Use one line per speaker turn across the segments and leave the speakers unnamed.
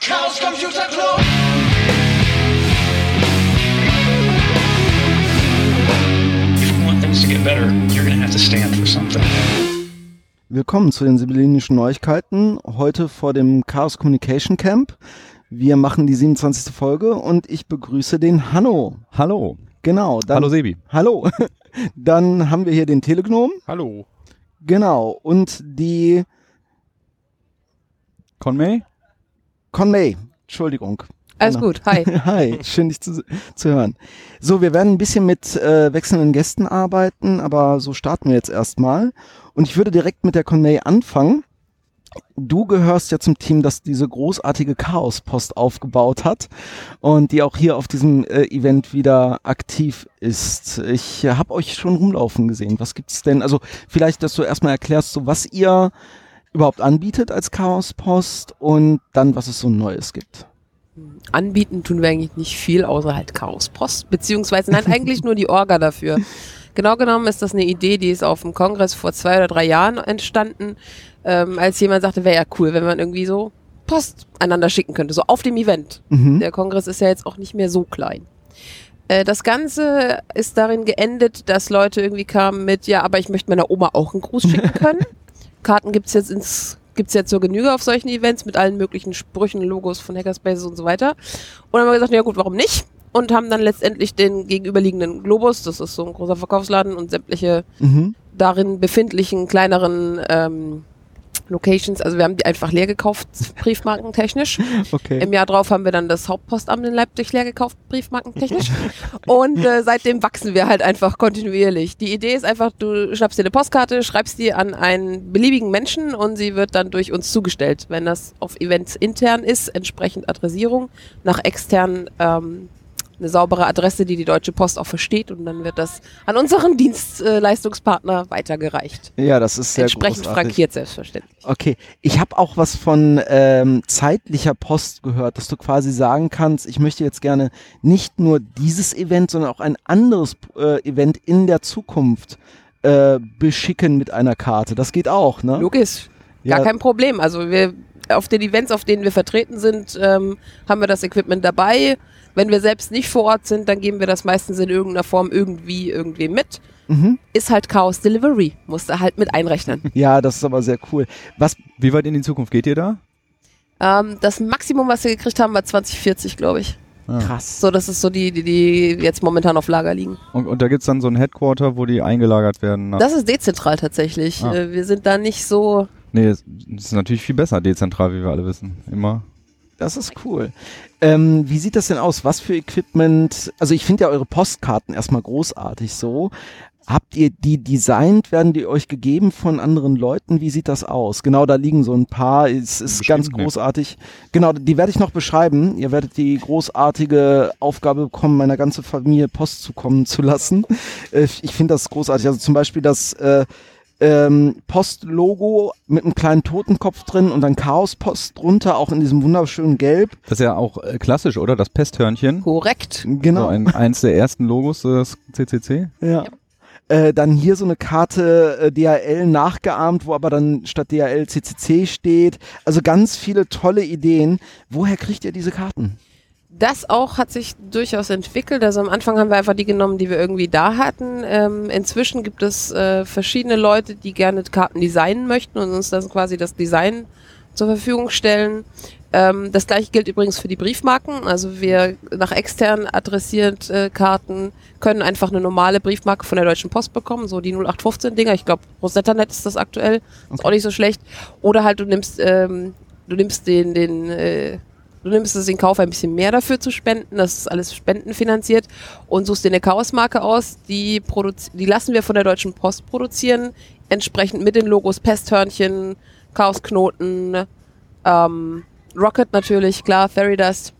Chaos Computer Club.
If you want things to get better, you're going to have to stand for something.
Willkommen zu den sibyllinischen Neuigkeiten. Heute vor dem Chaos Communication Camp. Wir machen die 27. Folge und ich begrüße den Hanno.
Hallo.
Genau. Dann,
Hallo Sebi.
Hallo. Dann haben wir hier den Telegnom.
Hallo.
Genau. Und die
Conmay?
Conmay. Entschuldigung.
Alles
Genau.
gut, hi.
Hi, schön dich zu, zu hören. So, wir werden ein bisschen mit äh, wechselnden Gästen arbeiten, aber so starten wir jetzt erstmal. Und ich würde direkt mit der Conmay anfangen. Du gehörst ja zum Team, das diese großartige Chaos-Post aufgebaut hat und die auch hier auf diesem äh, Event wieder aktiv ist. Ich äh, habe euch schon rumlaufen gesehen. Was gibt's denn? Also vielleicht, dass du erstmal erklärst, so was ihr überhaupt anbietet als Chaos-Post und dann, was es so Neues gibt.
Anbieten tun wir eigentlich nicht viel, außer halt Chaospost, beziehungsweise nein, eigentlich nur die Orga dafür. Genau genommen ist das eine Idee, die ist auf dem Kongress vor zwei oder drei Jahren entstanden, ähm, als jemand sagte, wäre ja cool, wenn man irgendwie so Post einander schicken könnte, so auf dem Event.
Mhm.
Der Kongress ist ja jetzt auch nicht mehr so klein. Äh, Das Ganze ist darin geendet, dass Leute irgendwie kamen mit, ja, aber ich möchte meiner Oma auch einen Gruß schicken können. Karten gibt's jetzt ins gibt's jetzt zur Genüge auf solchen Events mit allen möglichen Sprüchen, Logos von Hackerspaces und so weiter. Und dann haben wir gesagt, ja gut, warum nicht? Und haben dann letztendlich den gegenüberliegenden Globus, das ist so ein großer Verkaufsladen und sämtliche
Mhm.
darin befindlichen kleineren ähm, Locations, also wir haben die einfach leer gekauft, briefmarkentechnisch.
Okay.
Im Jahr drauf haben wir dann das Hauptpostamt in Leipzig leer gekauft, briefmarkentechnisch. Und äh, seitdem wachsen wir halt einfach kontinuierlich. Die Idee ist einfach, du schnappst dir eine Postkarte, schreibst die an einen beliebigen Menschen und sie wird dann durch uns zugestellt. Wenn das auf Events intern ist, entsprechend Adressierung, nach extern ähm, eine saubere Adresse, die die Deutsche Post auch versteht und dann wird das an unseren Dienstleistungspartner weitergereicht.
Ja, das ist sehr
Entsprechend
großartig.
frankiert selbstverständlich.
Okay, ich habe auch was von ähm, zeitlicher Post gehört, dass du quasi sagen kannst, ich möchte jetzt gerne nicht nur dieses Event, sondern auch ein anderes äh, Event in der Zukunft äh, beschicken mit einer Karte. Das geht auch, ne?
Logisch. Gar
Ja.
kein Problem. Also wir auf den Events, auf denen wir vertreten sind, ähm, haben wir das Equipment dabei. Wenn wir selbst nicht vor Ort sind, dann geben wir das meistens in irgendeiner Form irgendwie irgendwie mit.
Mhm.
Ist halt Chaos Delivery, musst du halt mit einrechnen.
Ja, das ist aber sehr cool. Was
Wie weit in die Zukunft geht ihr da?
ähm, das Maximum, was wir gekriegt haben, war 2040, glaube ich.
krass.
So, das ist so die, die, die jetzt momentan auf Lager liegen.
Und, und da gibt's dann so ein Headquarter, wo die eingelagert werden. Nach
Das ist dezentral tatsächlich.
Ah.
Äh, wir sind da nicht so.
nee, das ist natürlich viel besser dezentral, wie wir alle wissen. Immer.
Das ist cool. Ähm, wie sieht das denn aus? Was für Equipment? Also ich finde ja eure Postkarten erstmal großartig so. Habt ihr die designt? Werden die euch gegeben von anderen Leuten? Wie sieht das aus? Genau, da liegen so ein paar. Es ist
Bestimmt
ganz großartig. Genau, die werde ich noch beschreiben. Ihr werdet die großartige Aufgabe bekommen, meiner ganzen Familie Post zukommen zu lassen. Äh, ich finde das großartig. Also zum Beispiel das äh, ähm, Post-Logo mit einem kleinen Totenkopf drin und dann Chaos-Post drunter, auch in diesem wunderschönen Gelb.
Das ist ja auch äh, klassisch, oder? Das Pesthörnchen.
Korrekt.
Genau.
So ein, eins der ersten Logos des CCC.
ja. Äh, dann hier so eine Karte äh, DHL nachgeahmt, wo aber dann statt DHL CCC steht. Also ganz viele tolle Ideen. Woher kriegt ihr diese Karten?
Das auch hat sich durchaus entwickelt. Also am Anfang haben wir einfach die genommen, die wir irgendwie da hatten. Ähm, inzwischen gibt es äh, verschiedene Leute, die gerne Karten designen möchten und uns dann quasi das Design zur Verfügung stellen. Ähm, das gleiche gilt übrigens für die Briefmarken. Also wir nach extern adressiert äh, Karten können einfach eine normale Briefmarke von der Deutschen Post bekommen, so die 0815 Dinger. Ich glaube, Rosettanet ist das aktuell. Ist auch nicht so schlecht. Oder halt du nimmst, ähm, du nimmst den, den, äh, du nimmst es in Kauf, ein bisschen mehr dafür zu spenden. Das ist alles spendenfinanziert und suchst dir eine Chaosmarke aus. Die, die lassen wir von der Deutschen Post produzieren, entsprechend mit den Logos Pesthörnchen, Chaosknoten, ähm, Rocket natürlich, klar, Fairy Dust.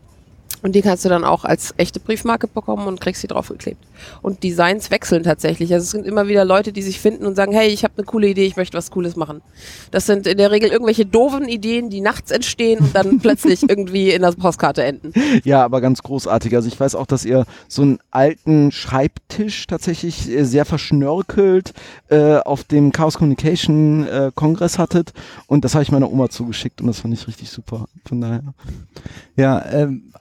Und die kannst du dann auch als echte Briefmarke bekommen und kriegst sie draufgeklebt. Und Designs wechseln tatsächlich. Also es sind immer wieder Leute, die sich finden und sagen, hey, ich habe eine coole Idee, ich möchte was Cooles machen. Das sind in der Regel irgendwelche doofen Ideen, die nachts entstehen und dann plötzlich irgendwie in der Postkarte enden.
Ja, aber ganz großartig. Also ich weiß auch, dass ihr so einen alten Schreibtisch tatsächlich äh, sehr verschnörkelt äh, auf dem Chaos Communication äh, Kongress hattet und das habe ich meiner Oma zugeschickt und das fand ich richtig super. Von daher.
Ja, ähm,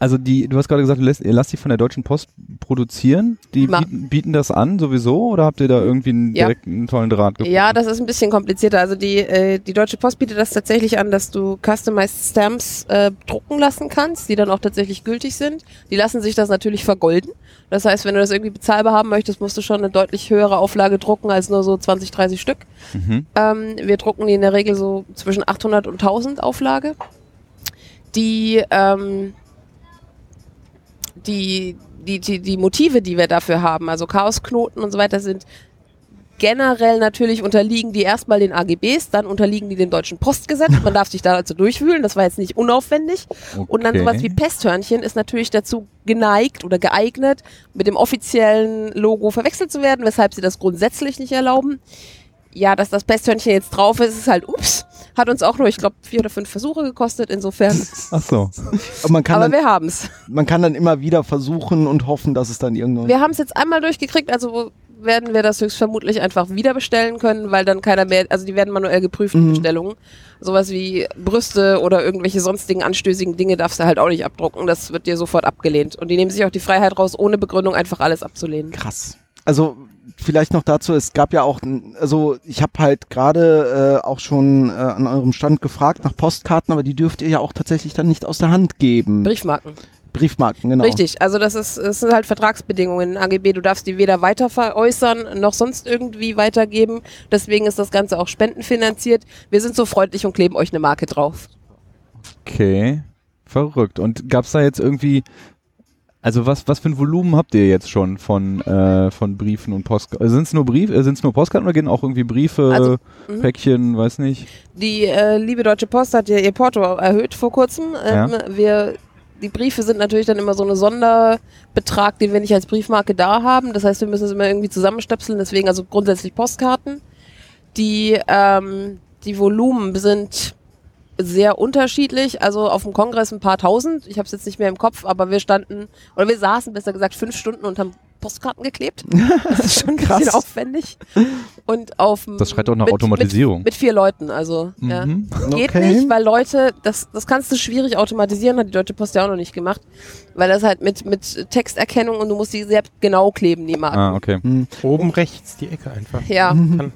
also die, du hast gerade gesagt, du lässt, ihr lasst die von der Deutschen Post produzieren. Die bieten, bieten das an sowieso oder habt ihr da irgendwie einen
Ja.
direkten tollen Draht gefunden?
Ja, das ist ein bisschen komplizierter. Also die, äh, die Deutsche Post bietet das tatsächlich an, dass du Customized Stamps äh, drucken lassen kannst, die dann auch tatsächlich gültig sind. Die lassen sich das natürlich vergolden. Das heißt, wenn du das irgendwie bezahlbar haben möchtest, musst du schon eine deutlich höhere Auflage drucken als nur so 20, 30 Stück.
Mhm.
Ähm, wir drucken die in der Regel so zwischen 800 und 1000 Auflage. Die, ähm, die, die, die, die Motive, die wir dafür haben, also Chaosknoten und so weiter, sind generell natürlich unterliegen die erstmal den AGBs, dann unterliegen die dem deutschen Postgesetz. Man darf sich da also durchwühlen, das war jetzt nicht unaufwendig. Und dann
Okay.
sowas wie Pesthörnchen ist natürlich dazu geneigt oder geeignet, mit dem offiziellen Logo verwechselt zu werden, weshalb sie das grundsätzlich nicht erlauben. Ja, dass das Pesthörnchen jetzt drauf ist, ist halt ups. Hat uns auch nur, ich glaube, vier oder fünf Versuche gekostet, insofern.
Ach so.
Aber
Aber
dann,
wir haben's.
man kann dann immer wieder versuchen und hoffen, dass es dann irgendwann.
Wir haben es jetzt einmal durchgekriegt, also werden wir das höchstvermutlich einfach wieder bestellen können, weil dann keiner mehr, also die werden manuell geprüft,
Mhm.
Bestellungen. Sowas wie Brüste oder irgendwelche sonstigen anstößigen Dinge darfst du halt auch nicht abdrucken. Das wird dir sofort abgelehnt. Und die nehmen sich auch die Freiheit raus, ohne Begründung einfach alles abzulehnen.
Krass. Also vielleicht noch dazu, es gab ja auch, also ich habe halt gerade äh, auch schon äh, an eurem Stand gefragt nach Postkarten, aber die dürft ihr ja auch tatsächlich dann nicht aus der Hand geben.
Briefmarken.
Briefmarken, genau.
Richtig, also das ist, das sind halt Vertragsbedingungen in AGB. Du darfst die weder weiter veräußern noch sonst irgendwie weitergeben. Deswegen ist das Ganze auch spendenfinanziert. Wir sind so freundlich und kleben euch eine Marke drauf.
Okay. Verrückt. Und gab's da jetzt irgendwie, also was, was für ein Volumen habt ihr jetzt schon von, äh, von Briefen und Postkarten? Also sind's nur Brief, äh, sind's nur Postkarten oder gehen auch irgendwie Briefe,
Also, mhm.
Päckchen, weiß nicht?
Die äh, liebe Deutsche Post hat ja ihr Porto erhöht vor kurzem. Ähm, Wir, die Briefe sind natürlich dann immer so ein Sonderbetrag, den wir nicht als Briefmarke da haben. Das heißt, wir müssen es immer irgendwie zusammenstöpseln. Deswegen also grundsätzlich Postkarten. Die, ähm, die Volumen sind sehr unterschiedlich. Also auf dem Kongress ein paar tausend. Ich habe es jetzt nicht mehr im Kopf, aber wir standen, oder wir saßen besser gesagt fünf Stunden und haben Postkarten geklebt. Das ist schon ein bisschen
Krass.
aufwendig. Und auf dem-
Das schreit doch nach
mit-
Automatisierung.
Mit, mit vier Leuten, also. Ja.
Mhm.
Geht
Okay.
nicht, weil Leute, das, das kannst du schwierig automatisieren, hat die Deutsche Post ja auch noch nicht gemacht. Weil das halt mit, mit Texterkennung und du musst die sehr genau kleben, die Marken.
Ah, okay.
Oben rechts die Ecke einfach.
Ja.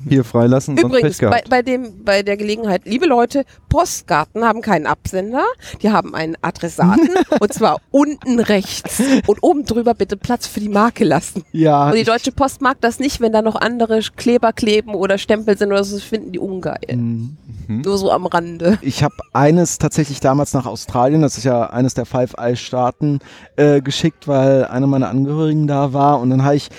Hier freilassen,
Übrigens, bei, bei, dem, bei der Gelegenheit, liebe Leute, Postkarten haben keinen Absender, die haben einen Adressaten und zwar unten rechts und oben drüber bitte Platz für die Marke lassen.
Ja,
Und die Deutsche Post mag das nicht, wenn da noch andere Kleber kleben oder Stempel sind oder so, das finden die ungeil.
Mhm.
Nur so am Rande.
Ich habe eines tatsächlich damals nach Australien, das ist ja eines der Five Eyes Staaten, äh, geschickt, weil einer meiner Angehörigen da war und dann habe ich,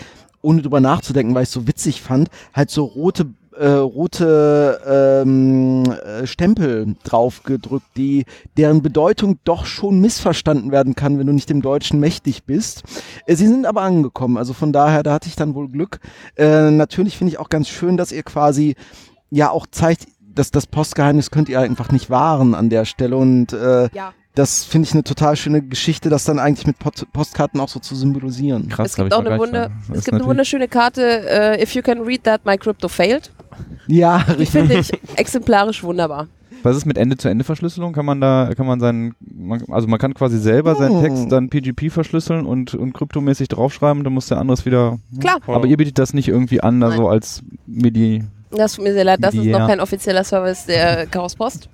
ohne drüber nachzudenken, weil ich so witzig fand, halt so rote äh, rote ähm, äh, Stempel drauf gedrückt, die deren Bedeutung doch schon missverstanden werden kann, wenn du nicht dem Deutschen mächtig bist. Äh, sie sind aber angekommen, also von daher, da hatte ich dann wohl Glück. Äh, natürlich finde ich auch ganz schön, dass ihr quasi ja auch zeigt, dass das Postgeheimnis könnt ihr einfach nicht wahren an der Stelle und äh,
Ja.
Das finde ich eine total schöne Geschichte, das dann eigentlich mit Pot Postkarten auch so zu symbolisieren.
Krass,
es gibt auch eine,
das
es gibt eine wunderschöne Karte, äh, If you can read that, my crypto failed.
Ja,
Die
richtig.
finde ich exemplarisch wunderbar.
Was ist mit Ende-zu-Ende-Verschlüsselung? Kann man da, kann man seinen, man, also man kann quasi selber seinen
Hm.
Text dann PGP verschlüsseln und, und kryptomäßig draufschreiben, dann muss der andere es wieder.
Klar,
Aber ihr bietet das nicht irgendwie an, da so als MIDI.
das tut mir sehr leid, das ist noch kein offizieller Service der Chaos Post.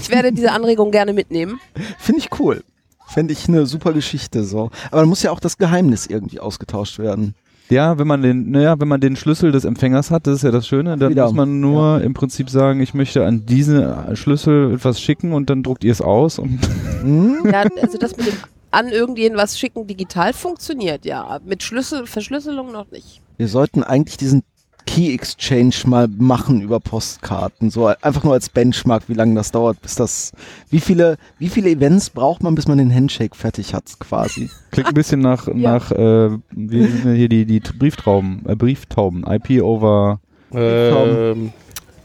Ich werde diese Anregung gerne mitnehmen.
Finde ich cool. Fände ich eine super Geschichte so. Aber dann muss ja auch das Geheimnis irgendwie ausgetauscht werden.
Ja, wenn man den, naja, wenn man den Schlüssel des Empfängers hat, das ist ja das Schöne, dann
Wieder.
muss man nur im Prinzip sagen, ich möchte an diesen Schlüssel etwas schicken und dann druckt ihr es aus und
Hm?
Ja, also das mit dem an irgendjemanden was schicken digital funktioniert, ja. Mit Schlüssel, Verschlüsselung noch nicht.
Wir sollten eigentlich diesen Key Exchange mal machen über Postkarten? So einfach nur als Benchmark, wie lange das dauert, bis das, wie viele, wie viele Events braucht man, bis man den Handshake fertig hat, quasi?
Klingt ein bisschen nach, nach äh, wie sind denn hier die, die Brieftrauben, äh, Brieftauben, IP over
Ähm,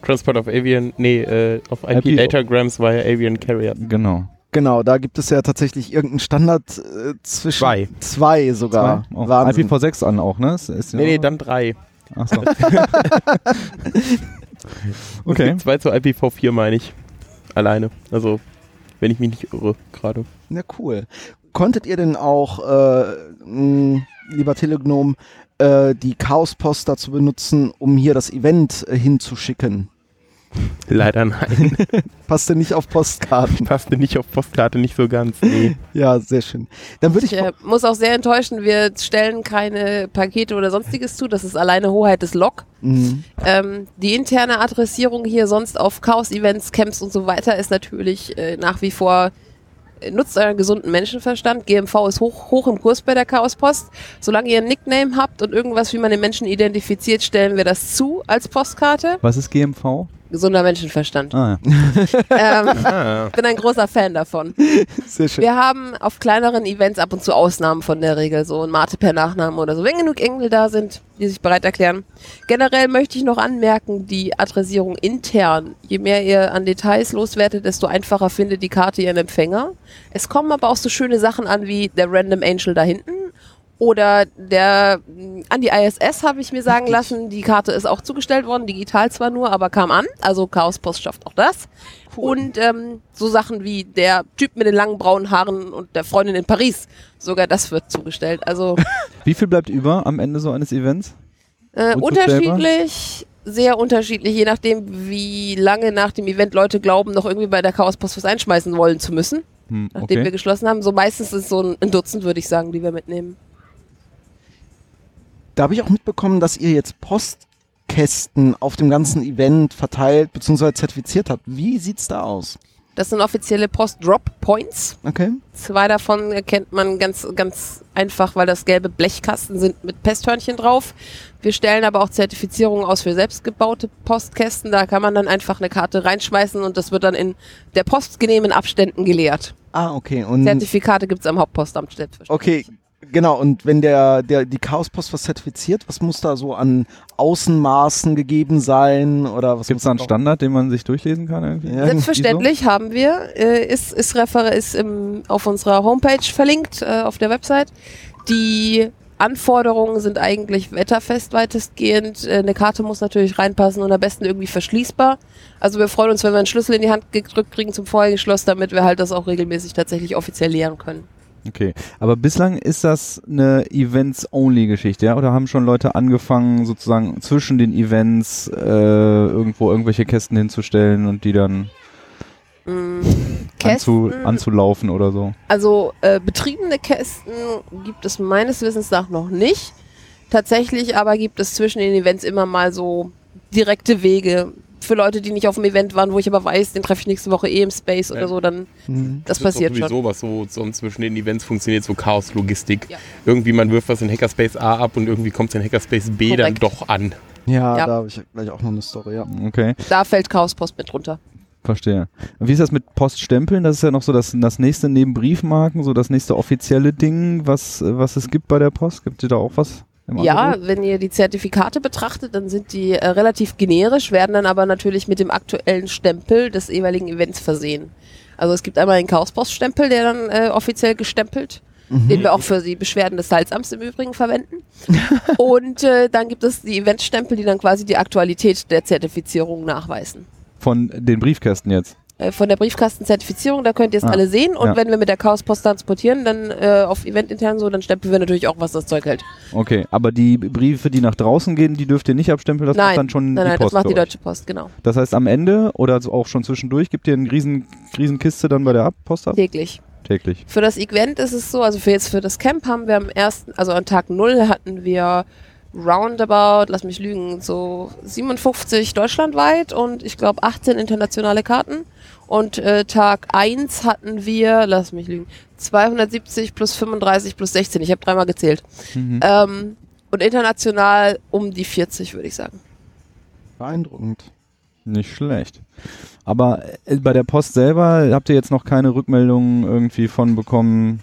Transport of Avian, nee, äh, auf IP,
IP
Datagrams via Avian Carrier.
Genau.
Genau, da gibt es ja tatsächlich irgendeinen Standard äh, zwischen
Zwei.
zwei sogar.
Zwei?
Wahnsinn.
IPv6 an auch, ne? Ist, ist
Nee, nee, dann drei.
Ach so. okay.
Zwei zu IPv4 meine ich. Alleine. Also, wenn ich mich nicht irre, gerade.
Ja, cool. Konntet ihr denn auch, äh, mh, lieber Telegnom, äh, die Chaospost dazu benutzen, um hier das Event äh, hinzuschicken?
Leider nein.
Passte nicht auf Postkarten.
Passte nicht auf Postkarte, nicht so ganz. Nee.
Ja, sehr schön. Dann würde ich,
Ich äh, muss auch sehr enttäuschen, wir stellen keine Pakete oder sonstiges zu, das ist alleine Hoheit des Log.
Mhm.
Ähm, die interne Adressierung hier sonst auf Chaos-Events, Camps und so weiter ist natürlich äh, nach wie vor äh, nutzt euren gesunden Menschenverstand. GMV ist hoch, hoch im Kurs bei der Chaospost. Solange ihr ein Nickname habt und irgendwas, wie man den Menschen identifiziert, stellen wir das zu als Postkarte.
Was ist GMV?
Gesunder Menschenverstand.
Ah, ja.
ähm,
Ah.
bin ein großer Fan davon.
sehr schön.
Wir haben auf kleineren Events ab und zu Ausnahmen von der Regel, so ein Mate per Nachnamen oder so, wenn genug Engel da sind, die sich bereit erklären. Generell möchte ich noch anmerken, die Adressierung intern. Je mehr ihr an Details loswertet, desto einfacher findet die Karte ihren Empfänger. Es kommen aber auch so schöne Sachen an wie der Random Angel da hinten. Oder der mh, an die ISS habe ich mir sagen lassen, die Karte ist auch zugestellt worden, digital zwar nur, aber kam an. Also Chaos Post schafft auch das. Und ähm, so Sachen wie der Typ mit den langen braunen Haaren und der Freundin in Paris, sogar das wird zugestellt. Also
Wie viel bleibt über am Ende so eines Events?
äh, unterschiedlich, sehr unterschiedlich, je nachdem, wie lange nach dem Event Leute glauben, noch irgendwie bei der Chaos Post was einschmeißen wollen zu müssen,
Hm,
nachdem wir
okay.
geschlossen haben. So meistens ist es so ein Dutzend, würde ich sagen, die wir mitnehmen.
Da habe ich auch mitbekommen, dass ihr jetzt Postkästen auf dem ganzen Event verteilt bzw. zertifiziert habt. Wie sieht's da aus?
Das sind offizielle Post-Drop-Points.
Okay.
Zwei davon erkennt man ganz, ganz einfach, weil das gelbe Blechkasten sind mit Pesthörnchen drauf. Wir stellen aber auch Zertifizierungen aus für selbstgebaute Postkästen. Da kann man dann einfach eine Karte reinschmeißen und das wird dann in der postgenehmen Abständen geleert.
Ah, okay. Und
Zertifikate gibt's am Hauptpostamt
okay, genau. Und wenn der, der die Chaospost was zertifiziert, was muss da so an Außenmaßen gegeben sein oder was
Gibt es da einen
da
Standard, den man sich durchlesen kann irgendwie?
Ja,
Selbstverständlich haben wir, äh, ist, ist, Refer ist im, auf unserer Homepage verlinkt, äh, auf der Website. Die Anforderungen sind eigentlich wetterfest weitestgehend. Äh, eine Karte muss natürlich reinpassen und am besten irgendwie verschließbar. Also wir freuen uns, wenn wir einen Schlüssel in die Hand gedrückt kriegen zum vorherigen Schloss, damit wir halt das auch regelmäßig tatsächlich offiziell leeren können.
Okay, aber bislang ist das eine Events-Only-Geschichte, ja? Oder haben schon Leute angefangen, sozusagen zwischen den Events äh, irgendwo irgendwelche Kästen hinzustellen und die dann
Mm,
anzu, anzulaufen oder so?
Also äh, betriebene Kästen gibt es meines Wissens nach noch nicht. Tatsächlich aber gibt es zwischen den Events immer mal so direkte Wege. Für Leute, die nicht auf dem Event waren, wo ich aber weiß, den treffe ich nächste Woche eh im Space oder
Ja.
so, dann
Mhm.
das
ist
passiert
doch sowieso
schon.
was so, so zwischen den Events funktioniert, so Chaos-Logistik.
Ja.
Irgendwie man wirft was in Hackerspace A ab und irgendwie kommt es in Hackerspace B dann
Korrekt.
doch an.
Ja,
Ja.
da habe ich gleich auch noch eine Story, ja.
Okay,
Da fällt Chaospost mit runter.
verstehe. Und wie ist das mit Poststempeln? Das ist ja noch so das, das nächste neben Briefmarken, so das nächste offizielle Ding, was, was es gibt bei der Post. Gibt es da auch was?
Ja, wenn ihr die Zertifikate betrachtet, dann sind die äh, relativ generisch, werden dann aber natürlich mit dem aktuellen Stempel des jeweiligen Events versehen. Also es gibt einmal den Chaospost-Stempel, der dann äh, offiziell gestempelt, den wir auch für die Beschwerden des Salzamts im Übrigen verwenden. Und äh, dann gibt es die Eventstempel, die dann quasi die Aktualität der Zertifizierung nachweisen.
Von den Briefkästen jetzt.
Äh, von der Briefkastenzertifizierung, da könnt ihr es
Ah,
alle sehen. Und
ja.
wenn wir mit der Chaospost transportieren, dann äh, auf Eventintern so, dann stempeln wir natürlich auch, was das Zeug hält.
Okay, aber die Briefe, die nach draußen gehen, die dürft ihr nicht abstempeln, das macht
nein,
dann schon
nein,
die
nein,
Post
das macht die. Deutsche Post, genau.
Das heißt, am Ende oder auch schon zwischendurch gibt ihr eine riesen, riesen Kiste dann bei der Post ab?
Täglich.
Täglich.
Für das Event ist es so, also für jetzt für das Camp haben wir am ersten, also an Tag 0 hatten wir roundabout, lass mich lügen, so 57 deutschlandweit und ich glaube 18 internationale Karten. Und äh, Tag 1 hatten wir, lass mich lügen, 270 plus 35 plus 16. Ich habe dreimal gezählt.
Mhm.
Ähm, und international um die 40, würde ich sagen.
Beeindruckend.
Nicht schlecht. Aber äh, bei der Post selber habt ihr jetzt noch keine Rückmeldungen irgendwie von bekommen,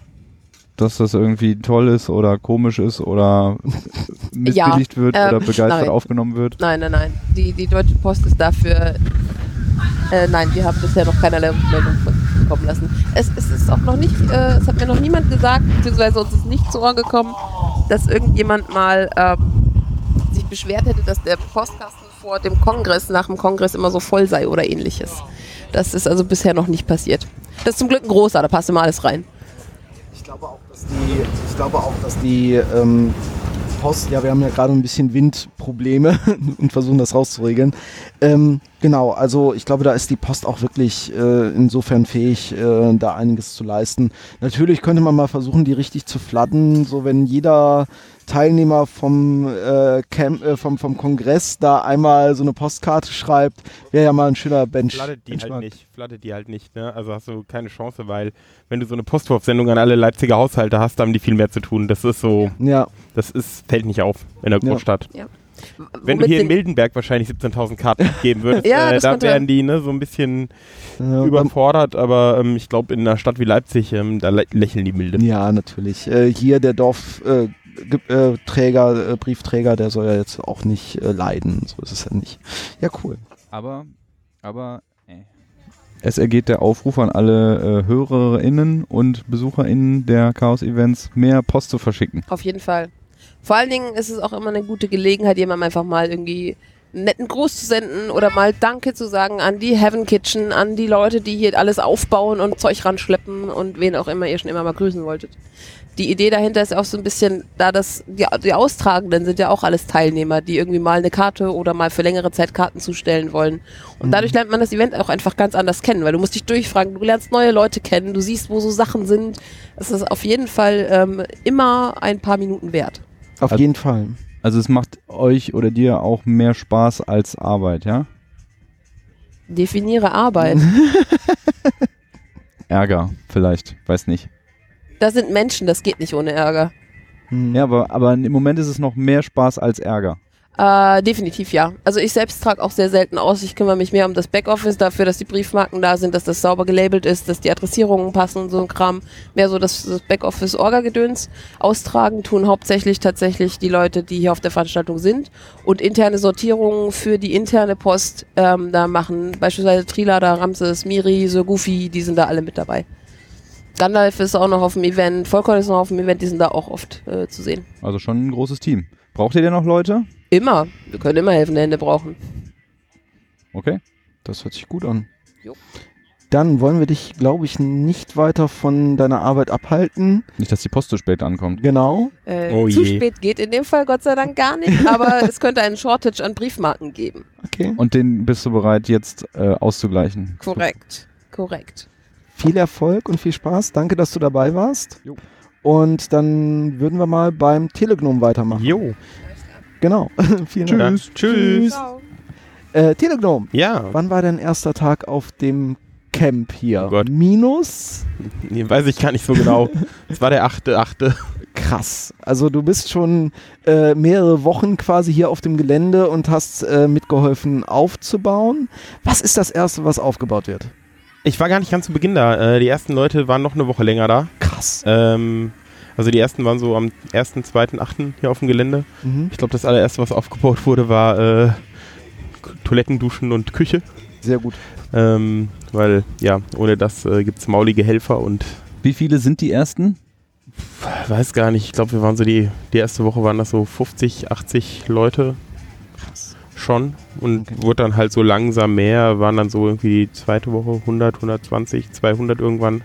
dass das irgendwie toll ist oder komisch ist oder missbilligt wird
ähm,
oder begeistert
nein.
aufgenommen wird?
Nein, nein, nein. Die, die Deutsche Post ist dafür. Äh, nein, wir haben bisher noch keinerlei Rückmeldung bekommen lassen. Es, es ist auch noch nicht, äh, es hat mir noch niemand gesagt, beziehungsweise uns ist nicht zu Ohren gekommen, dass irgendjemand mal ähm, sich beschwert hätte, dass der Postkasten vor dem Kongress, nach dem Kongress immer so voll sei oder ähnliches. Das ist also bisher noch nicht passiert. Das ist zum Glück ein großer, da passt immer alles rein.
Ich glaube auch, dass die, ich glaube auch, dass die ähm, Post, ja, wir haben ja gerade ein bisschen Windprobleme und versuchen das rauszuregeln. Ähm, genau, also ich glaube, da ist die Post auch wirklich äh, insofern fähig, äh, da einiges zu leisten. Natürlich könnte man mal versuchen, die richtig zu fladden, so wenn jeder Teilnehmer vom, äh, Camp, äh, vom, vom Kongress da einmal so eine Postkarte schreibt, wäre ja mal ein schöner Bench.
Flattet die halt
Benchmark.
nicht, flattet die halt nicht, ne? Also hast du keine Chance, weil wenn du so eine Postwurfsendung an alle Leipziger Haushalte hast, haben die viel mehr zu tun. Das ist so,
Ja,
das ist, fällt nicht auf in der
Ja.
Großstadt.
Ja.
Wenn du hier in
den-
Mildenberg wahrscheinlich 17.000 Karten geben würdest,
Ja,
äh, da wären die ne, so ein bisschen
äh,
überfordert, aber ähm, ich glaube in einer Stadt wie Leipzig, ähm, da lä lächeln die milde.
Ja, natürlich. Äh, hier der Dorfträger, äh, äh, äh, Briefträger, der soll ja jetzt auch nicht äh, leiden. So ist es ja nicht. Ja, cool.
Aber, aber. Es ergeht der Aufruf an alle äh, HörerInnen und BesucherInnen der Chaos-Events, mehr Post zu verschicken.
Auf jeden Fall. Vor allen Dingen ist es auch immer eine gute Gelegenheit, jemandem einfach mal irgendwie einen netten Gruß zu senden oder mal Danke zu sagen an die Heaven Kitchen, an die Leute, die hier alles aufbauen und Zeug ranschleppen und wen auch immer ihr schon immer mal grüßen wolltet. Die Idee dahinter ist auch so ein bisschen, da das, die, die Austragenden sind ja auch alles Teilnehmer, die irgendwie mal eine Karte oder mal für längere Zeit Karten zustellen wollen. Und dadurch lernt man das Event auch einfach ganz anders kennen, weil du musst dich durchfragen, du lernst neue Leute kennen, du siehst, wo so Sachen sind. Es ist auf jeden Fall ähm, immer ein paar Minuten wert.
Auf
Also-
jeden Fall.
Also es macht euch oder dir auch mehr Spaß als Arbeit, ja?
Definiere Arbeit.
Ärger vielleicht, weiß nicht.
Das sind Menschen, das geht nicht ohne Ärger.
Hm.
Ja, aber, aber im Moment ist es noch mehr Spaß als Ärger.
Äh, definitiv ja. Also ich selbst trage auch sehr selten aus. Ich kümmere mich mehr um das Backoffice, dafür, dass die Briefmarken da sind, dass das sauber gelabelt ist, dass die Adressierungen passen und so ein Kram. Mehr so das, das Backoffice-Orga-Gedöns. Austragen tun hauptsächlich tatsächlich die Leute, die hier auf der Veranstaltung sind. Und interne Sortierungen für die interne Post, ähm, da machen beispielsweise Trilada, Ramses, Miri, so Goofy, die sind da alle mit dabei. Gandalf ist auch noch auf dem Event, Volkon ist noch auf dem Event, die sind da auch oft äh, zu sehen.
Also schon ein großes Team. Braucht ihr denn noch Leute?
Immer. Wir können immer helfende Hände brauchen.
Okay.
Das hört sich gut an.
Jo.
Dann wollen wir dich, glaube ich, nicht weiter von deiner Arbeit abhalten.
Nicht, dass die Post zu spät ankommt.
Genau.
Äh,
Oh
zu
je.
spät geht in dem Fall Gott sei Dank gar nicht, aber es könnte einen Shortage an Briefmarken geben.
Okay.
Und den bist du bereit jetzt äh, auszugleichen.
Korrekt. Korrekt.
Viel Erfolg und viel Spaß. Danke, dass du dabei warst.
Jo.
Und dann würden wir mal beim Telegnom weitermachen.
Jo.
Genau. Vielen Dank.
Tschüss. Tschüss.
Äh, Telegnom,
Ja,
wann war dein erster Tag auf dem Camp hier?
Oh Gott.
Minus?
nee, weiß ich gar nicht so genau. Es war der achte, achte.
Krass. Also du bist schon äh, mehrere Wochen quasi hier auf dem Gelände und hast äh, mitgeholfen aufzubauen. Was ist das Erste, was aufgebaut wird?
Ich war gar nicht ganz zu Beginn da. Äh, die ersten Leute waren noch eine Woche länger da.
Krass.
Ähm, also die ersten waren so am 1., 2., 8. hier auf dem Gelände.
Mhm.
Ich glaube, das allererste, was aufgebaut wurde, war äh, Toiletten, Duschen und Küche.
Sehr gut.
Ähm, weil, ja, ohne das äh, gibt es maulige Helfer und
Wie viele sind die ersten?
weiß gar nicht. Ich glaube, wir waren so die, die erste Woche waren das so 50, 80 Leute. Schon. Und
Okay.
wurde dann halt so langsam mehr, waren dann so irgendwie die zweite Woche 100, 120, 200 irgendwann.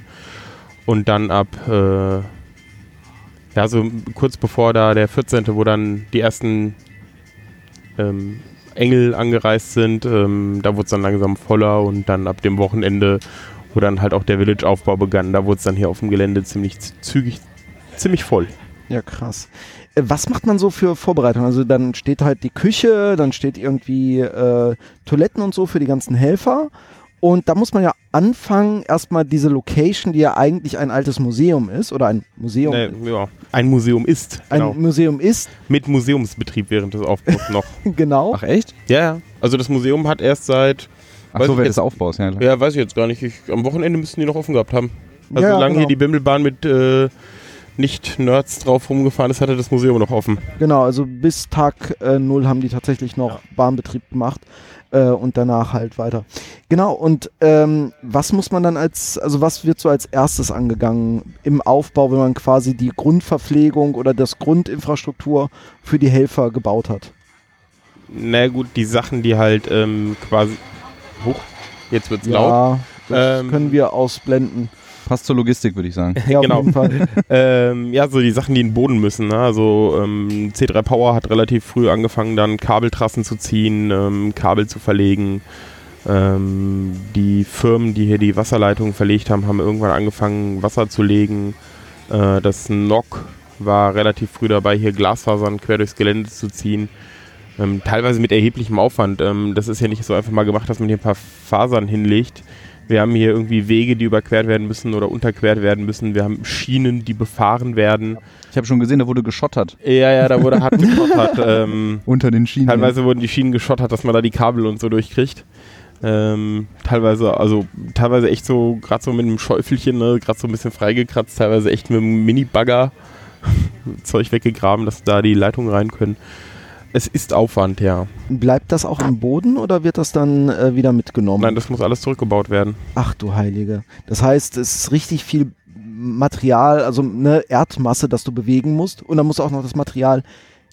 Und dann ab, äh, ja, so kurz bevor da der 14., wo dann die ersten ähm, Engel angereist sind, ähm, da wurde es dann langsam voller und dann ab dem Wochenende, wo dann halt auch der Village-Aufbau begann, da wurde es dann hier auf dem Gelände ziemlich zügig, ziemlich voll.
Ja, krass. Äh, Was macht man so für Vorbereitungen? Also dann steht halt die Küche, dann steht irgendwie äh, Toiletten und so für die ganzen Helfer. Und da muss man ja anfangen, erstmal diese Location, die ja eigentlich ein altes Museum ist, oder ein Museum,
Nee, ja. Ein Museum ist.
ein
Genau.
Museum ist,
Mit Museumsbetrieb während des Aufbaus noch.
genau.
Ach echt?
Ja, ja. Also das Museum hat erst seit,
Ach so,
jetzt-
des Aufbaus, ja.
ja, weiß ich jetzt gar nicht. Ich, am Wochenende müssten die noch offen gehabt haben. Also
Ja, ja,
solange
genau.
hier die Bimmelbahn mit äh, Nicht-Nerds drauf rumgefahren ist, hatte das Museum noch offen.
Genau, also bis Tag äh, null haben die tatsächlich noch Bahnbetrieb gemacht äh, und danach halt weiter. Genau, und ähm, was muss man dann als, also was wird so als erstes angegangen im Aufbau, wenn man quasi die Grundverpflegung oder das Grundinfrastruktur für die Helfer gebaut hat?
Na gut, die Sachen, die halt ähm, quasi. Hoch, jetzt wird's laut.
Ja, das
Ähm,
können wir ausblenden.
Passt zur Logistik, würde ich sagen.
Ja,
genau.
auf jeden Fall.
Ähm, ja, so die Sachen, die in den Boden müssen. Ne? Also ähm, C3 Power hat relativ früh angefangen, dann Kabeltrassen zu ziehen, ähm, Kabel zu verlegen. Ähm, die Firmen, die hier die Wasserleitungen verlegt haben, haben irgendwann angefangen, Wasser zu legen. Äh, das NOC war relativ früh dabei, hier Glasfasern quer durchs Gelände zu ziehen. Ähm, teilweise mit erheblichem Aufwand. Ähm, das ist ja nicht so einfach mal gemacht, dass man hier ein paar Fasern hinlegt. Wir haben hier irgendwie Wege, die überquert werden müssen oder unterquert werden müssen. Wir haben Schienen, die befahren werden.
Ich habe schon gesehen, da wurde geschottert.
Ja, ja, da wurde hart geschottert. ähm,
Unter den Schienen.
teilweise wurden die Schienen geschottert, dass man da die Kabel und so durchkriegt. Ähm, teilweise, also teilweise echt so, gerade so mit einem Schäufelchen, ne, gerade so ein bisschen freigekratzt, teilweise echt mit einem Mini-Bagger Zeug weggegraben, dass da die Leitungen rein können. Es ist Aufwand, ja.
Bleibt das auch im Boden oder wird das dann äh, wieder mitgenommen?
Nein, das muss alles zurückgebaut werden.
Ach du Heilige. Das heißt, es ist richtig viel Material, also eine Erdmasse, das du bewegen musst. Und dann musst du auch noch das Material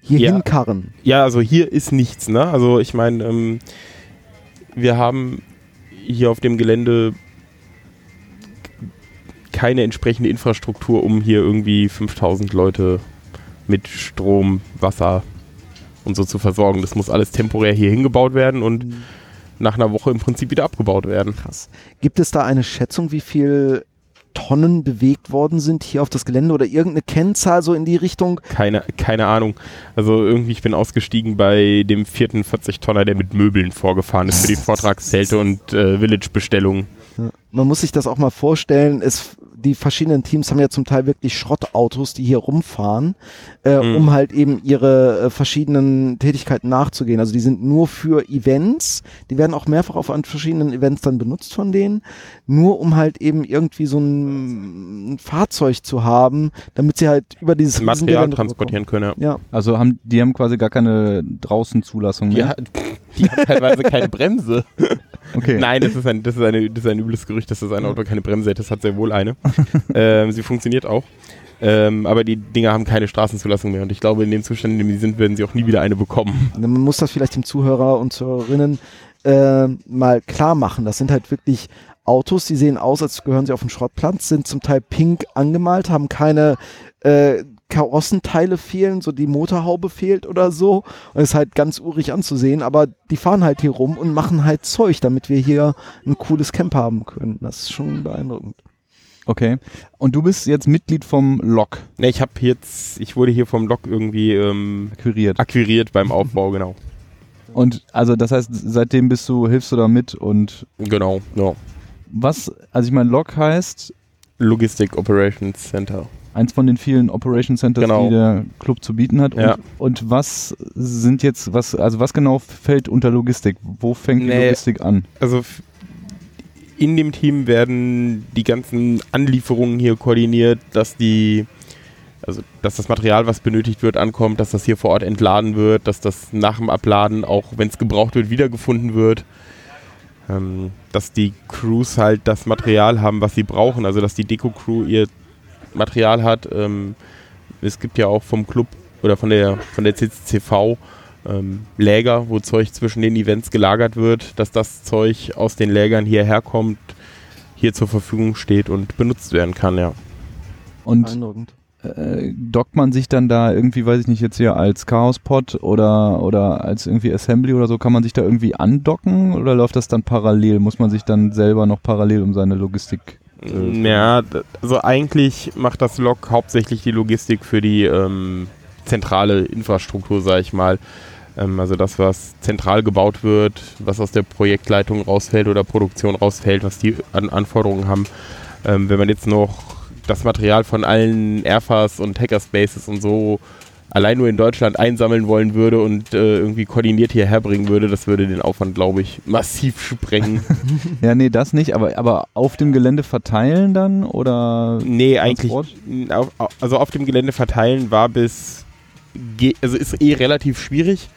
hier
Ja.
hinkarren.
Ja, also hier ist nichts, ne? Also ich meine, ähm, wir haben hier auf dem Gelände keine entsprechende Infrastruktur, um hier irgendwie 5000 Leute mit Strom, Wasser und so zu versorgen. Das muss alles temporär hier hingebaut werden und nach einer Woche im Prinzip wieder abgebaut werden.
Krass. Gibt es da eine Schätzung, wie viel Tonnen bewegt worden sind hier auf das Gelände oder irgendeine Kennzahl so in die Richtung?
Keine, keine Ahnung. Also irgendwie, ich bin ausgestiegen bei dem vierten 40-Tonner, der mit Möbeln vorgefahren ist für die Vortragszelte und äh, Village-Bestellungen.
Ja. Man muss sich das auch mal vorstellen. Es, die verschiedenen Teams haben ja zum Teil wirklich Schrottautos, die hier rumfahren, äh,
Mhm.
um halt eben ihre äh, verschiedenen Tätigkeiten nachzugehen. Also die sind nur für Events. Die werden auch mehrfach auf an verschiedenen Events dann benutzt von denen. Nur um halt eben irgendwie so ein, ein Fahrzeug zu haben, damit sie halt über dieses
Material transportieren können. Ja.
Ja,
Also haben die haben quasi gar keine Draußenzulassung
Die,
mehr.
hat, die hat teilweise keine Bremse.
Okay.
Nein, das ist, ein, das, ist eine, das ist ein übles Gerücht, dass das ein Auto keine Bremse hat. Das hat sehr wohl eine. ähm, sie funktioniert auch. Ähm, aber die Dinger haben keine Straßenzulassung mehr. Und ich glaube, in dem Zustand, in dem sie sind, werden sie auch nie wieder eine bekommen.
Man muss das vielleicht dem Zuhörer und Zuhörerinnen äh, mal klar machen. Das sind halt wirklich Autos, die sehen aus, als gehören sie auf den Schrottplatz, sind zum Teil pink angemalt, haben keine äh, Karossenteile fehlen, so die Motorhaube fehlt oder so. Und ist halt ganz urig anzusehen, aber die fahren halt hier rum und machen halt Zeug, damit wir hier ein cooles Camp haben können. Das ist schon beeindruckend.
Okay. Und du bist jetzt Mitglied vom LOK
Ne, ich habe jetzt, ich wurde hier vom Lok irgendwie ähm,
akquiriert.
akquiriert beim Aufbau, genau.
Und also das heißt, seitdem bist du, hilfst du da mit und
Genau, ja.
was, also ich meine, LOK heißt
Logistic Operations Center.
Eins von den vielen Operation Centers,
Genau.
die der Club zu bieten hat.
Ja.
Und, und was sind jetzt, was, also was genau fällt unter Logistik? Wo fängt die
Nee.
Logistik an?
Also in dem Team werden die ganzen Anlieferungen hier koordiniert, dass die, also dass das Material, was benötigt wird, ankommt, dass das hier vor Ort entladen wird, dass das nach dem Abladen, auch wenn es gebraucht wird, wiedergefunden wird. Ähm, dass die Crews halt das Material haben, was sie brauchen, also dass die Deko-Crew ihr Material hat. Ähm, es gibt ja auch vom Club oder von der, von der CCCV ähm, Läger, wo Zeug zwischen den Events gelagert wird, dass das Zeug aus den Lägern hierher kommt, hier zur Verfügung steht und benutzt werden kann, ja.
Und äh, dockt man sich dann da irgendwie, weiß ich nicht, jetzt hier als Chaos-Pod oder, oder als irgendwie Assembly oder so, kann man sich da irgendwie andocken oder läuft das dann parallel? Muss man sich dann selber noch parallel um seine Logistik
Ja, also eigentlich macht das Log hauptsächlich die Logistik für die ähm, zentrale Infrastruktur, sag ich mal. Ähm, also das, was zentral gebaut wird, was aus der Projektleitung rausfällt oder Produktion rausfällt, was die an Anforderungen haben. Ähm, wenn man jetzt noch das Material von allen Airfas und Hackerspaces und so allein nur in Deutschland einsammeln wollen würde und äh, irgendwie koordiniert hierher bringen würde, das würde den Aufwand, glaube ich, massiv sprengen.
Ja, nee, das nicht, aber, aber auf dem Gelände verteilen dann oder?
nee, eigentlich,
Transport?
n- auf, au- also auf dem Gelände verteilen war bis, also ist eh relativ schwierig,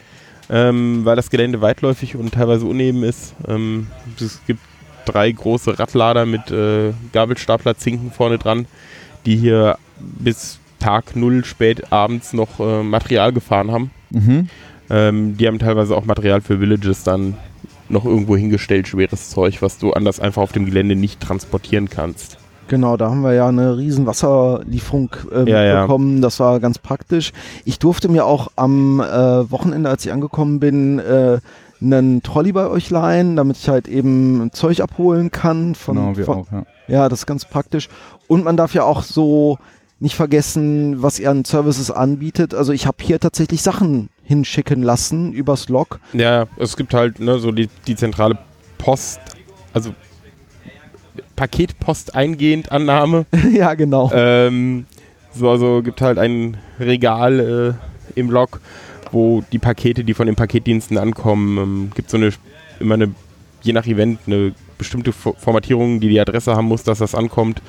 ähm, weil das Gelände weitläufig und teilweise uneben ist. Ähm, es gibt drei große Radlader mit äh, Gabelstapler-Zinken vorne dran, die hier bis Tag null spät abends noch äh, Material gefahren haben.
Mhm.
Ähm, die haben teilweise auch Material für Villages dann noch irgendwo hingestellt, schweres Zeug, was du anders einfach auf dem Gelände nicht transportieren kannst.
Genau, da haben wir ja eine riesen Wasserlieferung äh,
Ja, ja.
bekommen. Das war ganz praktisch. Ich durfte mir auch am äh, Wochenende, als ich angekommen bin, äh, einen Trolley bei euch leihen, damit ich halt eben Zeug abholen kann. Von,
Genau, wir
von,
auch, ja.
Ja, das ist ganz praktisch. Und man darf ja auch so nicht vergessen, was ihr an Services anbietet. Also ich habe hier tatsächlich Sachen hinschicken lassen übers Log.
Ja, es gibt halt ne, so die, die zentrale Post, also Paketpost eingehend Annahme.
ja, genau.
ähm, so, also gibt halt ein Regal äh, im Log, wo die Pakete, die von den Paketdiensten ankommen, ähm, gibt so eine immer eine, je nach Event, eine bestimmte Fo- Formatierung, die die Adresse haben muss, dass das ankommt.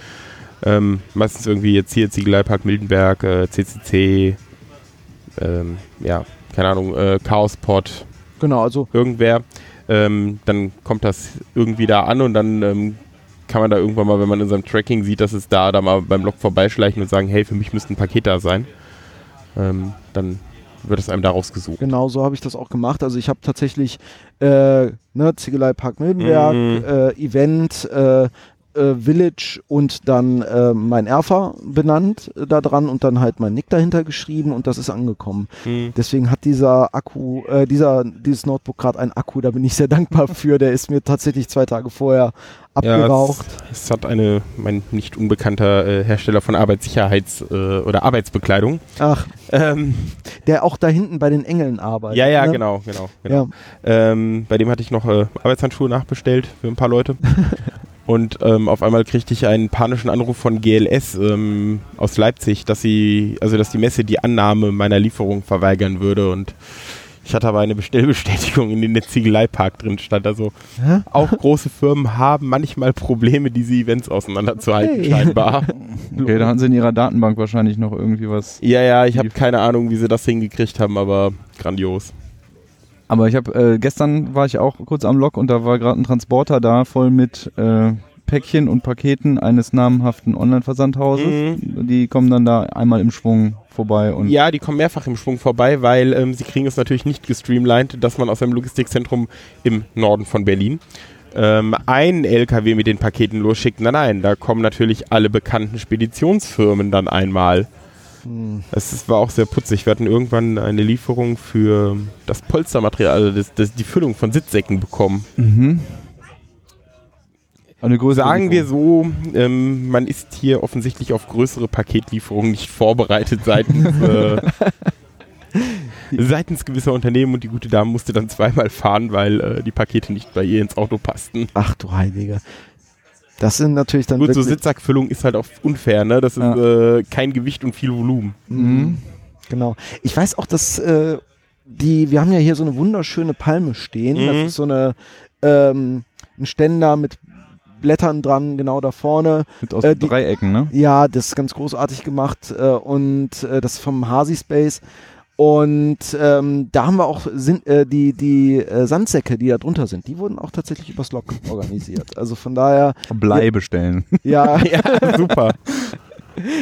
Ähm, meistens irgendwie jetzt hier Ziegeleipark Mildenberg, äh, CCC, ähm, ja, keine Ahnung, äh, Chaospot,
Genau, also
irgendwer, ähm, dann kommt das irgendwie da an und dann ähm, kann man da irgendwann mal, wenn man in seinem Tracking sieht, dass es da, da mal beim Log vorbeischleichen und sagen, hey, für mich müsste ein Paket da sein. Ähm, dann wird es einem daraus gesucht.
Genau, so habe ich das auch gemacht. Also ich habe tatsächlich äh, ne, Ziegelei Park Mildenberg,
Mhm.
äh, Event, äh, äh, Village und dann äh, mein Erfa benannt äh, da dran und dann halt mein Nick dahinter geschrieben und das ist angekommen.
Hm.
Deswegen hat dieser Akku, äh, dieser, dieses Notebook gerade einen Akku, da bin ich sehr dankbar für. Der ist mir tatsächlich zwei Tage vorher abgeraucht.
es, es hat eine, mein nicht unbekannter äh, Hersteller von Arbeitssicherheits- äh, oder Arbeitsbekleidung.
Ach,
Ähm,
der auch da hinten bei den Engeln arbeitet.
ja, ja,
ne?
genau, genau. genau.
Ja.
Ähm, bei dem hatte ich noch äh, Arbeitshandschuhe nachbestellt für ein paar Leute. Und ähm, auf einmal kriegte ich einen panischen Anruf von GLS ähm, aus Leipzig, dass sie, also dass die Messe die Annahme meiner Lieferung verweigern würde. Und ich hatte aber eine Bestellbestätigung, in der der Ziegeleipark drin stand. Also
Hä?
auch große Firmen haben manchmal Probleme, diese Events auseinanderzuhalten,
Hey.
scheinbar.
Okay, da haben sie in ihrer Datenbank wahrscheinlich noch irgendwie was.
Ja, ja, ich habe keine Ahnung, wie sie das hingekriegt haben, aber grandios.
Aber ich habe äh, gestern war ich auch kurz am Lok und da war gerade ein Transporter da voll mit äh, Päckchen und Paketen eines namhaften Online-Versandhauses. Die kommen dann da einmal im Schwung vorbei und
Ja, die kommen mehrfach im Schwung vorbei, weil ähm, sie kriegen es natürlich nicht gestreamlined, dass man aus einem Logistikzentrum im Norden von Berlin ähm, einen LKW mit den Paketen losschickt. Nein, nein, da kommen natürlich alle bekannten Speditionsfirmen dann einmal.
Hm.
Es war auch sehr putzig. Wir hatten irgendwann eine Lieferung für das Polstermaterial, also das, das, die Füllung von Sitzsäcken bekommen.
Mhm. Eine größere
Sagen wir so, ähm, man ist hier offensichtlich auf größere Paketlieferungen nicht vorbereitet seitens, äh, seitens gewisser Unternehmen und die gute Dame musste dann zweimal fahren, weil äh, die Pakete nicht bei ihr ins Auto passten.
Ach du Heilige. Das sind natürlich dann
Gut, so Sitzsackfüllung ist halt auch unfair, ne? Das ist äh, kein Gewicht und viel Volumen.
Mhm. Genau. Ich weiß auch, dass äh, die, wir haben ja hier so eine wunderschöne Palme stehen.
Mhm.
Das ist so eine ähm, ein Ständer mit Blättern dran, genau da vorne.
Mit aus
äh, die-
Dreiecken, ne?
Ja, das ist ganz großartig gemacht äh, und äh, das ist vom Hasi Space. Und ähm, da haben wir auch sind, äh, die, die äh, Sandsäcke, die da drunter sind, die wurden auch tatsächlich übers Log organisiert. Also von daher,
Blei bestellen.
ja,
ja, super.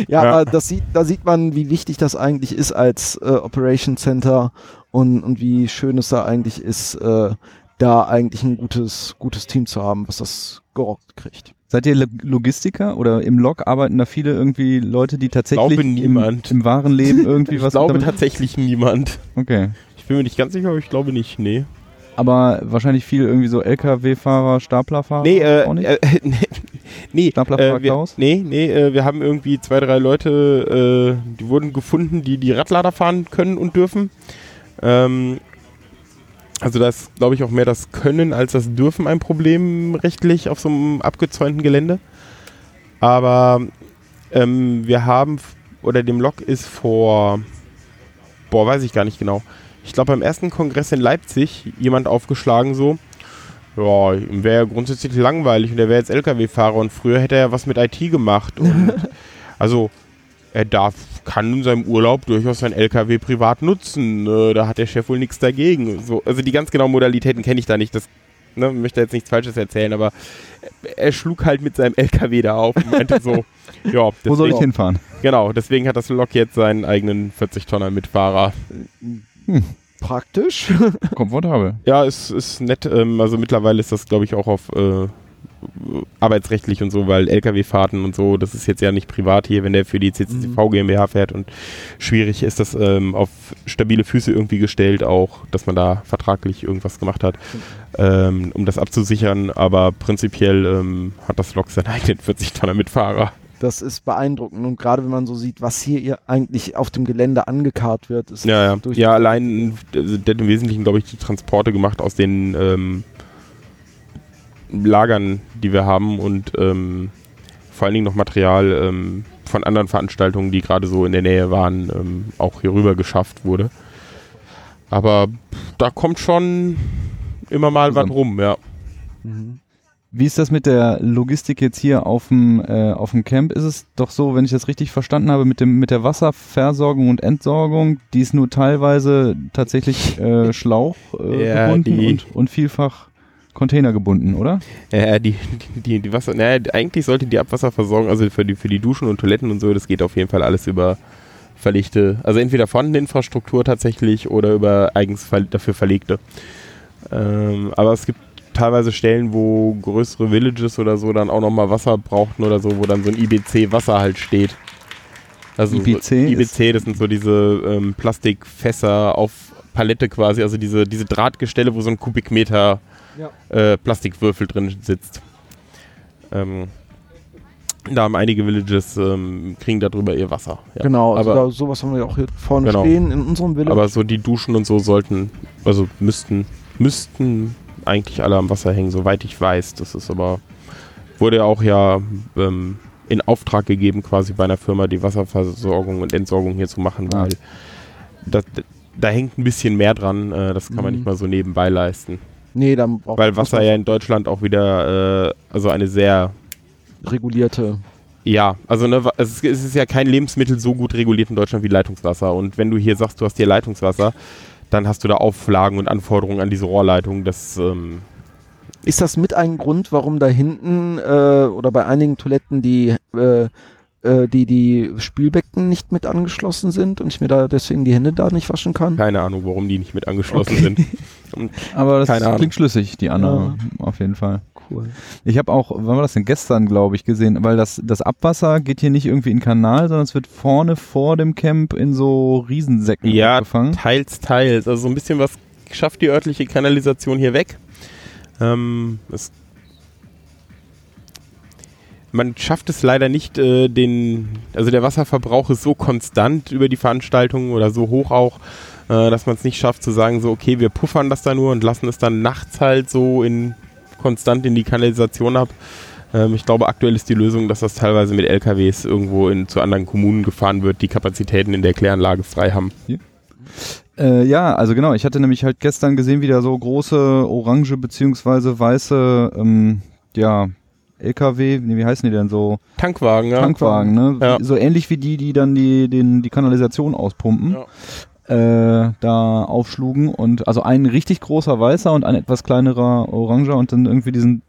Ja,
Ja.
das sieht, da sieht man, wie wichtig das eigentlich ist als äh, Operation Center und, und wie schön es da eigentlich ist, äh, da eigentlich ein gutes, gutes Team zu haben, was das gerockt kriegt.
Seid ihr Lo- Logistiker oder im Log arbeiten da viele irgendwie Leute, die tatsächlich im, im wahren Leben irgendwie
Ich
was
glaube
damit
tatsächlich niemand.
Okay.
Ich bin mir nicht ganz sicher, aber ich glaube nicht, nee.
Aber wahrscheinlich viel irgendwie so LKW-Fahrer, Staplerfahrer?
Nee, äh,
auch nicht?
äh, nee, nee,
Staplerfahrer
äh, wir,
Klaus?
nee, nee, äh, wir haben irgendwie zwei, drei Leute, äh, die wurden gefunden, die die Radlader fahren können und dürfen. Ähm, Also da ist, glaube ich, auch mehr das Können als das Dürfen ein Problem rechtlich auf so einem abgezäunten Gelände. Aber ähm, wir haben, oder dem Lok ist vor, boah, weiß ich gar nicht genau. Ich glaube, beim ersten Kongress in Leipzig jemand aufgeschlagen so, ja, ihm wäre ja grundsätzlich langweilig und er wäre jetzt LKW-Fahrer und früher hätte er ja was mit IT gemacht. Und also er darf, kann in seinem Urlaub durchaus sein LKW privat nutzen. Äh, da hat der Chef wohl nichts dagegen. So, also die ganz genauen Modalitäten kenne ich da nicht. Das ne, möchte jetzt nichts Falsches erzählen, aber er schlug halt mit seinem LKW da auf und meinte so, ja,
Wo soll ich
deswegen-
hinfahren?
Genau, deswegen hat das Lok jetzt seinen eigenen 40-Tonner mit Fahrer.
Praktisch.
Komfortabel.
Ja, es ist nett. Ähm, also mittlerweile ist das, glaube ich, auch auf äh, arbeitsrechtlich und so, weil LKW-Fahrten und so, das ist jetzt ja nicht privat hier, wenn der für die CCTV GmbH fährt und schwierig ist das ähm, auf stabile Füße irgendwie gestellt, auch, dass man da vertraglich irgendwas gemacht hat, ähm, um das abzusichern. Aber prinzipiell ähm, hat das Lok seinen eigenen 40 Tonner mit Fahrer.
Das ist beeindruckend. Und gerade wenn man so sieht, was hier eigentlich auf dem Gelände angekarrt wird, ist
Ja, ja.
durch
ja allein, also der hat im Wesentlichen, glaube ich, die Transporte gemacht aus den ähm, Lagern, die wir haben und ähm, vor allen Dingen noch Material ähm, von anderen Veranstaltungen, die gerade so in der Nähe waren, ähm, auch hier rüber geschafft wurde. Aber da kommt schon immer mal was rum, ja.
Mhm.
Wie ist das mit der Logistik jetzt hier auf dem, äh, auf dem Camp? Ist es doch so, wenn ich das richtig verstanden habe, mit, dem, mit der Wasserversorgung und Entsorgung, die ist nur teilweise tatsächlich äh, Schlauch äh,
Ja,
gebunden und, und vielfach Container gebunden, oder?
Ja, die, die, die Wasser, naja, eigentlich sollte die Abwasserversorgung, also für die, für die Duschen und Toiletten und so, das geht auf jeden Fall alles über verlegte, also entweder vorhandene Infrastruktur tatsächlich oder über eigens ver dafür verlegte. Ähm, aber es gibt teilweise Stellen, wo größere Villages oder so dann auch nochmal Wasser brauchten oder so, wo dann so ein IBC-Wasser halt steht. Also
IBC
so, IBC, das sind so diese ähm, Plastikfässer auf Palette quasi, also diese, diese Drahtgestelle, wo so ein Kubikmeter
Ja.
äh, Plastikwürfel drin sitzt. Ähm, da haben einige Villages, ähm, kriegen darüber ihr Wasser. Ja.
Genau, also
aber,
da, sowas haben wir auch hier vorne
Genau.
stehen in unserem Village.
aber so die Duschen und so sollten, also müssten, müssten eigentlich alle am Wasser hängen, soweit ich weiß. Das ist aber, wurde ja auch ja ähm, in Auftrag gegeben, quasi bei einer Firma die Wasserversorgung und Entsorgung hier zu machen, weil das, da hängt ein bisschen mehr dran, äh, das kann man
Mhm.
nicht mal so nebenbei leisten.
Nee, dann braucht
Weil Wasser ja in Deutschland auch wieder, äh, also eine sehr
regulierte.
Ja, also ne, wa- es ist, es ist ja kein Lebensmittel so gut reguliert in Deutschland wie Leitungswasser. Und wenn du hier sagst, du hast hier Leitungswasser, dann hast du da Auflagen und Anforderungen an diese Rohrleitung. Das, ähm,
Ist das mit ein Grund, warum da hinten äh, oder bei einigen Toiletten die, äh, äh, die, die Spülbecken nicht mit angeschlossen sind und ich mir da deswegen die Hände da nicht waschen kann?
keine Ahnung, warum die nicht mit angeschlossen
Okay.
sind. Und
Aber das
Keine Ahnung.
klingt schlüssig, die Annahme, auf jeden Fall.
Cool.
Ich habe auch, wann war das denn gestern, glaube ich, gesehen, weil das, das Abwasser geht hier nicht irgendwie in den Kanal, sondern es wird vorne vor dem Camp in so Riesensäcken
Ja,
gefangen.
teils, teils. Also so ein bisschen was schafft die örtliche Kanalisation hier weg. Ähm, es man schafft es leider nicht, äh, den, also der Wasserverbrauch ist so konstant über die Veranstaltungen oder so hoch auch, äh, dass man es nicht schafft zu sagen, so, okay, wir puffern das da nur und lassen es dann nachts halt so in konstant in die Kanalisation ab. Ähm, ich glaube, aktuell ist die Lösung, dass das teilweise mit LKWs irgendwo in, zu anderen Kommunen gefahren wird, die Kapazitäten in der Kläranlage frei haben.
Äh, ja, also genau, ich hatte nämlich halt gestern gesehen, wie da so große orange beziehungsweise weiße, ähm, ja, LKW, wie heißen die denn so?
Tankwagen, ja.
Tankwagen, ne?
Ja.
So ähnlich wie die, die dann die, den, die Kanalisation auspumpen, äh, da aufschlugen und also ein richtig großer weißer und ein etwas kleinerer oranger und dann irgendwie diesen,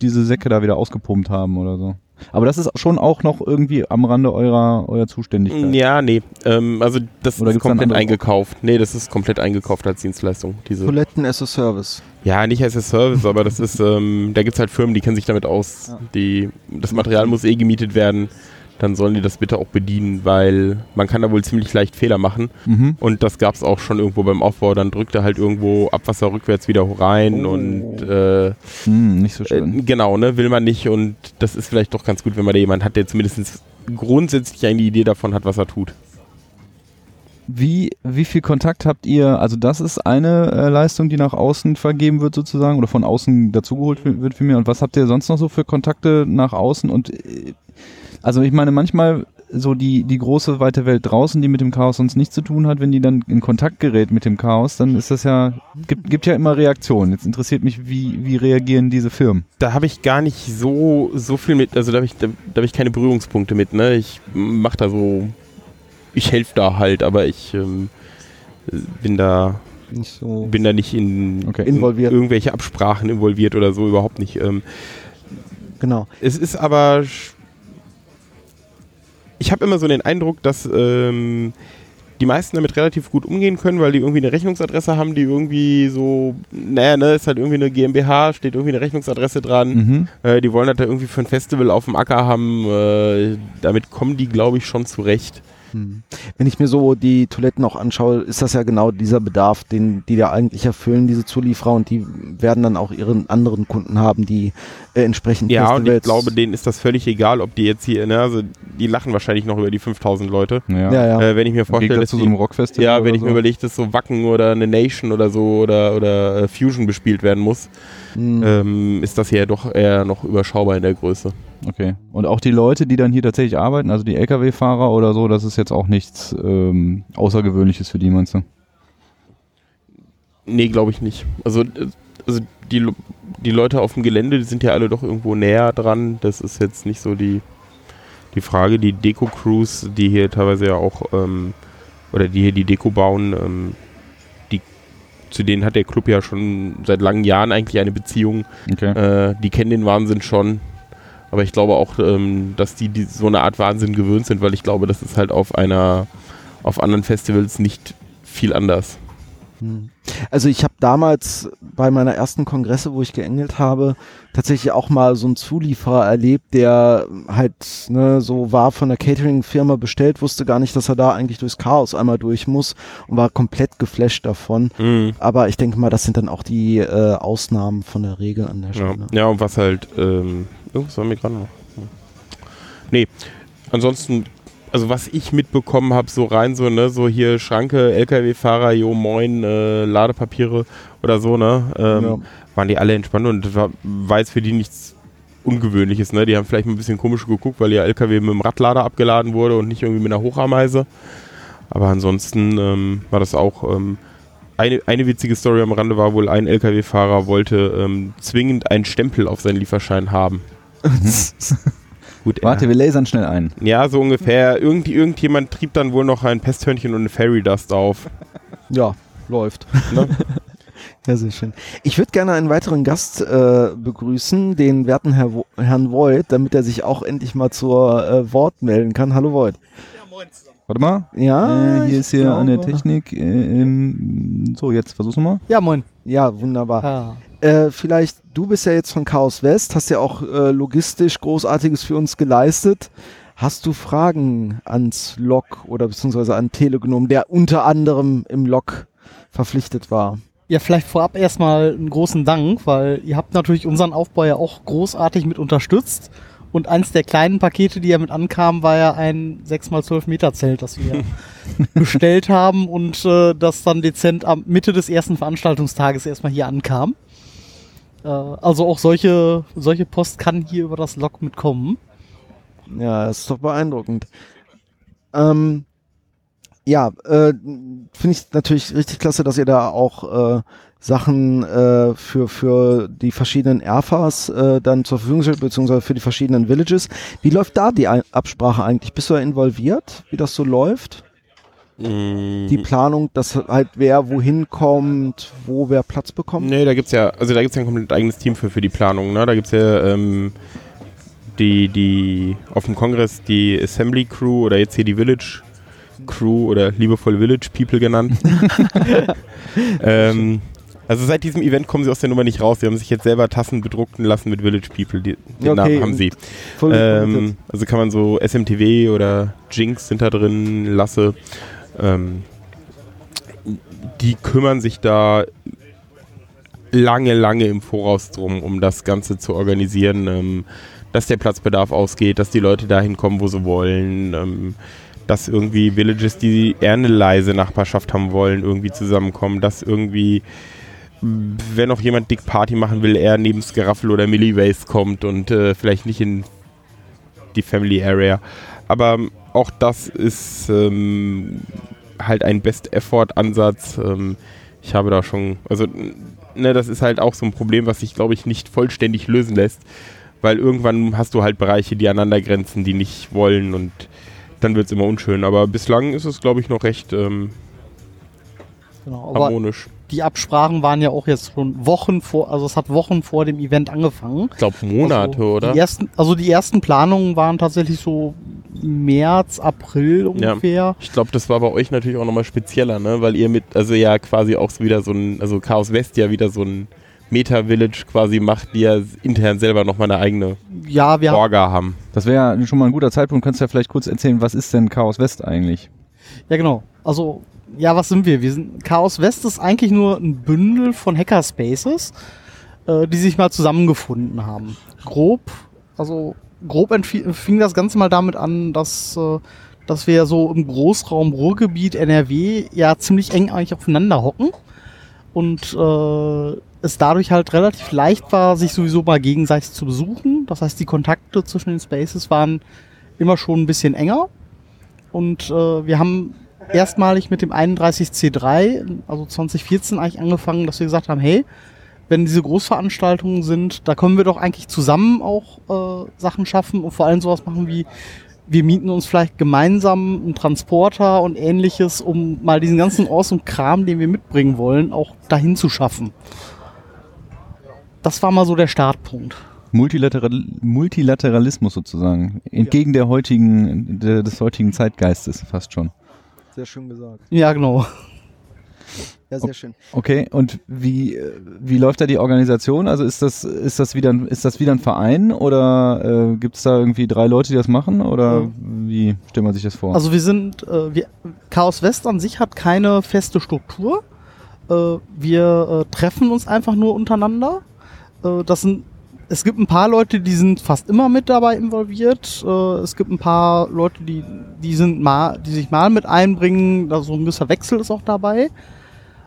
diese Säcke da wieder ausgepumpt haben oder so. Aber das ist schon auch noch irgendwie am Rande eurer, eurer Zuständigkeit.
Ja, nee. Ähm, also das
Oder
ist komplett eingekauft. Nee, das ist komplett eingekauft als Dienstleistung. Diese.
Toiletten as a Service.
Ja, nicht als a Service, aber das ist, ähm, da gibt es halt Firmen, die kennen sich damit aus.
Ja.
Die, das Material muss eh gemietet werden. Dann sollen die das bitte auch bedienen, weil man kann da wohl ziemlich leicht Fehler machen.
Mhm.
Und das gab es auch schon irgendwo beim Aufbau. Dann drückt er halt irgendwo Abwasser rückwärts wieder rein
Oh.
und äh,
Hm, nicht so schön.
äh, genau, ne, will man nicht. Und das ist vielleicht doch ganz gut, wenn man da jemanden hat, der zumindest grundsätzlich eine Idee davon hat, was er tut.
Wie, wie viel Kontakt habt ihr? Also das ist eine äh, Leistung, die nach außen vergeben wird sozusagen oder von außen dazugeholt wi- wird für mir. Und was habt ihr sonst noch so für Kontakte nach außen? Und äh, also ich meine, manchmal so die, die große weite Welt draußen, die mit dem Chaos sonst nichts zu tun hat, wenn die dann in Kontakt gerät mit dem Chaos, dann ist das ja, gibt, gibt ja immer Reaktionen. Jetzt interessiert mich, wie, wie reagieren diese Firmen?
Da habe ich gar nicht so, so viel mit, also da habe ich, da, da hab ich keine Berührungspunkte mit, ne? Ich mache da so, ich helfe da halt, aber ich ähm, bin da
Nicht so.
bin da nicht in,
Okay.
in
Involviert.
irgendwelche Absprachen involviert oder so, überhaupt nicht. Ähm,
Genau.
es ist aber. Ich habe immer so den Eindruck, dass ähm, die meisten damit relativ gut umgehen können, weil die irgendwie eine Rechnungsadresse haben, die irgendwie so, naja, ne, ist halt irgendwie eine GmbH, steht irgendwie eine Rechnungsadresse dran.
Mhm.
Äh, die wollen das da irgendwie für ein Festival auf dem Acker haben. Äh, damit kommen die, glaube ich, schon zurecht.
Hm. Wenn ich mir so die Toiletten auch anschaue, ist das ja genau dieser Bedarf, den die da eigentlich erfüllen, diese Zulieferer, und die werden dann auch ihren anderen Kunden haben, die äh, entsprechend
Ja, und ich
Festivals-
glaube, denen ist das völlig egal, ob die jetzt hier, ne, also die lachen wahrscheinlich noch über die 5000 Leute.
Ja.
ja, ja.
Äh, wenn ich mir vorstelle, dass
zu so einem Rockfestival.
Ja, wenn ich
so.
mir überlege, dass so Wacken oder eine Nation oder so oder, oder äh, Fusion bespielt werden muss,
Hm.
ähm, ist das hier doch eher noch überschaubar in der Größe.
Okay. Und auch die Leute, die dann hier tatsächlich arbeiten, also die Lkw-Fahrer oder so, das ist jetzt auch nichts ähm, Außergewöhnliches für die, meinst du?
Nee, glaube ich nicht. Also, äh, also die, die Leute auf dem Gelände, die sind ja alle doch irgendwo näher dran. Das ist jetzt nicht so die, die Frage. Die Deko-Crews, die hier teilweise ja auch, ähm, oder die hier die Deko bauen, ähm, zu denen hat der Club ja schon seit langen Jahren eigentlich eine Beziehung.
Okay.
Äh, die kennen den Wahnsinn schon. Aber ich glaube auch, ähm, dass die, die so eine Art Wahnsinn gewöhnt sind, weil ich glaube, das ist halt auf einer, auf anderen Festivals nicht viel anders.
Hm. Also ich habe damals bei meiner ersten Kongresse, wo ich geengelt habe, tatsächlich auch mal so einen Zulieferer erlebt, der halt ne, so war von der Catering-Firma bestellt, wusste gar nicht, dass er da eigentlich durchs Chaos einmal durch muss und war komplett geflasht davon.
Mhm.
Aber ich denke mal, das sind dann auch die äh, Ausnahmen von der Regel an der
Ja,
Stelle.
ja, und was halt, ähm, irgendwas war mir gerade noch. Nee, ansonsten, also was ich mitbekommen habe, so rein so, ne, so hier Schranke, LKW-Fahrer, jo moin, äh, Ladepapiere oder so, ne, ähm,
Ja.
waren die alle entspannt und das war, war jetzt für die nichts Ungewöhnliches, ne, die haben vielleicht mal ein bisschen komisch geguckt, weil ihr LKW mit dem Radlader abgeladen wurde und nicht irgendwie mit einer Hochameise. Aber ansonsten ähm, war das auch, ähm, eine, eine witzige Story am Rande war wohl, ein LKW-Fahrer wollte ähm, zwingend einen Stempel auf seinen Lieferschein haben. Gut,
Warte,
äh,
wir lasern schnell ein.
ja, so ungefähr. Irgend, irgendjemand trieb dann wohl noch ein Pesthörnchen und eine Fairy Dust auf.
Ja, läuft.
Ne?
Ja, sehr schön. Ich würde gerne einen weiteren Gast äh, begrüßen, den werten Herr Wo Herrn Voigt, damit er sich auch endlich mal zur äh, Wort melden kann. Hallo Voigt.
Warte mal.
Ja,
äh, hier ist hier an der Technik. Äh, ähm, so, jetzt versuch's nochmal.
Ja, moin.
Ja, wunderbar.
Ah.
Äh, vielleicht, du bist ja jetzt von Chaos West, hast ja auch äh, logistisch Großartiges für uns geleistet. Hast du Fragen ans Log oder beziehungsweise an Telegnom, der unter anderem im Log verpflichtet war?
Ja, vielleicht vorab erstmal einen großen Dank, weil ihr habt natürlich unseren Aufbau ja auch großartig mit unterstützt. Und eins der kleinen Pakete, die ja mit ankamen, war ja ein 6x12 Meter Zelt, das wir bestellt haben und äh, das dann dezent am Mitte des ersten Veranstaltungstages erstmal hier ankam. Äh, also auch solche, solche Post kann hier über das Log mitkommen.
Ja, das ist doch beeindruckend. Ähm, ja, äh, finde ich natürlich richtig klasse, dass ihr da auch äh, Sachen äh, für, für die verschiedenen Erfas äh, dann zur Verfügung stellt, beziehungsweise für die verschiedenen Villages. Wie läuft da die Absprache eigentlich? Bist du da involviert, wie das so läuft?
Mm,
Die Planung, dass halt wer wohin kommt, wo wer Platz bekommt?
Nee, da gibt's ja, also da gibt's ja ein komplett eigenes Team für, für die Planung, ne? Da gibt's ja ähm, die, die auf dem Kongress die Assembly Crew oder jetzt hier die Village Crew oder liebevoll Village People genannt. ähm, also seit diesem Event kommen sie aus der Nummer nicht raus. Sie haben sich jetzt selber Tassen bedruckten lassen mit Village People. Die, den
Okay.
Namen haben sie. Ähm, also kann man so SMTW oder Jinx sind da drin, Lasse. Ähm, die kümmern sich da lange, lange im Voraus drum, um das Ganze zu organisieren, ähm, dass der Platzbedarf ausgeht, dass die Leute dahin kommen, wo sie wollen, ähm, dass irgendwie Villages, die eher eine leise Nachbarschaft haben wollen, irgendwie zusammenkommen, dass irgendwie, wenn noch jemand dick Party machen will, eher neben Scaraffel oder Milliways kommt und äh, vielleicht nicht in die Family Area. Aber ähm, auch das ist ähm, halt ein Best-Effort-Ansatz. Ähm, ich habe da schon, also ne, das ist halt auch so ein Problem, was sich, glaube ich, nicht vollständig lösen lässt, weil irgendwann hast du halt Bereiche, die aneinander grenzen, die nicht wollen und dann wird es immer unschön. Aber bislang ist es, glaube ich, noch recht ähm,
Genau, aber
harmonisch.
die Absprachen waren ja auch jetzt schon Wochen vor, also es hat Wochen vor dem Event angefangen.
Ich glaube Monate,
also
oder?
Die ersten, also die ersten Planungen waren tatsächlich so März, April ungefähr.
Ich glaube, das war bei euch natürlich auch nochmal spezieller, ne? Weil ihr mit, also ja quasi auch so wieder so ein, also Chaos West ja wieder so ein Meta-Village quasi macht, die ja intern selber nochmal eine eigene
Ja, wir haben,
Orga haben.
Das wäre ja schon mal ein guter Zeitpunkt. Könntest du ja vielleicht kurz erzählen, was ist denn Chaos West eigentlich?
ja genau. Also, ja, was sind wir? Wir sind, Chaos West ist eigentlich nur ein Bündel von Hackerspaces, äh, die sich mal zusammengefunden haben. Grob, also grob fing das Ganze mal damit an, dass, äh, dass wir so im Großraum Ruhrgebiet NRW ja ziemlich eng eigentlich aufeinander hocken und äh, es dadurch halt relativ leicht war, sich sowieso mal gegenseitig zu besuchen. Das heißt, die Kontakte zwischen den Spaces waren immer schon ein bisschen enger. Und äh, wir haben erstmalig mit dem 31C3, also 2014 eigentlich angefangen, dass wir gesagt haben, hey, wenn diese Großveranstaltungen sind, da können wir doch eigentlich zusammen auch äh, Sachen schaffen und vor allem sowas machen wie, wir mieten uns vielleicht gemeinsam einen Transporter und ähnliches, um mal diesen ganzen awesome Kram, den wir mitbringen wollen, auch dahin zu schaffen. Das war mal so der Startpunkt.
Multilateral Multilateralismus sozusagen. Entgegen der heutigen, der, des heutigen Zeitgeistes fast schon.
Sehr schön gesagt.
Ja, genau.
Ja, sehr schön.
Okay, und wie, wie läuft da die Organisation? Also ist das, ist das wieder, ein- ist das wieder ein Verein oder äh, gibt es da irgendwie drei Leute, die das machen? Oder
Ja.
wie stellt man sich das vor?
Also wir sind, äh, wir, Chaos West an sich hat keine feste Struktur. Äh, wir äh, treffen uns einfach nur untereinander. Äh, das sind, es gibt ein paar Leute, die sind fast immer mit dabei involviert. Äh, es gibt ein paar Leute, die, die sind mal, die sich mal mit einbringen. Da so ein gewisser Wechsel ist auch dabei.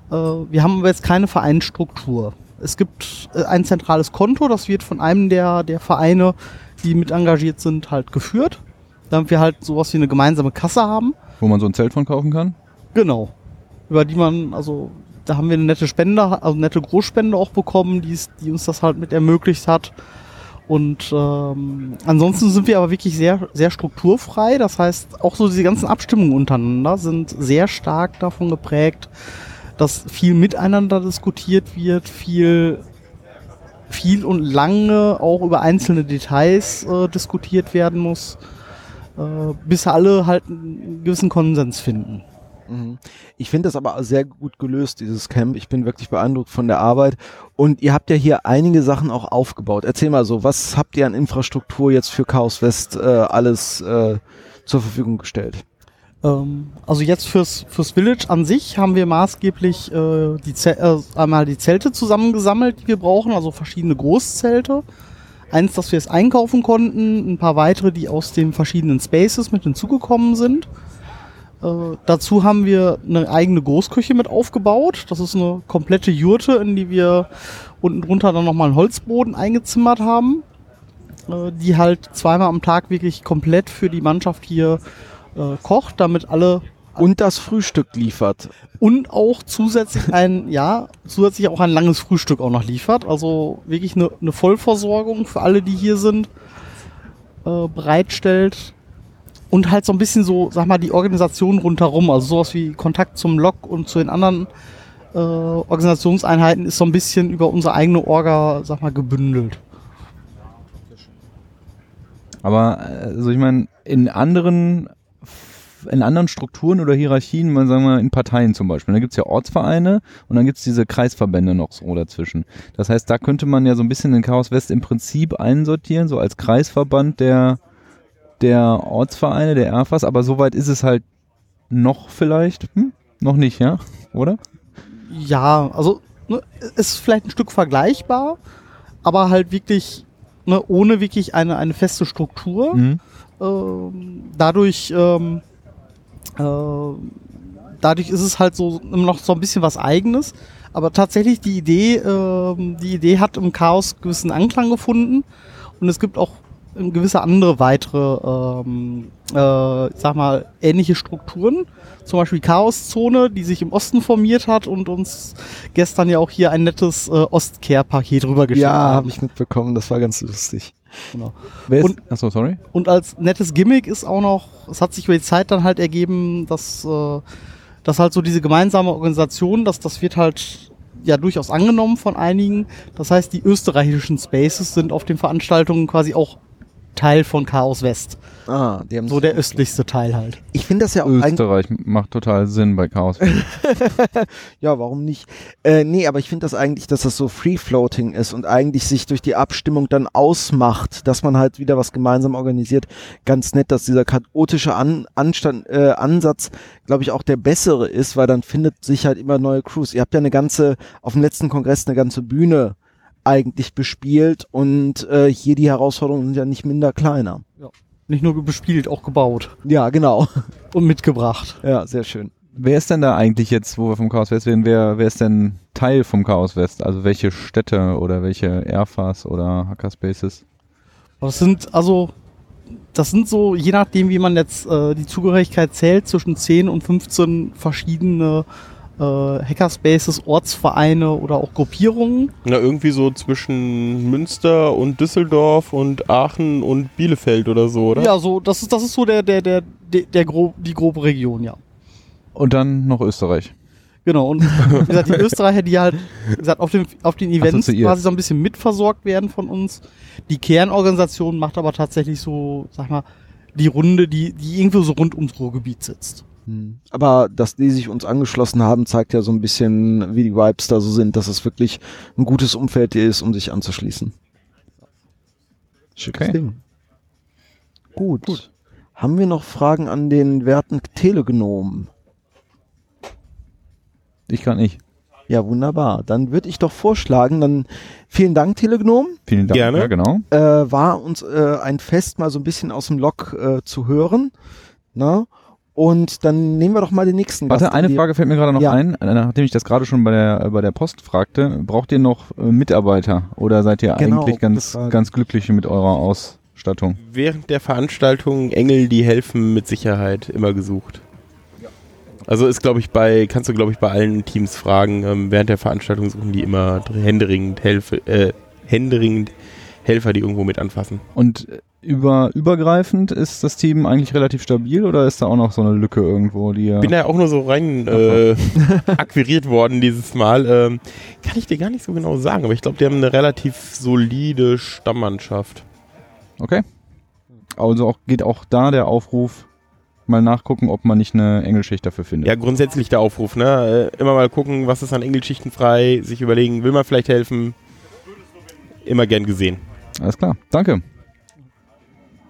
Äh, wir haben aber jetzt keine Vereinsstruktur. Es gibt äh, ein zentrales Konto, das wird von einem der, der Vereine, die mit engagiert sind, halt geführt. Damit wir halt sowas wie eine gemeinsame Kasse haben.
Wo man so ein Zelt von kaufen kann?
Genau. Über die man, also da haben wir eine nette Spende, also nette Großspende auch bekommen, die, die uns das halt mit ermöglicht hat. Und ähm, ansonsten sind wir aber wirklich sehr, sehr strukturfrei. Das heißt, auch so diese ganzen Abstimmungen untereinander sind sehr stark davon geprägt, dass viel miteinander diskutiert wird, viel, viel und lange auch über einzelne Details äh, diskutiert werden muss, äh, bis alle halt einen gewissen Konsens finden.
Mhm. Ich finde das aber sehr gut gelöst, dieses Camp. Ich bin wirklich beeindruckt von der Arbeit. Und ihr habt ja hier einige Sachen auch aufgebaut. Erzähl mal so, was habt ihr an Infrastruktur jetzt für Chaos West äh, alles äh, zur Verfügung gestellt?
Ähm, also jetzt fürs, fürs Village an sich haben wir maßgeblich äh, die äh, einmal die Zelte zusammengesammelt, die wir brauchen, also verschiedene Großzelte. Eins, das wir jetzt einkaufen konnten, ein paar weitere, die aus den verschiedenen Spaces mit hinzugekommen sind. Äh, dazu haben wir eine eigene Großküche mit aufgebaut. Das ist eine komplette Jurte, in die wir unten drunter dann nochmal einen Holzboden eingezimmert haben, äh, die halt zweimal am Tag wirklich komplett für die Mannschaft hier äh, kocht, damit alle
Und das Frühstück liefert.
und auch zusätzlich ein, ja, zusätzlich auch ein langes Frühstück auch noch liefert. Also wirklich eine, eine Vollversorgung für alle, die hier sind, äh, bereitstellt. Und halt so ein bisschen so, sag mal, die Organisation rundherum, also sowas wie Kontakt zum Log und zu den anderen äh, Organisationseinheiten ist so ein bisschen über unsere eigene Orga, sag mal, gebündelt.
Aber also ich meine, in anderen in anderen Strukturen oder Hierarchien, man sagen wir in Parteien zum Beispiel, da gibt's ja Ortsvereine und dann gibt's diese Kreisverbände noch so dazwischen. Das heißt, da könnte man ja so ein bisschen den Chaos West im Prinzip einsortieren, so als Kreisverband der, der Ortsvereine, der ERFAs, aber soweit ist es halt noch vielleicht, hm? noch nicht, ja, oder?
Ja, also ne, ist vielleicht ein Stück vergleichbar, aber halt wirklich ne, ohne wirklich eine, eine feste Struktur.
Mhm.
Ähm, dadurch ähm, Äh, dadurch ist es halt so immer noch so ein bisschen was Eigenes. Aber tatsächlich die Idee, ähm, die Idee hat im Chaos gewissen Anklang gefunden und es gibt auch gewisse andere weitere, ähm, äh, ich sag mal, ähnliche Strukturen. Zum Beispiel Chaoszone, die sich im Osten formiert hat und uns gestern ja auch hier ein nettes äh, Ostcare-Paket rübergeschickt
Ja,
haben.
habe ich mitbekommen, das war ganz lustig.
Genau.
Wer
Und-
achso, sorry.
Und als nettes Gimmick ist auch noch, es hat sich über die Zeit dann halt ergeben, dass, äh, dass halt so diese gemeinsame Organisation, dass das wird halt ja durchaus angenommen von einigen. Das heißt, die österreichischen Spaces sind auf den Veranstaltungen quasi auch Teil von Chaos West.
Ah, die haben
So der östlichste Teil halt.
Ich finde das ja auch.
Österreich macht total Sinn bei Chaos.
Ja, warum nicht? Äh, nee, aber ich finde das eigentlich, dass das so free-floating ist und eigentlich sich durch die Abstimmung dann ausmacht, dass man halt wieder was gemeinsam organisiert. Ganz nett, dass dieser chaotische An Anstand, äh, Ansatz, glaube ich, auch der bessere ist, weil dann findet sich halt immer neue Crews. Ihr habt ja eine ganze, auf dem letzten Kongress eine ganze Bühne eigentlich bespielt und äh, hier die Herausforderungen sind ja nicht minder kleiner.
Nicht nur bespielt, auch gebaut
Ja, genau.
und mitgebracht.
Ja, sehr schön.
wer ist denn da eigentlich jetzt, wo wir vom Chaos West reden, wer, wer ist denn Teil vom Chaos West? Also welche Städte oder welche Airfas oder Hackerspaces?
Das sind also, das sind so, je nachdem, wie man jetzt äh, die Zugehörigkeit zählt, zwischen 10 und 15 verschiedene äh, Hackerspaces, Ortsvereine oder auch Gruppierungen.
Na, irgendwie so zwischen Münster und Düsseldorf und Aachen und Bielefeld oder so, oder?
Ja, so, das ist, das ist so der, der, der, der, der grob, die grobe Region, ja.
Und dann noch Österreich.
Genau, und wie gesagt, die Österreicher, die halt wie gesagt, auf, dem, auf den Events
Assoziiert.
quasi so ein bisschen mitversorgt werden von uns. Die Kernorganisation macht aber tatsächlich so, sag mal, die Runde, die, die irgendwo so rund ums Ruhrgebiet sitzt.
Hm. Aber dass die sich uns angeschlossen haben, zeigt ja so ein bisschen, wie die Vibes da so sind, dass es wirklich ein gutes Umfeld hier ist, um sich anzuschließen. Schickes
Okay.
Ding. Gut. Haben wir noch Fragen an den werten Telegnom?
Ich kann nicht.
Ja, wunderbar. Dann würde ich doch vorschlagen, dann vielen Dank, Telegnom.
Vielen Dank.
Gerne.
Ja, genau.
Äh, war uns äh, ein Fest, mal so ein bisschen aus dem Log äh, zu hören. Na? Und dann nehmen wir doch mal den nächsten
Warte,
Gast an
eine Frage fällt mir gerade noch
Ja.
ein, äh, nachdem ich das gerade schon bei der, äh, bei der Post fragte. Braucht ihr noch äh, Mitarbeiter oder seid ihr
Genau,
eigentlich ganz, ganz glücklich mit eurer Ausstattung?
Während der Veranstaltung Engel, die helfen, mit Sicherheit immer gesucht. Also ist, glaube ich, bei, kannst du, glaube ich, bei allen Teams fragen, ähm, während der Veranstaltung suchen die immer händeringend, Helfe, äh, händeringend Helfer, die irgendwo mit anfassen.
Und über, übergreifend ist das Team eigentlich relativ stabil oder ist da auch noch so eine Lücke irgendwo, die
Bin da ja auch nur so rein äh, akquiriert worden dieses Mal. Ähm, kann ich dir gar nicht so genau sagen, aber ich glaube, die haben eine relativ solide Stammmannschaft.
Okay. Also auch, geht auch da der Aufruf, mal nachgucken, ob man nicht eine Engelschicht dafür findet.
Ja, grundsätzlich der Aufruf, ne? Äh, immer mal gucken, was ist an Engelschichten frei, sich überlegen, will man vielleicht helfen. Immer gern gesehen.
Alles klar. Danke.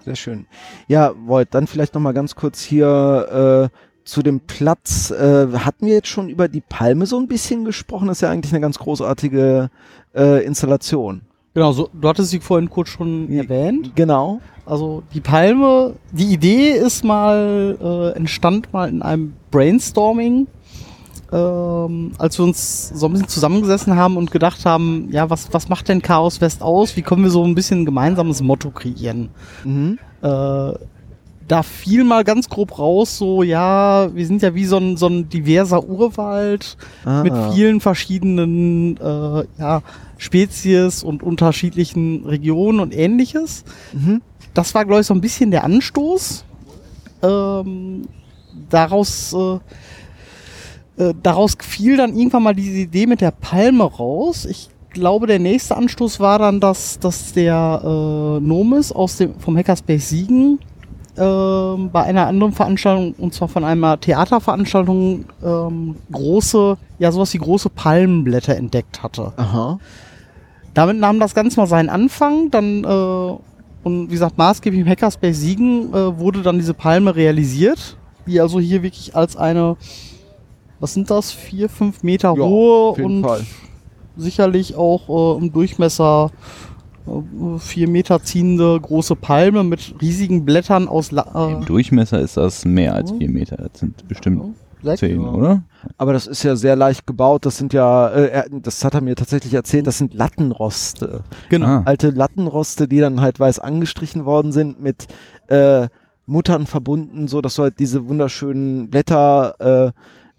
Sehr schön. Ja, Voigt, dann vielleicht noch mal ganz kurz hier äh, zu dem Platz. Äh, hatten wir jetzt schon über die Palme so ein bisschen gesprochen? Das ist ja eigentlich eine ganz großartige äh, Installation.
Genau, so, du hattest sie vorhin kurz schon
Ja.
erwähnt.
Genau.
Also die Palme, die Idee ist mal, äh, entstand mal in einem Brainstorming, ähm, als wir uns so ein bisschen zusammengesessen haben und gedacht haben, ja, was, was macht denn Chaos West aus? Wie können wir so ein bisschen ein gemeinsames Motto kreieren?
Mhm.
Äh, da fiel mal ganz grob raus, so, ja, wir sind ja wie so ein, so ein diverser Urwald
Ah.
mit vielen verschiedenen äh, ja, Spezies und unterschiedlichen Regionen und ähnliches.
Mhm.
Das war, glaube ich, so ein bisschen der Anstoß. Ähm, daraus, äh, äh, daraus fiel dann irgendwann mal diese Idee mit der Palme raus. Ich glaube, der nächste Anstoß war dann, dass, dass der äh, Nomis aus dem, vom Hackerspace Siegen ähm, bei einer anderen Veranstaltung, und zwar von einer Theaterveranstaltung, ähm, große, ja, sowas wie große Palmenblätter entdeckt hatte.
Aha.
Damit nahm das Ganze mal seinen Anfang, dann, äh, und wie gesagt, maßgeblich im Hackerspace Siegen äh, wurde dann diese Palme realisiert, die also hier wirklich als eine, was sind das, vier, fünf Meter
Ja,
hohe und
Fall.
sicherlich auch äh, im Durchmesser äh, vier Meter ziehende große Palme mit riesigen Blättern aus La
Im
äh,
Durchmesser ist das mehr als vier Meter. Das sind bestimmt zehn, oder?
Aber das ist ja sehr leicht gebaut. Das sind ja, äh, er, das hat er mir tatsächlich erzählt, das sind Lattenroste.
Genau.
Ah.
Alte Lattenroste, die dann halt weiß angestrichen worden sind mit äh, Muttern verbunden, so dass du halt diese wunderschönen Blätter äh,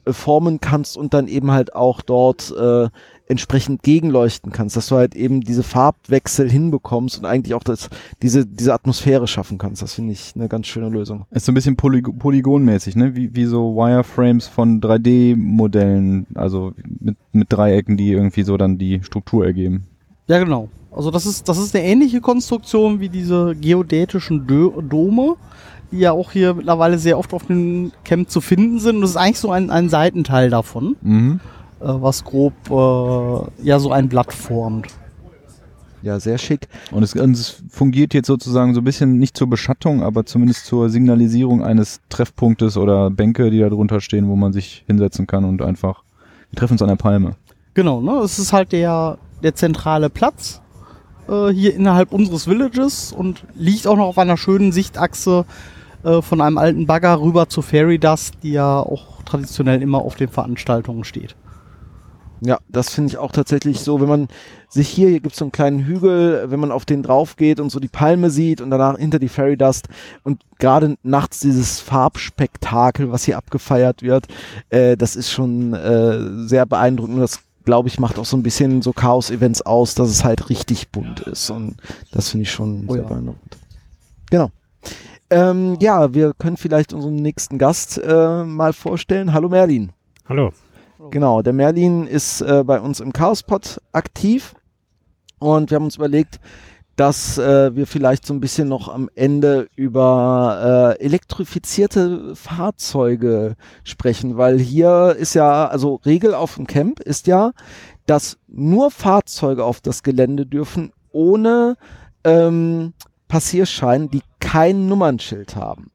formen kannst und dann eben halt auch dort äh, entsprechend gegenleuchten kannst, dass du halt eben diese Farbwechsel hinbekommst und eigentlich auch das, diese, diese Atmosphäre schaffen kannst. Das finde ich eine ganz schöne Lösung.
Ist so ein bisschen poly polygonmäßig, ne? Wie, wie so Wireframes von 3D-Modellen, also mit, mit Dreiecken, die irgendwie so dann die Struktur ergeben.
Ja, genau. Also das ist, das ist eine ähnliche Konstruktion wie diese geodätischen Dö Dome, die ja auch hier mittlerweile sehr oft auf dem Camp zu finden sind. Und das ist eigentlich so ein, ein Seitenteil davon,
Mhm.
äh, was grob äh, ja so ein Blatt formt.
Ja, sehr schick.
Und es, und es fungiert jetzt sozusagen so ein bisschen nicht zur Beschattung, aber zumindest zur Signalisierung eines Treffpunktes oder Bänke, die da drunter stehen, wo man sich hinsetzen kann und einfach, wir treffen uns an der Palme.
Genau, ne? Es ist halt der, der zentrale Platz äh, hier innerhalb unseres Villages und liegt auch noch auf einer schönen Sichtachse äh, von einem alten Bagger rüber zu Fairy Dust, die ja auch traditionell immer auf den Veranstaltungen steht.
Ja, das finde ich auch tatsächlich so, wenn man sich hier, hier gibt es so einen kleinen Hügel, wenn man auf den drauf geht und so die Palme sieht und danach hinter die Fairy Dust und gerade nachts dieses Farbspektakel, was hier abgefeiert wird, äh, das ist schon äh, sehr beeindruckend und das glaube ich macht auch so ein bisschen so Chaos-Events aus, dass es halt richtig bunt ist und das finde ich schon
Oh
sehr
ja.
beeindruckend. Genau. Ähm, ja, wir können vielleicht unseren nächsten Gast äh, mal vorstellen. Hallo Merlin.
Hallo.
Genau, der Merlin ist äh, bei uns im Chaospot aktiv und wir haben uns überlegt, dass äh, wir vielleicht so ein bisschen noch am Ende über äh, elektrifizierte Fahrzeuge sprechen, weil hier ist ja, also Regel auf dem Camp ist ja, dass nur Fahrzeuge auf das Gelände dürfen ohne ähm, Passierschein, die kein Nummernschild haben.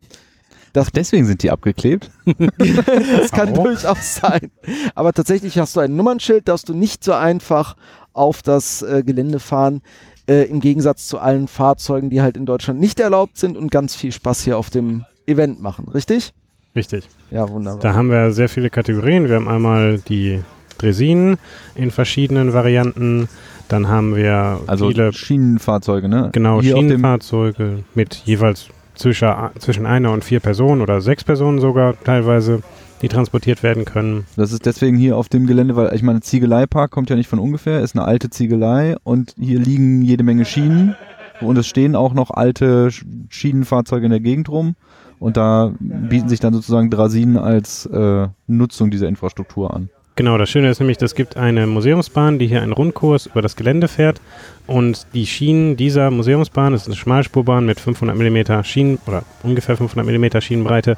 Ach, deswegen sind die abgeklebt?
Das kann durchaus sein. Aber tatsächlich hast du ein Nummernschild, darfst du nicht so einfach auf das äh, Gelände fahren, äh, im Gegensatz zu allen Fahrzeugen, die halt in Deutschland nicht erlaubt sind und ganz viel Spaß hier auf dem Event machen. Richtig?
Richtig.
Ja, wunderbar.
Da haben wir sehr viele Kategorien. Wir haben einmal die Dresinen in verschiedenen Varianten. Dann haben wir
Also
viele
Schienenfahrzeuge, ne?
genau
Hier
Schienenfahrzeuge mit jeweils zwischen, zwischen einer und vier Personen oder sechs Personen sogar teilweise, die transportiert werden können.
Das ist deswegen hier auf dem Gelände, weil ich meine, Ziegeleipark kommt ja nicht von ungefähr, ist eine alte Ziegelei und hier liegen jede Menge Schienen und es stehen auch noch alte Sch- Schienenfahrzeuge in der Gegend rum und da bieten sich dann sozusagen Draisinen als äh, Nutzung dieser Infrastruktur an.
Genau, das Schöne ist nämlich, es gibt eine Museumsbahn, die hier einen Rundkurs über das Gelände fährt und die Schienen dieser Museumsbahn, das ist eine Schmalspurbahn mit 500 mm Schienen oder ungefähr 500 mm Schienenbreite.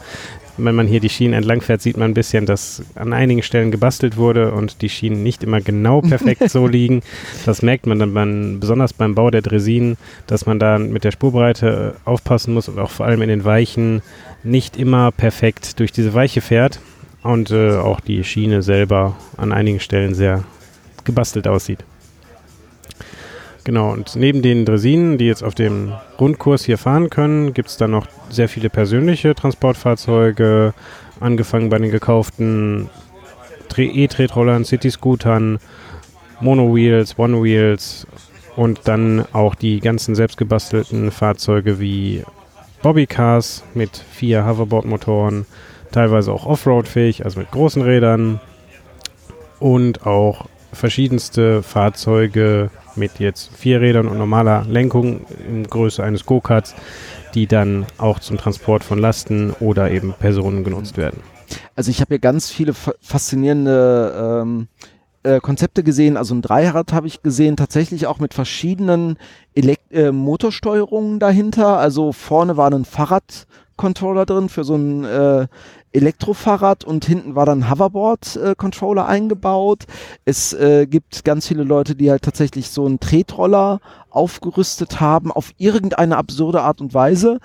Wenn man hier die Schienen entlang fährt, sieht man ein bisschen, dass an einigen Stellen gebastelt wurde und die Schienen nicht immer genau perfekt so liegen. Das merkt man dann beim, besonders beim Bau der Dresinen, dass man da mit der Spurbreite äh, aufpassen muss und auch vor allem in den Weichen nicht immer perfekt durch diese Weiche fährt und äh, auch die Schiene selber an einigen Stellen sehr gebastelt aussieht. Genau, und neben den Dresinen, die jetzt auf dem Rundkurs hier fahren können, gibt es dann noch sehr viele persönliche Transportfahrzeuge, angefangen bei den gekauften Tre- E-Tretrollern, City-Scootern, Monowheels, One-Wheels und dann auch die ganzen selbstgebastelten Fahrzeuge wie Bobbycars mit vier Hoverboard-Motoren, teilweise auch Offroad-fähig, also mit großen Rädern und auch verschiedenste Fahrzeuge mit jetzt vier Rädern und normaler Lenkung in Größe eines Go-Karts, die dann auch zum Transport von Lasten oder eben Personen genutzt werden.
Also ich habe hier ganz viele fa- faszinierende ähm, äh, Konzepte gesehen. Also ein Dreirad habe ich gesehen, tatsächlich auch mit verschiedenen Elekt äh, Motorsteuerungen dahinter. Also vorne war ein Fahrradcontroller drin für so ein äh, Elektrofahrrad und hinten war dann Hoverboard-Controller eingebaut. Es äh, gibt ganz viele Leute, die halt tatsächlich so einen Tretroller aufgerüstet haben auf irgendeine absurde Art und Weise.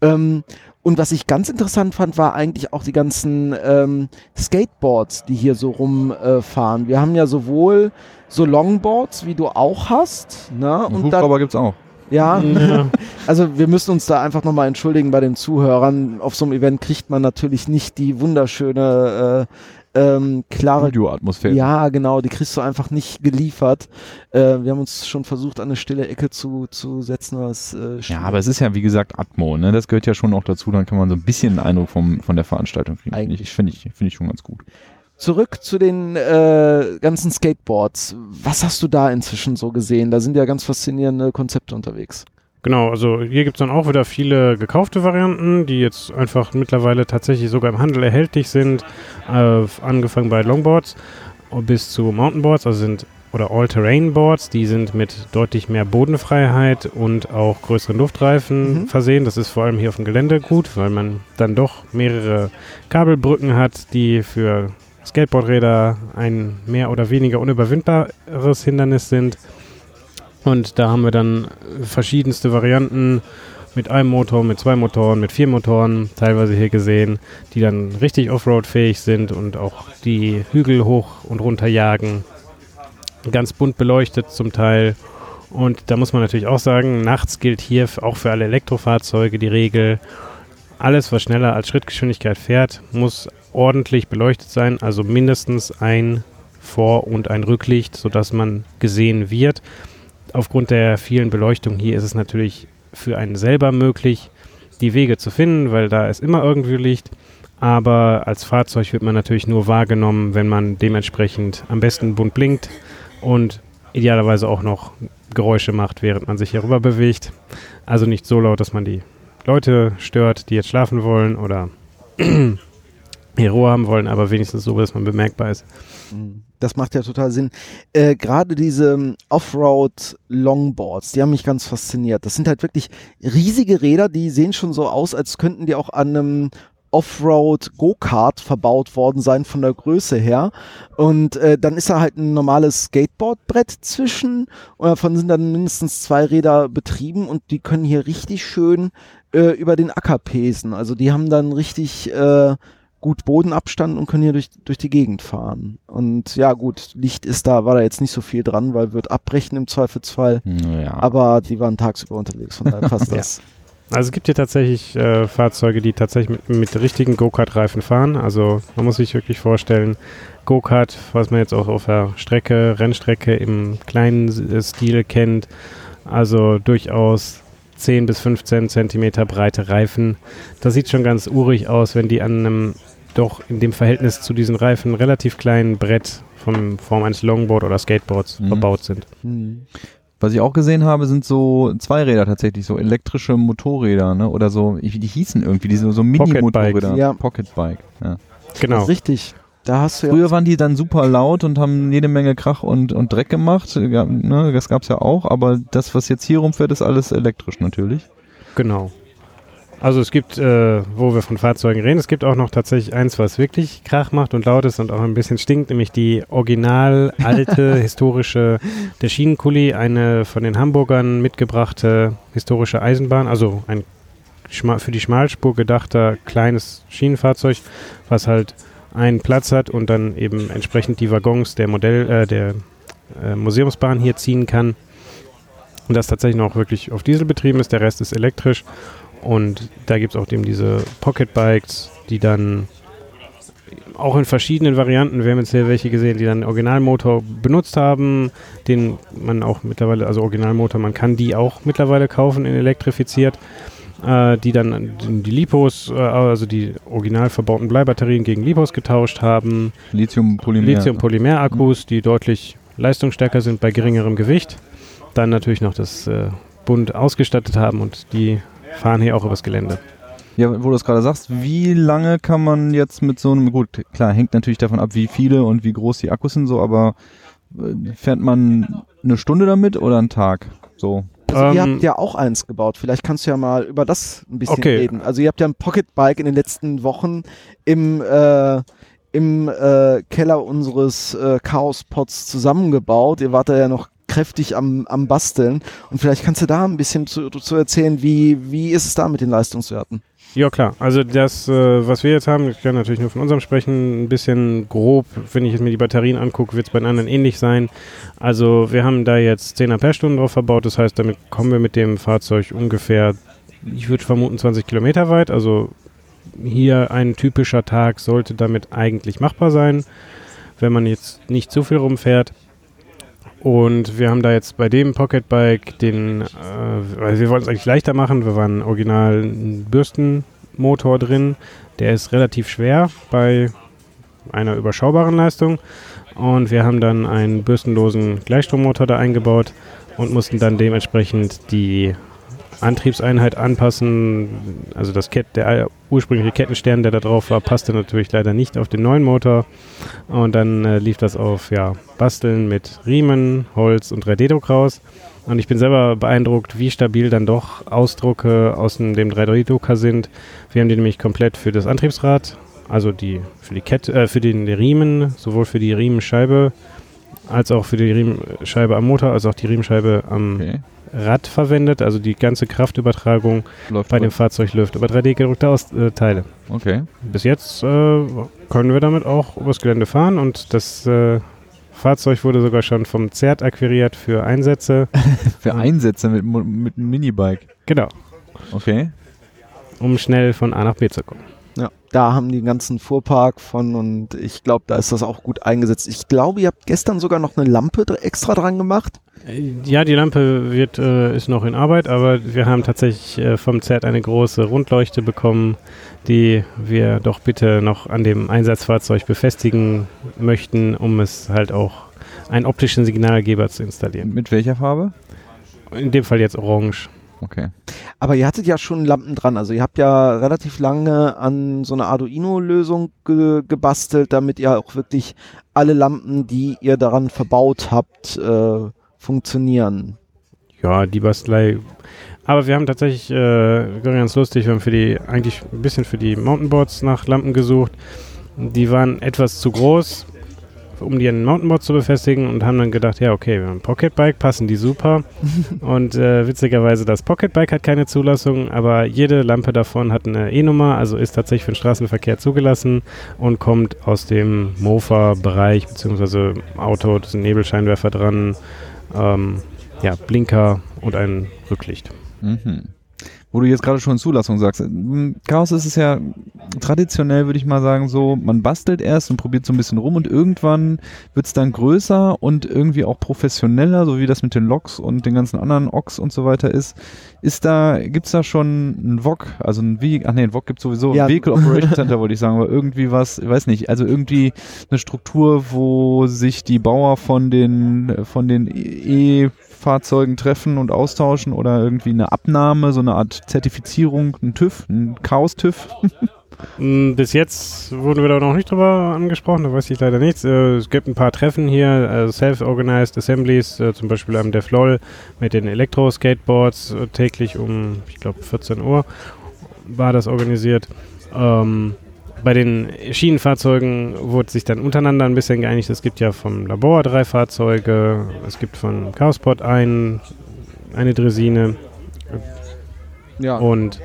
Ähm, Und was ich ganz interessant fand, war eigentlich auch die ganzen ähm, Skateboards, die hier so rumfahren. Äh. Wir haben ja sowohl so Longboards, wie du auch hast, ne?
Und
Und
Hubschrauber gibt's auch.
Ja,
Ja.
also wir müssen uns da einfach nochmal entschuldigen bei den Zuhörern. Auf so einem Event kriegt man natürlich nicht die wunderschöne, äh, ähm, klare
Studioatmosphäre.
ja, genau, die kriegst du einfach nicht geliefert. Äh, wir haben uns schon versucht, an eine stille Ecke zu, zu setzen, was äh,
Ja, aber es ist ja wie gesagt Atmo, ne? Das gehört ja schon auch dazu, dann kann man so ein bisschen einen Eindruck vom, von der Veranstaltung kriegen.
Eigentlich.
ich, finde ich, finde ich schon ganz gut.
Zurück zu den äh, ganzen Skateboards. Was hast du da inzwischen so gesehen? Da sind ja ganz faszinierende Konzepte unterwegs.
Genau, also hier gibt es dann auch wieder viele gekaufte Varianten, die jetzt einfach mittlerweile tatsächlich sogar im Handel erhältlich sind. Äh, angefangen bei Longboards bis zu Mountainboards, also sind oder All-Terrain-Boards, die sind mit deutlich mehr Bodenfreiheit und auch größeren Luftreifen
Mhm.
versehen. Das ist vor allem hier auf dem Gelände gut, weil man dann doch mehrere Kabelbrücken hat, die für Skateboardräder ein mehr oder weniger unüberwindbares Hindernis sind. Und da haben wir dann verschiedenste Varianten mit einem Motor, mit zwei Motoren, mit vier Motoren teilweise hier gesehen, die dann richtig Offroad-fähig sind und auch die Hügel hoch und runter jagen. Ganz bunt beleuchtet zum Teil. Und da muss man natürlich auch sagen, nachts gilt hier auch für alle Elektrofahrzeuge die Regel, alles, was schneller als Schrittgeschwindigkeit fährt, muss ordentlich beleuchtet sein, also mindestens ein Vor- und ein Rücklicht, sodass man gesehen wird. Aufgrund der vielen Beleuchtung hier ist es natürlich für einen selber möglich, die Wege zu finden, weil da ist immer irgendwie Licht. Aber als Fahrzeug wird man natürlich nur wahrgenommen, wenn man dementsprechend am besten bunt blinkt und idealerweise auch noch Geräusche macht, während man sich hier rüber bewegt. Also nicht so laut, dass man die Leute stört, die jetzt schlafen wollen oder hier haben wollen, aber wenigstens so, dass man bemerkbar ist.
Das macht ja total Sinn. Äh, Gerade diese ähm, Offroad-Longboards, die haben mich ganz fasziniert. Das sind halt wirklich riesige Räder, die sehen schon so aus, als könnten die auch an einem Offroad-Go-Kart verbaut worden sein von der Größe her. Und äh, dann ist da halt ein normales Skateboardbrett zwischen und davon sind dann mindestens zwei Räder betrieben und die können hier richtig schön äh, über den Acker pesen. Also die haben dann richtig äh, gut Bodenabstand und können hier durch, durch die Gegend fahren. Und ja, gut, Licht ist da, war da jetzt nicht so viel dran, weil wird abbrechen im Zweifelsfall.
Naja.
Aber die waren tagsüber unterwegs, von daher passt das.
Also es gibt hier tatsächlich äh, Fahrzeuge, die tatsächlich mit, mit richtigen Go-Kart-Reifen fahren. Also man muss sich wirklich vorstellen, Go-Kart, was man jetzt auch auf der Strecke, Rennstrecke im kleinen Stil kennt, also durchaus 10 bis 15 Zentimeter breite Reifen. Das sieht schon ganz urig aus, wenn die an einem doch in dem Verhältnis zu diesen Reifen relativ kleinen Brett von Form eines Longboard oder Skateboards
Mhm.
verbaut sind.
Hm.
Was ich auch gesehen habe, sind so Zweiräder tatsächlich, so elektrische Motorräder, ne? Oder so, ich- die hießen irgendwie, diese so Mini-Motorräder.
Ja.
Pocketbike. Ja.
Genau.
richtig. Da hast du ja.
Früher waren die dann super laut und haben jede Menge Krach und, und Dreck gemacht. Ja, ne, das gab's ja auch, aber das, was jetzt hier rumfährt, ist alles elektrisch natürlich.
Genau. Also es gibt, äh, wo wir von Fahrzeugen reden, es gibt auch noch tatsächlich eins, was wirklich Krach macht und laut ist und auch ein bisschen stinkt, nämlich die original alte historische der Schienenkuli, eine von den Hamburgern mitgebrachte historische Eisenbahn, also ein für die Schmalspur gedachter kleines Schienenfahrzeug, was halt einen Platz hat und dann eben entsprechend die Waggons der Modell, äh, der äh, Museumsbahn hier ziehen kann. Und das tatsächlich noch wirklich auf Diesel betrieben ist, der Rest ist elektrisch. Und da gibt es auch eben diese Pocket Bikes, die dann auch in verschiedenen Varianten, wir haben jetzt hier welche gesehen, die dann Originalmotor benutzt haben, den man auch mittlerweile, also Originalmotor, man kann die auch mittlerweile kaufen in elektrifiziert, äh, die dann die Lipos, äh, also die original verbauten Bleibatterien gegen Lipos getauscht haben,
Lithium-Polymer.
Lithium-Polymer-Akkus, die deutlich leistungsstärker sind bei geringerem Gewicht. Dann natürlich noch das äh, bunt ausgestattet haben und die fahren hier auch übers Gelände.
Ja, wo du es gerade sagst, wie lange kann man jetzt mit so einem, gut, klar, hängt natürlich davon ab, wie viele und wie groß die Akkus sind, so, aber äh, fährt man eine Stunde damit oder einen Tag? So.
Also ihr
Ähm,
habt ja auch eins gebaut. Vielleicht kannst du ja mal über das ein bisschen
Okay.
reden. Also ihr habt ja ein Pocketbike in den letzten Wochen im, äh, im äh, Keller unseres äh, Chaos-Pods zusammengebaut. Ihr wart da ja noch kräftig am, am Basteln. Und vielleicht kannst du da ein bisschen zu, zu erzählen, wie, wie ist es da mit den Leistungswerten?
Ja klar, also das, äh, was wir jetzt haben, ich kann natürlich nur von unserem sprechen, ein bisschen grob, wenn ich jetzt mir die Batterien angucke, wird es bei den anderen ähnlich sein. Also wir haben da jetzt 10 Ampere-Stunden drauf verbaut, das heißt, damit kommen wir mit dem Fahrzeug ungefähr, ich würde vermuten 20 Kilometer weit, also hier ein typischer Tag sollte damit eigentlich machbar sein, wenn man jetzt nicht zu viel rumfährt. Und wir haben da jetzt bei dem Pocketbike den, äh, weil wir wollten es eigentlich leichter machen, wir waren original Bürstenmotor drin, der ist relativ schwer bei einer überschaubaren Leistung. Und wir haben dann einen bürstenlosen Gleichstrommotor da eingebaut und mussten dann dementsprechend die Antriebseinheit anpassen. Also das Kett, der ursprüngliche Kettenstern, der da drauf war, passte natürlich leider nicht auf den neuen Motor. Und dann äh, lief das auf ja, Basteln mit Riemen, Holz und 3D-Druck raus. Und ich bin selber beeindruckt, wie stabil dann doch Ausdrucke aus dem 3D-Drucker sind. Wir haben die nämlich komplett für das Antriebsrad, also die für die Kette, äh, für den Riemen, sowohl für die Riemenscheibe als auch für die Riemenscheibe am Motor, als auch die Riemenscheibe am
Okay.
Rad verwendet. Also die ganze Kraftübertragung
Läuft
bei dem. Fahrzeug läuft über 3D-gedruckte Aus- äh, Teile.
Okay.
Bis jetzt äh, können wir damit auch übers Gelände fahren und das äh, Fahrzeug wurde sogar schon vom ZERT akquiriert für Einsätze.
Für Einsätze mit, mit einem Minibike.
genau,
Okay.
um schnell von A nach B zu kommen.
Ja, da haben die einen ganzen Fuhrpark von und ich glaube, da ist das auch gut eingesetzt. Ich glaube, ihr habt gestern sogar noch eine Lampe extra dran gemacht.
Äh, Ja, die Lampe wird, äh, ist noch in Arbeit, aber wir haben tatsächlich äh, vom ZERT eine große Rundleuchte bekommen, die wir doch bitte noch an dem Einsatzfahrzeug befestigen möchten, um es halt auch einen optischen Signalgeber zu installieren.
Mit welcher Farbe?
In dem Fall jetzt orange.
Okay.
Aber ihr hattet ja schon Lampen dran. Also ihr habt ja relativ lange an so einer Arduino-Lösung ge gebastelt, damit ihr auch wirklich alle Lampen, die ihr daran verbaut habt, äh, funktionieren.
Ja, die Bastelei. Aber wir haben tatsächlich, äh, ganz lustig, wir haben für die, eigentlich ein bisschen für die Mountainboards nach Lampen gesucht. Die waren etwas zu groß, um die an den Mountainboard zu befestigen und haben dann gedacht, ja, okay, wir haben ein Pocketbike, passen die super. und äh, witzigerweise, das Pocketbike hat keine Zulassung, aber jede Lampe davon hat eine E-Nummer, also ist tatsächlich für den Straßenverkehr zugelassen und kommt aus dem Mofa-Bereich, beziehungsweise Auto, da sind Nebelscheinwerfer dran, ähm, ja, Blinker und ein Rücklicht.
Mhm. Wo du jetzt gerade schon Zulassung sagst. Chaos ist es ja traditionell, würde ich mal sagen, so, man bastelt erst und probiert so ein bisschen rum und irgendwann wird es dann größer und irgendwie auch professioneller, so wie das mit den Loks und den ganzen anderen Oks und so weiter ist. Ist da, gibt's da schon ein VOC, also ein Ve ach nee, ein VOC gibt sowieso,
Ja.
ein Vehicle Operation Center wollte ich sagen, aber irgendwie was, ich weiß nicht, also irgendwie eine Struktur, wo sich die Bauer von den, von den E-Fahrzeugen treffen und austauschen oder irgendwie eine Abnahme, so eine Art Zertifizierung, ein TÜV, ein Chaos-TÜV.
Mm, Bis jetzt wurden wir da noch nicht drüber angesprochen, da weiß ich leider nichts. Äh, es gibt ein paar Treffen hier, äh, Self-Organized Assemblies, äh, zum Beispiel am DevLol mit den Elektro-Skateboards täglich um, ich glaube, 14 Uhr war das organisiert. Ähm, bei den Schienenfahrzeugen wurde sich dann untereinander ein bisschen geeinigt. Es gibt ja vom Labor drei Fahrzeuge, es gibt von Chaospot ein, eine Dresine,
Ja.
und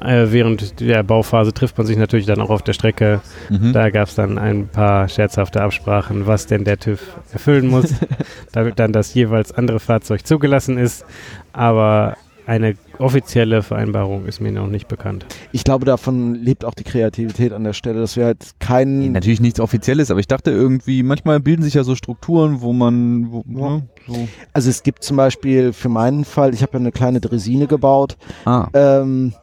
äh, während der Bauphase trifft man sich natürlich dann auch auf der Strecke.
Mhm.
Da gab es dann ein paar scherzhafte Absprachen, was denn der TÜV erfüllen muss, damit dann das jeweils andere Fahrzeug zugelassen ist. Aber eine offizielle Vereinbarung ist mir noch nicht bekannt.
Ich glaube, davon lebt auch die Kreativität an der Stelle, dass wir halt keinen
Natürlich nichts Offizielles, aber ich dachte irgendwie, manchmal bilden sich ja so Strukturen, wo man, wo,
Ja.
ne, so.
Also es gibt zum Beispiel für meinen Fall, ich habe ja eine kleine Dresine gebaut,
Ah,
ähm,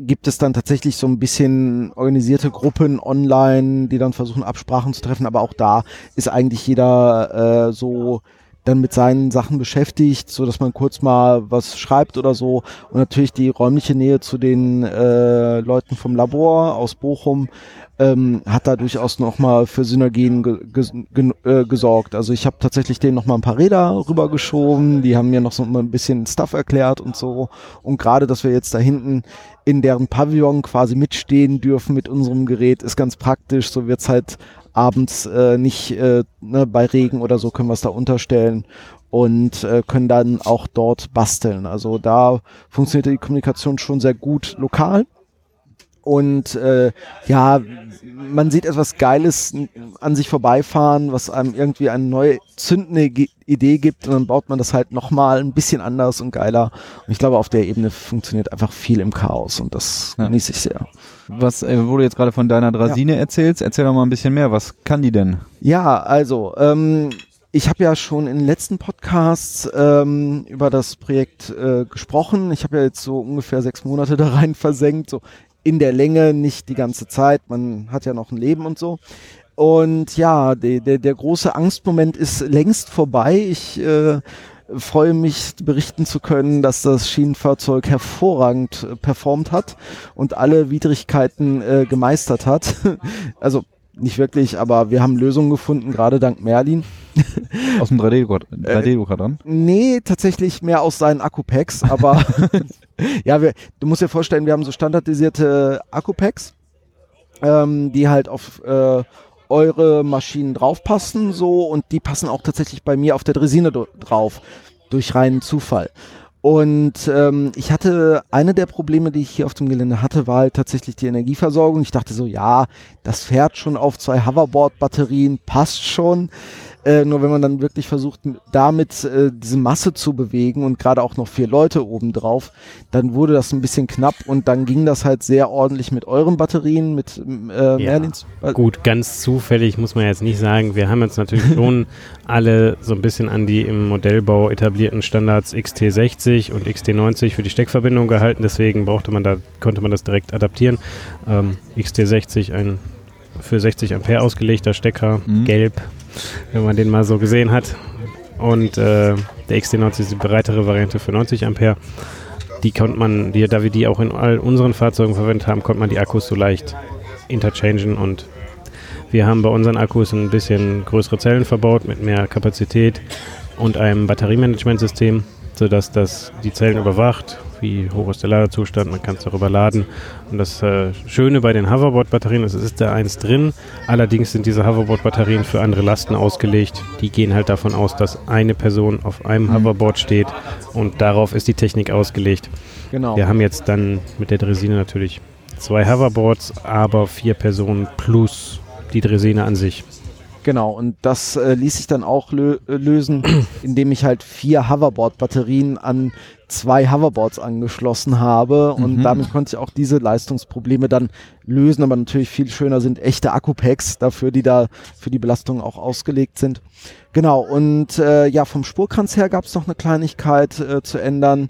gibt es dann tatsächlich so ein bisschen organisierte Gruppen online, die dann versuchen, Absprachen zu treffen, aber auch da ist eigentlich jeder äh, so dann mit seinen Sachen beschäftigt, so dass man kurz mal was schreibt oder so. Und natürlich die räumliche Nähe zu den äh, Leuten vom Labor aus Bochum ähm, hat da durchaus nochmal für Synergien ge ge äh, gesorgt. Also ich habe tatsächlich denen nochmal ein paar Räder rübergeschoben, die haben mir noch so ein bisschen Stuff erklärt und so. Und gerade, dass wir jetzt da hinten in deren Pavillon quasi mitstehen dürfen mit unserem Gerät, ist ganz praktisch. So wird's halt abends äh, nicht äh, ne, bei Regen oder so können wir es da unterstellen und äh, können dann auch dort basteln. Also da funktioniert die Kommunikation schon sehr gut lokal. Und äh, ja, man sieht etwas Geiles an sich vorbeifahren, was einem irgendwie eine neue zündende Idee gibt und dann baut man das halt nochmal ein bisschen anders und geiler. Und ich glaube, auf der Ebene funktioniert einfach viel im Chaos und das
Ja.
genieße ich sehr.
Was, äh, wo du jetzt gerade von deiner Draisine erzählst, erzähl doch mal ein bisschen mehr. Was kann die denn?
Ja, also, ähm, ich habe ja schon in den letzten Podcasts ähm, über das Projekt äh, gesprochen. Ich habe ja jetzt so ungefähr sechs Monate da rein versenkt, so in der Länge, nicht die ganze Zeit. Man hat ja noch ein Leben und so. Und ja, der, der, der große Angstmoment ist längst vorbei. Ich äh, freue mich, berichten zu können, dass das Schienenfahrzeug hervorragend äh, performt hat und alle Widrigkeiten äh, gemeistert hat. also nicht wirklich, aber wir haben Lösungen gefunden, gerade dank Merlin.
Aus dem 3D-Drucker 3D dran?
Nee, tatsächlich mehr aus seinen Akkupacks, aber ja, wir, du musst dir vorstellen, wir haben so standardisierte Akkupacks, ähm, die halt auf äh, eure Maschinen draufpassen so und die passen auch tatsächlich bei mir auf der Dresine drauf, durch reinen Zufall. Und ähm, ich hatte, eine der Probleme, die ich hier auf dem Gelände hatte, war halt tatsächlich die Energieversorgung. Ich dachte so, ja, das fährt schon auf zwei Hoverboard-Batterien, passt schon. Äh, nur wenn man dann wirklich versucht, damit äh, diese Masse zu bewegen und gerade auch noch vier Leute oben drauf, dann wurde das ein bisschen knapp und dann ging das halt sehr ordentlich mit euren Batterien, mit äh, Merlins. Ba-
Gut, ganz zufällig muss man jetzt nicht sagen. Wir haben jetzt natürlich schon alle so ein bisschen an die im Modellbau etablierten Standards XT60 und XT90 für die Steckverbindung gehalten. Deswegen brauchte man da, konnte man das direkt adaptieren. Ähm, XT60 ein für 60 Ampere ausgelegter Stecker,
Mhm.
gelb, wenn man den mal so gesehen hat. Und äh, der XT90 ist die breitere Variante für 90 Ampere. Die konnte man, die, da wir die auch in all unseren Fahrzeugen verwendet haben, konnte man die Akkus so leicht interchangen und wir haben bei unseren Akkus ein bisschen größere Zellen verbaut mit mehr Kapazität und einem Batteriemanagementsystem, sodass das die Zellen überwacht, wie hoch ist der Ladezustand, man kann es darüber laden. Und das äh, Schöne bei den Hoverboard-Batterien ist, es ist da eins drin. Allerdings sind diese Hoverboard-Batterien für andere Lasten ausgelegt. Die gehen halt davon aus, dass eine Person auf einem
Mhm.
Hoverboard steht und darauf ist die Technik ausgelegt.
Genau.
Wir haben jetzt dann mit der Dresine natürlich zwei Hoverboards, aber vier Personen plus die Dresine an sich.
Genau, und das äh, ließ sich dann auch lö äh, lösen, indem ich halt vier Hoverboard-Batterien an zwei Hoverboards angeschlossen habe und
Mhm.
damit konnte ich auch diese Leistungsprobleme dann lösen, aber natürlich viel schöner sind echte Akkupacks dafür, die da für die Belastung auch ausgelegt sind. Genau, und äh, ja, vom Spurkranz her gab es noch eine Kleinigkeit äh, zu ändern.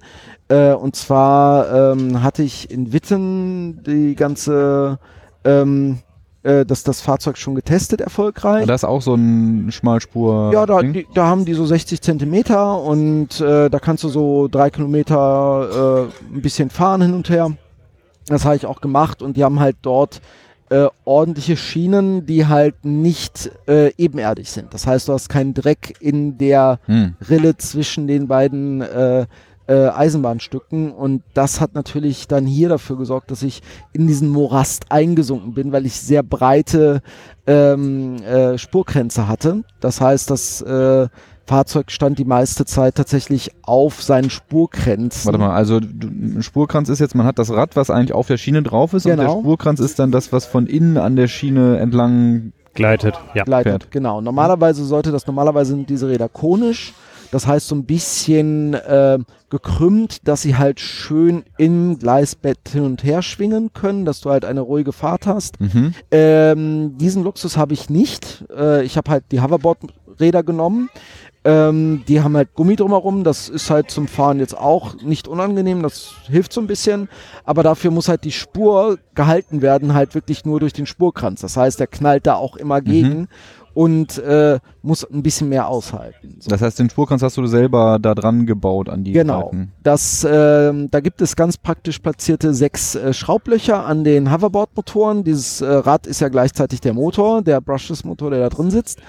Äh, und zwar ähm, hatte ich in Witten die ganze ähm, äh, das, das Fahrzeug schon getestet erfolgreich.
Das ist auch so ein Schmalspur.
Ja, da, die, da haben die so 60 Zentimeter und äh, da kannst du so drei Kilometer äh, ein bisschen fahren hin und her. Das habe ich auch gemacht und die haben halt dort äh, ordentliche Schienen, die halt nicht äh, ebenerdig sind. Das heißt, du hast keinen Dreck in der
Hm.
Rille zwischen den beiden äh, äh, Eisenbahnstücken und das hat natürlich dann hier dafür gesorgt, dass ich in diesen Morast eingesunken bin, weil ich sehr breite ähm, äh, Spurgrenze hatte. Das heißt, das äh, Fahrzeug stand die meiste Zeit tatsächlich auf seinen Spurgrenzen.
Warte mal, also Spurkranz ist jetzt, man hat das Rad, was eigentlich auf der Schiene drauf ist, und der
Genau.
Spurkranz ist dann das, was von innen an der Schiene entlang.
Gleitet, ja.
gleitet.
fährt.
Genau. Normalerweise sollte das, normalerweise sind diese Räder konisch. Das heißt so ein bisschen äh, gekrümmt, dass sie halt schön im Gleisbett hin und her schwingen können, dass du halt eine ruhige Fahrt hast.
Mhm.
Ähm, diesen Luxus habe ich nicht. Äh, ich habe halt die Hoverboard-Räder genommen. Ähm, die haben halt Gummi drumherum. Das ist halt zum Fahren jetzt auch nicht unangenehm. Das hilft so ein bisschen. Aber dafür muss halt die Spur gehalten werden, halt wirklich nur durch den Spurkranz. Das heißt, der knallt da auch immer gegen und äh, muss ein bisschen mehr aushalten. So.
Das heißt, den Spurkranz hast du selber da dran gebaut an die
Genau.
Seiten.
Das, ähm, da gibt es ganz praktisch platzierte sechs äh, Schraublöcher an den Hoverboard-Motoren. Dieses äh, Rad ist ja gleichzeitig der Motor, der Brushless-Motor, der da drin sitzt.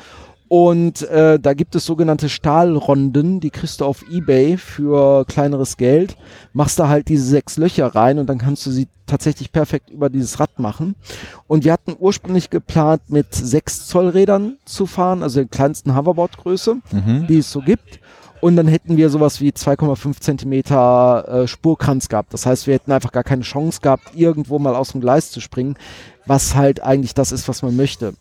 Und äh, da gibt es sogenannte Stahlronden, die kriegst du auf Ebay für kleineres Geld. Machst da halt diese sechs Löcher rein und dann kannst du sie tatsächlich perfekt über dieses Rad machen. Und wir hatten ursprünglich geplant, mit sechs Zoll Rädern zu fahren, also der kleinsten Hoverboard-Größe,
Mhm.
die es so gibt. Und dann hätten wir sowas wie 2,5 Zentimeter äh, Spurkranz gehabt. Das heißt, wir hätten einfach gar keine Chance gehabt, irgendwo mal aus dem Gleis zu springen, was halt eigentlich das ist, was man möchte.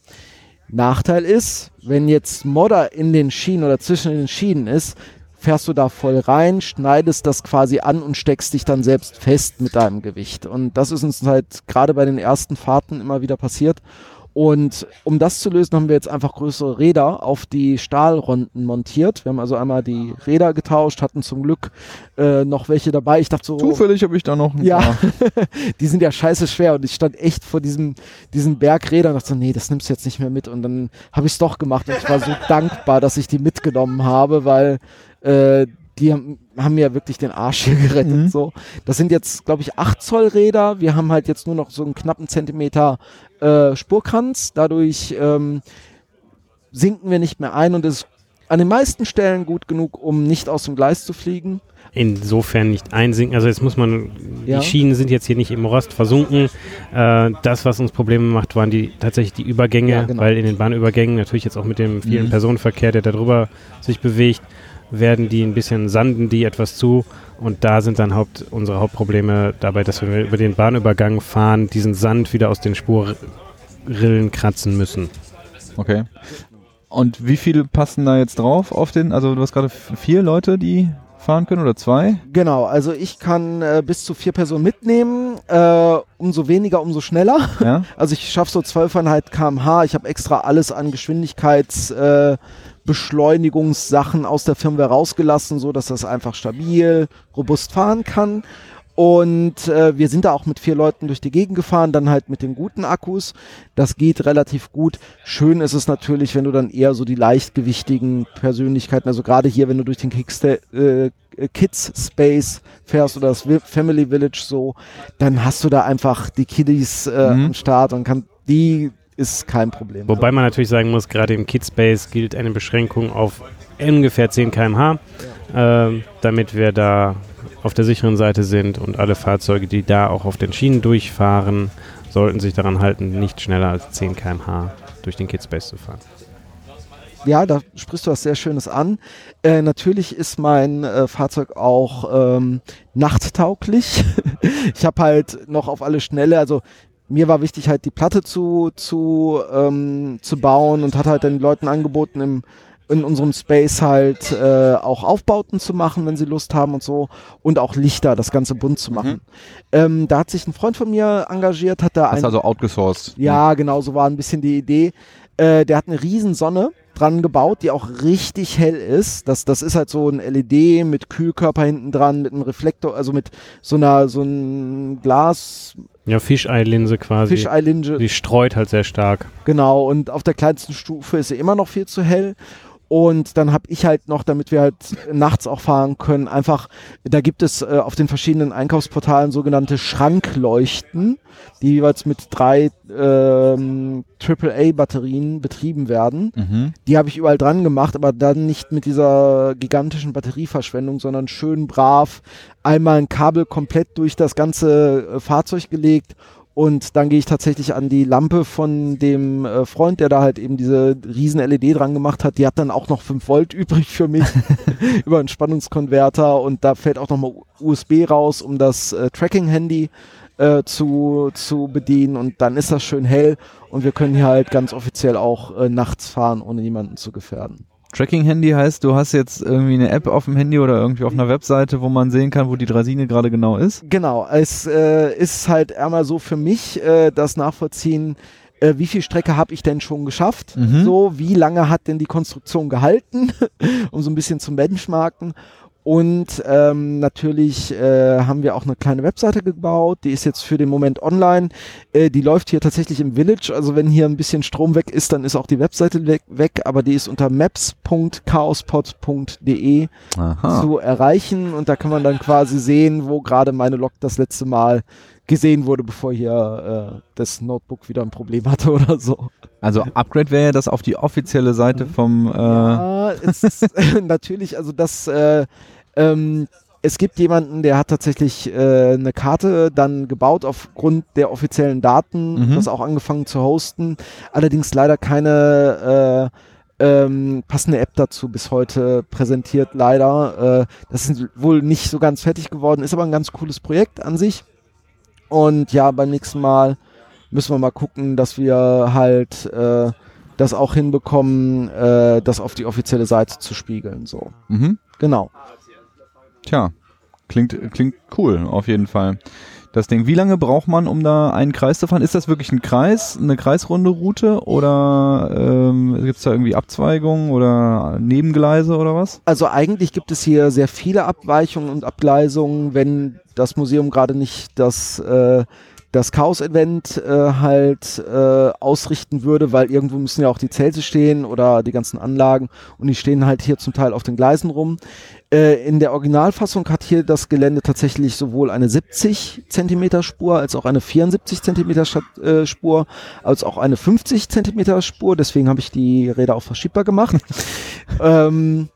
Nachteil ist, wenn jetzt Modder in den Schienen oder zwischen den Schienen ist, fährst du da voll rein, schneidest das quasi an und steckst dich dann selbst fest mit deinem Gewicht. Und das ist uns halt gerade bei den ersten Fahrten immer wieder passiert. Und um das zu lösen, haben wir jetzt einfach größere Räder auf die Stahlronden montiert. Wir haben also einmal die Räder getauscht, hatten zum Glück äh, noch welche dabei. Ich dachte so,
Zufällig habe ich da noch ein
Ja.
paar.
die sind ja scheiße schwer und ich stand echt vor diesem, diesem Berg Räder und dachte so, nee, das nimmst du jetzt nicht mehr mit. Und dann habe ich es doch gemacht und ich war so dankbar, dass ich die mitgenommen habe, weil äh, die haben, haben mir wirklich den Arsch hier gerettet.
Mhm.
So, das sind jetzt, glaube ich, 8 Zoll Räder. Wir haben halt jetzt nur noch so einen knappen Zentimeter äh, Spurkranz. Dadurch ähm, sinken wir nicht mehr ein und es ist an den meisten Stellen gut genug, um nicht aus dem Gleis zu fliegen.
Insofern nicht einsinken. Also jetzt muss man,
Ja.
die Schienen sind jetzt hier nicht im Rost versunken. Äh, das, was uns Probleme macht, waren die tatsächlich die Übergänge,
Ja, genau.
weil in den Bahnübergängen, natürlich jetzt auch mit dem vielen
Mhm.
Personenverkehr, der darüber sich bewegt, werden die ein bisschen sanden die etwas zu. Und da sind dann Haupt, unsere Hauptprobleme dabei, dass wir über den Bahnübergang fahren, diesen Sand wieder aus den Spurrillen kratzen müssen.
Okay. Und wie viele passen da jetzt drauf auf den? Also du hast gerade vier Leute, die fahren können oder zwei?
Genau, also ich kann äh, bis zu vier Personen mitnehmen. Äh, umso weniger, umso schneller.
Ja.
Also ich schaffe so 12,5 km/h. Ich habe extra alles an Geschwindigkeits äh, Beschleunigungssachen aus der Firmware rausgelassen, so dass das einfach stabil, robust fahren kann. Und äh, wir sind da auch mit vier Leuten durch die Gegend gefahren, dann halt mit den guten Akkus. Das geht relativ gut. Schön ist es natürlich, wenn du dann eher so die leichtgewichtigen Persönlichkeiten, also gerade hier, wenn du durch den Kicksta äh, Kids Space fährst oder das Family Village so, dann hast du da einfach die Kiddies äh,
Mhm.
am Start und kann die ist kein Problem.
Wobei man natürlich sagen muss, gerade im Kidspace gilt eine Beschränkung auf ungefähr 10 km/h, ähm, damit wir da auf der sicheren Seite sind und alle Fahrzeuge, die da auch auf den Schienen durchfahren, sollten sich daran halten, nicht schneller als 10 km/h durch den Kidspace zu fahren.
Ja, da sprichst du was sehr Schönes an. Äh, natürlich ist mein äh, Fahrzeug auch ähm, nachttauglich. ich habe halt noch auf alle Schnelle, also mir war wichtig halt die Platte zu, zu, ähm, zu bauen und hat halt den Leuten angeboten, im, in unserem Space halt äh, auch Aufbauten zu machen, wenn sie Lust haben und so. Und auch Lichter, das Ganze bunt zu machen. Ähm, da hat sich ein Freund von mir engagiert, hat da
Hast
ein
also outgesourced.
ja, genau, so war ein bisschen die Idee. Äh, der hat eine Riesensonne dran gebaut, die auch richtig hell ist. Das, das ist halt so ein LED mit Kühlkörper hinten dran, mit einem Reflektor, also mit so einer, so ein Glas,
Ja, Fischei-Linse quasi.
Fischeilinge,
Die streut halt sehr stark.
genau. Und auf der kleinsten Stufe ist sie immer noch viel zu hell. Und dann habe ich halt noch, damit wir halt nachts auch fahren können, einfach, da gibt es äh, auf den verschiedenen Einkaufsportalen sogenannte Schrankleuchten, die jeweils mit drei ähm, AAA-Batterien betrieben werden.
Mhm.
Die habe ich überall dran gemacht, aber dann nicht mit dieser gigantischen Batterieverschwendung, sondern schön brav einmal ein Kabel komplett durch das ganze äh, Fahrzeug gelegt und dann gehe ich tatsächlich an die Lampe von dem äh, Freund, der da halt eben diese riesen LED dran gemacht hat. Die hat dann auch noch 5 Volt übrig für mich über einen Spannungskonverter und da fällt auch nochmal USB raus, um das äh, Tracking-Handy äh, zu, zu bedienen und dann ist das schön hell und wir können hier halt ganz offiziell auch äh, nachts fahren, ohne jemanden zu gefährden.
Tracking-Handy heißt, du hast jetzt irgendwie eine App auf dem Handy oder irgendwie auf einer Webseite, wo man sehen kann, wo die Draisine gerade genau ist.
Genau, es äh, ist halt einmal so für mich äh, das Nachvollziehen, äh, wie viel Strecke habe ich denn schon geschafft?
Mhm.
So, wie lange hat denn die Konstruktion gehalten, um so ein bisschen zu benchmarken. Und ähm, natürlich äh, haben wir auch eine kleine Webseite gebaut, die ist jetzt für den Moment online. Äh, die läuft hier tatsächlich im Village, also wenn hier ein bisschen Strom weg ist, dann ist auch die Webseite weg, weg aber die ist unter maps.chaospod.de
Aha.
zu erreichen und da kann man dann quasi sehen, wo gerade meine Lok das letzte Mal gesehen wurde, bevor hier äh, das Notebook wieder ein Problem hatte oder so.
Also Upgrade wäre ja das auf die offizielle Seite vom äh,
Ja, es ist natürlich, also das, äh, ähm, es gibt jemanden, der hat tatsächlich äh, eine Karte dann gebaut aufgrund der offiziellen Daten,
Mhm.
das auch angefangen zu hosten, allerdings leider keine äh, ähm, passende App dazu bis heute präsentiert, leider. Äh, das ist wohl nicht so ganz fertig geworden, ist aber ein ganz cooles Projekt an sich. Und ja, beim nächsten Mal müssen wir mal gucken, dass wir halt äh, das auch hinbekommen, äh, das auf die offizielle Seite zu spiegeln. So,
mhm.
genau.
Tja, klingt, klingt cool, auf jeden Fall. Das Ding, wie lange braucht man, um da einen Kreis zu fahren? Ist das wirklich ein Kreis, eine kreisrunde Route oder ähm, gibt es da irgendwie Abzweigungen oder Nebengleise oder was?
Also eigentlich gibt es hier sehr viele Abweichungen und Abgleisungen, wenn das Museum gerade nicht das äh, das Chaos-Event äh, halt äh, ausrichten würde, weil irgendwo müssen ja auch die Zelte stehen oder die ganzen Anlagen und die stehen halt hier zum Teil auf den Gleisen rum. Äh, in der Originalfassung hat hier das Gelände tatsächlich sowohl eine 70 Zentimeter Spur als auch eine 74 Zentimeter äh, Spur als auch eine 50 Zentimeter Spur. Deswegen habe ich die Räder auch verschiebbar gemacht. ähm,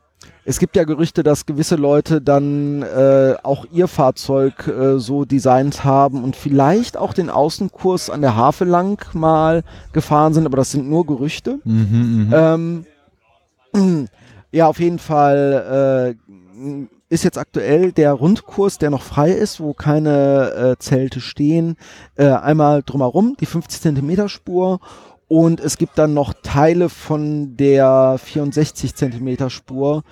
es gibt ja Gerüchte, dass gewisse Leute dann äh, auch ihr Fahrzeug äh, so designt haben und vielleicht auch den Außenkurs an der Havel lang mal gefahren sind, aber das sind nur Gerüchte.
Mhm,
Ähm, ja, auf jeden Fall äh, ist jetzt aktuell der Rundkurs, der noch frei ist, wo keine äh, Zelte stehen, äh, einmal drumherum, die 50 Zentimeter Spur und es gibt dann noch Teile von der 64 Zentimeter Spur,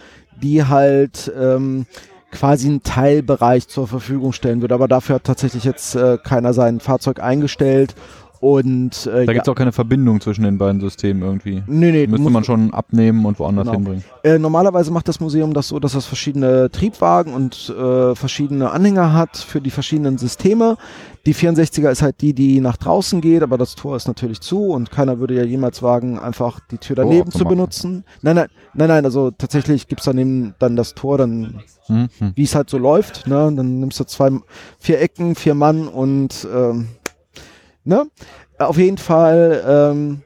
die halt ähm, quasi einen Teilbereich zur Verfügung stellen würde. Aber dafür hat tatsächlich jetzt äh, keiner sein Fahrzeug eingestellt und äh,
Da gibt es auch keine Verbindung zwischen den beiden Systemen irgendwie.
nee, nee,
Müsste man schon abnehmen und woanders
Genau.
hinbringen.
Äh, normalerweise macht das Museum das so, dass es verschiedene Triebwagen und äh, verschiedene Anhänger hat für die verschiedenen Systeme. Die 64er ist halt die, die nach draußen geht, aber das Tor ist natürlich zu und keiner würde ja jemals wagen, einfach die Tür daneben zu benutzen. Nein, nein, nein, nein, also tatsächlich gibt's daneben dann das Tor, dann
mhm.
wie es halt so läuft, ne? Dann nimmst du zwei, vier Ecken, vier Mann und ähm, ne? Auf jeden Fall ähm,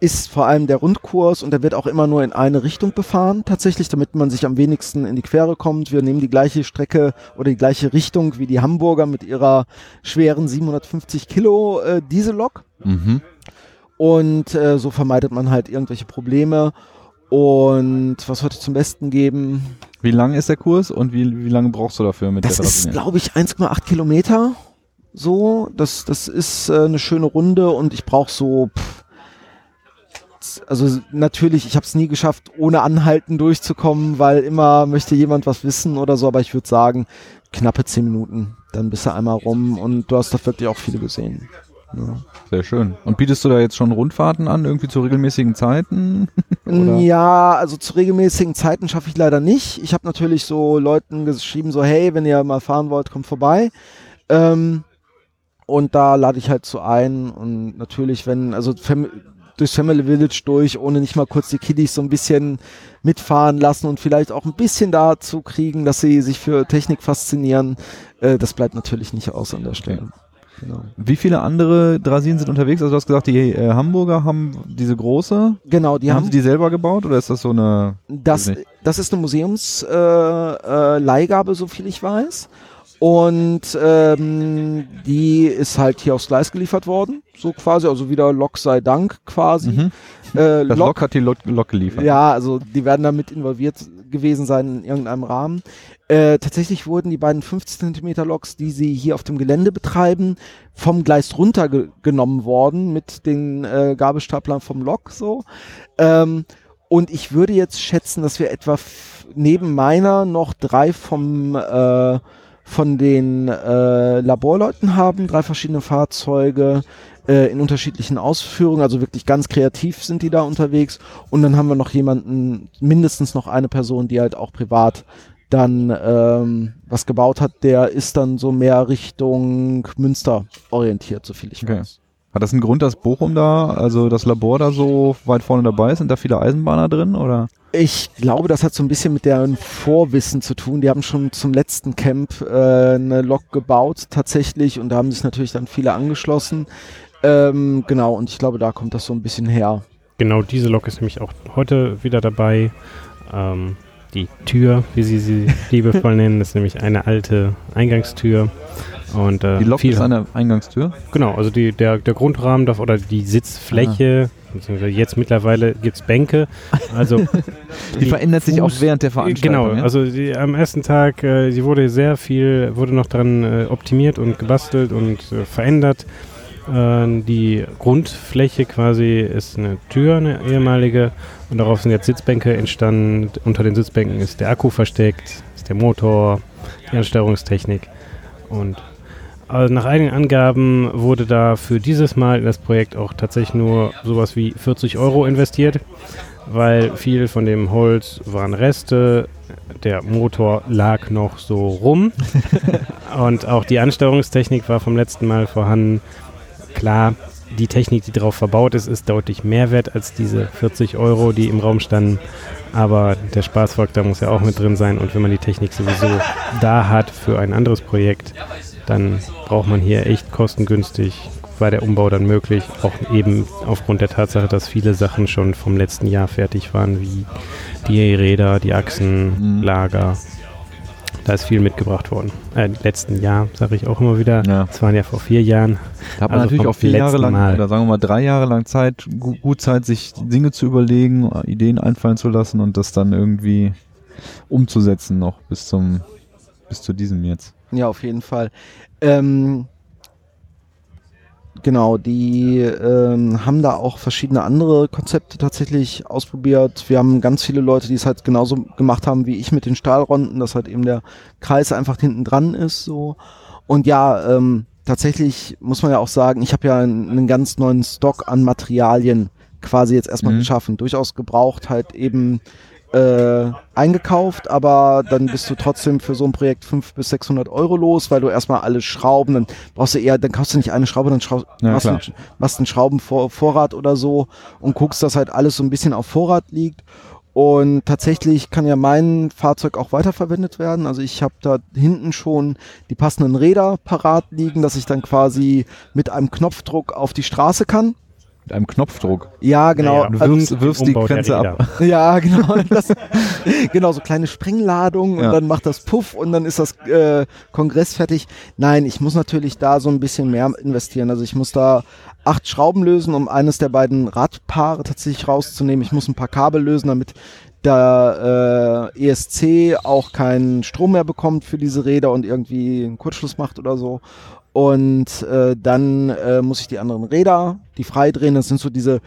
ist vor allem der Rundkurs und der wird auch immer nur in eine Richtung befahren, tatsächlich, damit man sich am wenigsten in die Quere kommt. Wir nehmen die gleiche Strecke oder die gleiche Richtung wie die Hamburger mit ihrer schweren 750 Kilo äh, Diesellok.
Mhm.
Und äh, so vermeidet man halt irgendwelche Probleme. Und was heute zum Besten geben?
Wie lang ist der Kurs und wie, wie lange brauchst du dafür mit
Das
der
ist,
Drabinia?
glaube ich, 1,8 Kilometer. So, das, das ist äh, eine schöne Runde und ich brauche so, pff, also natürlich, ich habe es nie geschafft, ohne Anhalten durchzukommen, weil immer möchte jemand was wissen oder so, aber ich würde sagen, knappe 10 Minuten, dann bist du einmal rum und du hast da wirklich auch viele gesehen. Ja.
Sehr schön. Und bietest du da jetzt schon Rundfahrten an, irgendwie zu regelmäßigen Zeiten? Oder?
Ja, also zu regelmäßigen Zeiten schaffe ich leider nicht. Ich habe natürlich so Leuten geschrieben, so hey, wenn ihr mal fahren wollt, kommt vorbei. Ähm, und da lade ich halt zu ein und natürlich, wenn, also Fam durchs Family Village durch, ohne nicht mal kurz die Kiddies so ein bisschen mitfahren lassen und vielleicht auch ein bisschen dazu kriegen, dass sie sich für Technik faszinieren, äh, das bleibt natürlich nicht aus an der Stelle. Genau.
Wie viele andere Drasin sind unterwegs? Also du hast gesagt, die äh, Hamburger haben diese große.
Genau, die
haben
haben
sie die selber gebaut oder ist das so eine?
Das, das ist eine Museumsleihgabe, äh, Leihgabe, so viel ich weiß. Und ähm, die ist halt hier aufs Gleis geliefert worden, so quasi, also wieder Lok sei Dank quasi.
Mhm.
Äh,
Das Lok hat die Lok, Lok geliefert.
ja, also die werden damit involviert gewesen sein in irgendeinem Rahmen. Äh, tatsächlich wurden die beiden 50 Zentimeter Loks, die sie hier auf dem Gelände betreiben, vom Gleis runtergenommen worden mit den äh, Gabelstaplern vom Lok so. Ähm, und ich würde jetzt schätzen, dass wir etwa neben meiner noch drei vom äh, von den äh, Laborleuten haben, drei verschiedene Fahrzeuge äh, in unterschiedlichen Ausführungen, also wirklich ganz kreativ sind die da unterwegs. Und dann haben wir noch jemanden, mindestens noch eine Person, die halt auch privat dann ähm, was gebaut hat, der ist dann so mehr Richtung Münster orientiert, so viel ich
Okay.
weiß.
Hat das einen Grund, dass Bochum da, also das Labor da so weit vorne dabei ist? Sind da viele Eisenbahner drin oder?
Ich glaube, das hat so ein bisschen mit deren Vorwissen zu tun. Die haben schon zum letzten Camp äh, eine Lok gebaut tatsächlich und da haben sich natürlich dann viele angeschlossen. Ähm, genau, und ich glaube, da kommt das so ein bisschen her.
Genau diese Lok ist nämlich auch heute wieder dabei. Ähm, die Tür, wie sie sie liebevoll nennen, ist nämlich eine alte Eingangstür. Und, äh,
Die Lok
viel,
ist an der Eingangstür.
Genau, also die, der, der Grundrahmen darf, oder die Sitzfläche, beziehungsweise jetzt mittlerweile gibt es Bänke. Also
Die verändert sich auch während der Veranstaltung.
Genau,
ja?
also die, am ersten Tag, äh, sie wurde sehr viel, wurde noch dran äh, optimiert und gebastelt und äh, verändert. Äh, die Grundfläche quasi ist eine Tür, eine ehemalige, und darauf sind jetzt Sitzbänke entstanden. Unter den Sitzbänken ist der Akku versteckt, ist der Motor, die Ansteuerungstechnik. Und also nach einigen Angaben wurde da für dieses Mal in das Projekt auch tatsächlich nur sowas wie 40 Euro investiert, weil viel von dem Holz waren Reste, der Motor lag noch so rum und auch die Ansteuerungstechnik war vom letzten Mal vorhanden. Klar, die Technik, die darauf verbaut ist, ist deutlich mehr wert als diese 40 Euro, die im Raum standen. Aber der Spaßfaktor muss ja auch mit drin sein. Und wenn man die Technik sowieso da hat für ein anderes Projekt, dann braucht man hier echt kostengünstig, war der Umbau dann möglich. Auch eben aufgrund der Tatsache, dass viele Sachen schon vom letzten Jahr fertig waren, wie die Räder, die Achsen,
Mhm.
Lager. Da ist viel mitgebracht worden. Äh, letzten Jahr, sage ich auch immer wieder.
Ja.
Das waren ja vor vier Jahren.
Da hat man
Also
natürlich auch vier Jahre lang,
Mal.
oder sagen wir mal drei Jahre lang Zeit, gu gut Zeit, sich Dinge zu überlegen, Ideen einfallen zu lassen und das dann irgendwie umzusetzen noch bis zum, bis zu diesem jetzt.
Ja, auf jeden Fall. Ähm, genau, die ähm, haben da auch verschiedene andere Konzepte tatsächlich ausprobiert. Wir haben ganz viele Leute, die es halt genauso gemacht haben wie ich mit den Stahlronden, dass halt eben der Kreis einfach hinten dran ist. So. Und ja, ähm, tatsächlich muss man ja auch sagen, ich habe ja einen, einen ganz neuen Stock an Materialien quasi jetzt erstmal
Mhm.
geschaffen. Durchaus gebraucht, halt eben äh, eingekauft, aber dann bist du trotzdem für so ein Projekt 500 bis 600 Euro los, weil du erstmal alle Schrauben, dann brauchst du eher, dann kaufst du nicht eine Schraube, dann schrau
Ja,
machst, einen- machst einen Schraubenvorrat oder so und guckst, dass halt alles so ein bisschen auf Vorrat liegt. Und tatsächlich kann ja mein Fahrzeug auch weiterverwendet werden. Also ich habe da hinten schon die passenden Räder parat liegen, dass ich dann quasi mit einem Knopfdruck auf die Straße kann.
Mit einem Knopfdruck.
Ja, genau.
Naja,
Also-
wirfst-
zum
wirfst die Grenze ab.
ja, genau. Das, genau, so kleine Sprengladungen
Ja.
und dann macht das Puff und dann ist das äh, Kongress fertig. Nein, ich muss natürlich da so ein bisschen mehr investieren. Also ich muss da acht Schrauben lösen, um eines der beiden Radpaare tatsächlich rauszunehmen. Ich muss ein paar Kabel lösen, damit der äh, ESC auch keinen Strom mehr bekommt für diese Räder und irgendwie einen Kurzschluss macht oder so. Und äh, dann äh, muss ich die anderen Räder, die freidrehen, das sind so diese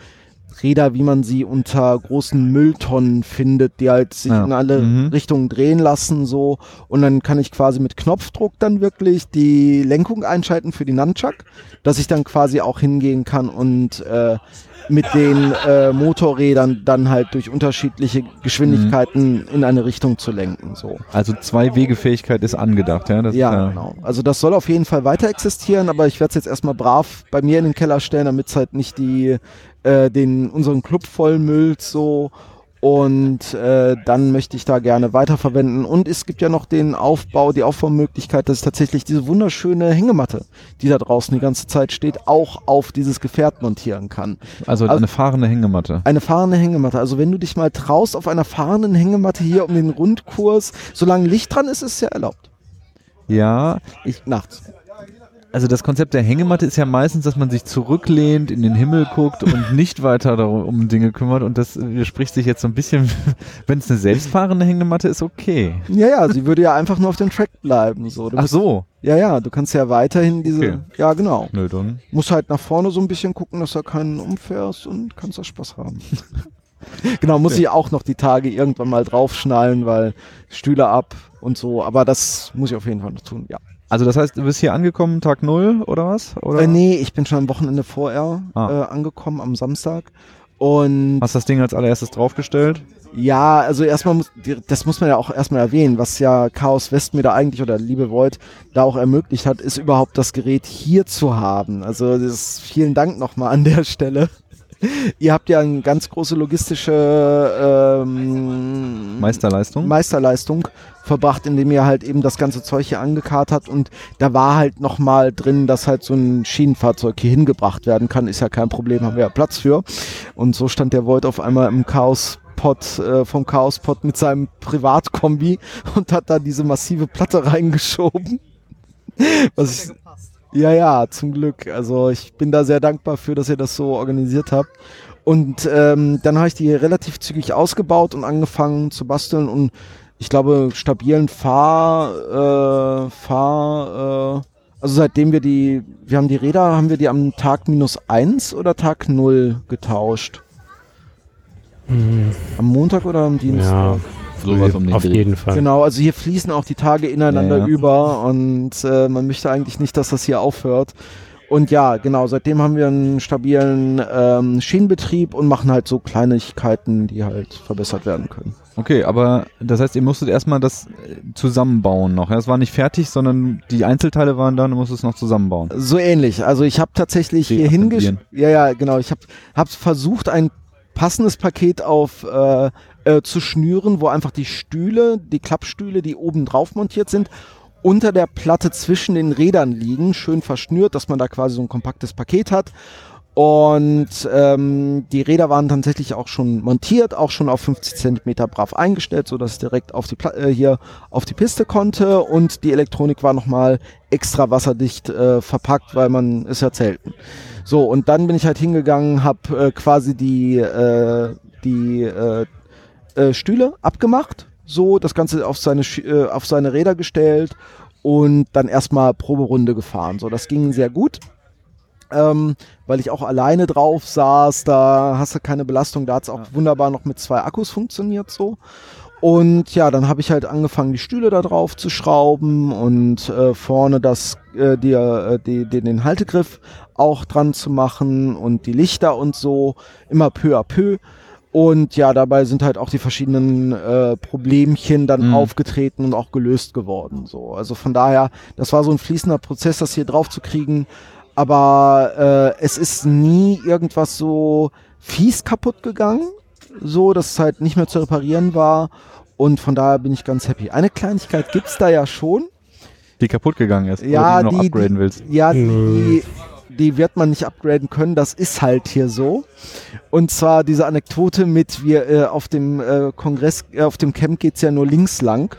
Räder, wie man sie unter großen Mülltonnen findet, die halt sich
Ja.
in alle
Mhm.
Richtungen drehen lassen, so. Und dann kann ich quasi mit Knopfdruck dann wirklich die Lenkung einschalten für die Nunchuck, dass ich dann quasi auch hingehen kann und äh, mit den äh, Motorrädern dann halt durch unterschiedliche Geschwindigkeiten in eine Richtung zu lenken, so.
Also zwei Wegefähigkeit ist angedacht, ja? Das
Ja,
ist,
genau. Also das soll auf jeden Fall weiter existieren, aber ich werde es jetzt erstmal brav bei mir in den Keller stellen, damit es halt nicht die äh, den unseren Club vollmüllt so und äh, dann möchte ich da gerne weiterverwenden und es gibt ja noch den Aufbau, die Aufbaumöglichkeit, dass ich tatsächlich diese wunderschöne Hängematte, die da draußen die ganze Zeit steht, auch auf dieses Gefährt montieren kann.
Also,
Also-
eine fahrende Hängematte.
Eine fahrende Hängematte. Also wenn du dich mal traust auf einer fahrenden Hängematte hier um den Rundkurs, solange Licht dran ist, ist es ja erlaubt.
Ja, ich,
Nachts.
Also das Konzept der Hängematte ist ja meistens, dass man sich zurücklehnt, in den Himmel guckt und nicht weiter darum um Dinge kümmert und das widerspricht sich jetzt so ein bisschen, wenn es eine selbstfahrende Hängematte ist, okay.
Ja, ja, sie würde ja einfach nur auf dem Track bleiben. So. Du
Ach so.
Ja, ja, du kannst ja weiterhin diese.
Okay.
Ja, genau.
Nö, dann.
Musst halt nach vorne so ein bisschen gucken, dass du keinen umfährst und kannst da Spaß haben. genau, muss ich auch noch die Tage irgendwann mal draufschnallen, weil Stühle ab und so. Aber das muss ich auf jeden Fall noch tun, ja.
Also das heißt, du bist hier angekommen, Tag null oder was? Oder?
Äh, nee, ich bin schon am Wochenende vorher
Ah.
äh, angekommen, am Samstag. Und
Hast das Ding als allererstes draufgestellt?
ja, also erstmal muss, das muss man ja auch erstmal erwähnen, was ja Chaos West mir da eigentlich oder Liebe Void da auch ermöglicht hat, ist überhaupt das Gerät hier zu haben. Also das vielen Dank nochmal an der Stelle. Ihr habt ja eine ganz große logistische ähm,
Meisterleistung?
Meisterleistung verbracht, indem ihr halt eben das ganze Zeug hier angekarrt habt und da war halt nochmal drin, dass halt so ein Schienenfahrzeug hier hingebracht werden kann, ist ja kein Problem, haben wir ja Platz für. Und so stand der Void auf einmal im Chaos-Pod, äh, vom Chaos-Pod mit seinem Privatkombi und hat da diese massive Platte reingeschoben. Was ich, ja, ja, zum Glück. Also ich bin da sehr dankbar für, dass ihr das so organisiert habt. Und ähm, dann habe ich die relativ zügig ausgebaut und angefangen zu basteln und ich glaube, stabilen Fahr, äh, Fahr, äh, also seitdem wir die, wir haben die Räder, haben wir die am Tag minus eins oder Tag null getauscht? Am Montag oder am Dienstag?
Ja,
Sowas um den
auf
Dreh.
jeden Fall.
Genau, also hier fließen auch die Tage ineinander
Ja, ja.
über und äh, man möchte eigentlich nicht, dass das hier aufhört. Und ja, genau, seitdem haben wir einen stabilen ähm, Schienenbetrieb und machen halt so Kleinigkeiten, die halt verbessert werden können.
Okay, aber das heißt, ihr musstet erstmal das äh, zusammenbauen noch. Ja? Es war nicht fertig, sondern die Einzelteile waren da und musstest es noch zusammenbauen.
So ähnlich. Also ich habe tatsächlich hier
Reassemblieren.
hingesch... Ja, ja, genau. Ich habe hab versucht, ein passendes Paket auf äh, äh, zu schnüren, wo einfach die Stühle, die Klappstühle, die oben drauf montiert sind, unter der Platte zwischen den Rädern liegen, schön verschnürt, dass man da quasi so ein kompaktes Paket hat. Und ähm, die Räder waren tatsächlich auch schon montiert, auch schon auf 50 Zentimeter brav eingestellt, so dass es direkt auf die Pla äh, hier auf die Piste konnte. Und die Elektronik war nochmal extra wasserdicht äh, verpackt, weil man ist ja zelten. So und dann bin ich halt hingegangen, habe äh, quasi die äh, die äh, äh, Stühle abgemacht, so das Ganze auf seine äh, auf seine Räder gestellt und dann erstmal Proberunde gefahren. So, das ging sehr gut ähm, weil ich auch alleine drauf saß, da hast du keine Belastung, da hat es auch wunderbar noch mit zwei Akkus funktioniert so. Und ja, dann habe ich halt angefangen, die Stühle da drauf zu schrauben und äh, vorne das, äh, die, äh, die, die, den Haltegriff auch dran zu machen und die Lichter und so, immer peu à peu. Und ja, dabei sind halt auch die verschiedenen äh, Problemchen dann
Mhm.
aufgetreten und auch gelöst geworden. So, also von daher, das war so ein fließender Prozess, das hier drauf zu kriegen. Aber äh, es ist nie irgendwas so fies kaputt gegangen, so dass es halt nicht mehr zu reparieren war. Und von daher bin ich ganz happy. Eine Kleinigkeit gibt's da ja schon.
Die kaputt gegangen ist.
Ja,
oder die du noch
die-
upgraden willst.
Ja, die, die wird man nicht upgraden können. Das ist halt hier so. Und zwar diese Anekdote mit, wir äh, auf dem äh, Kongress, äh, auf dem Camp geht's ja nur links lang.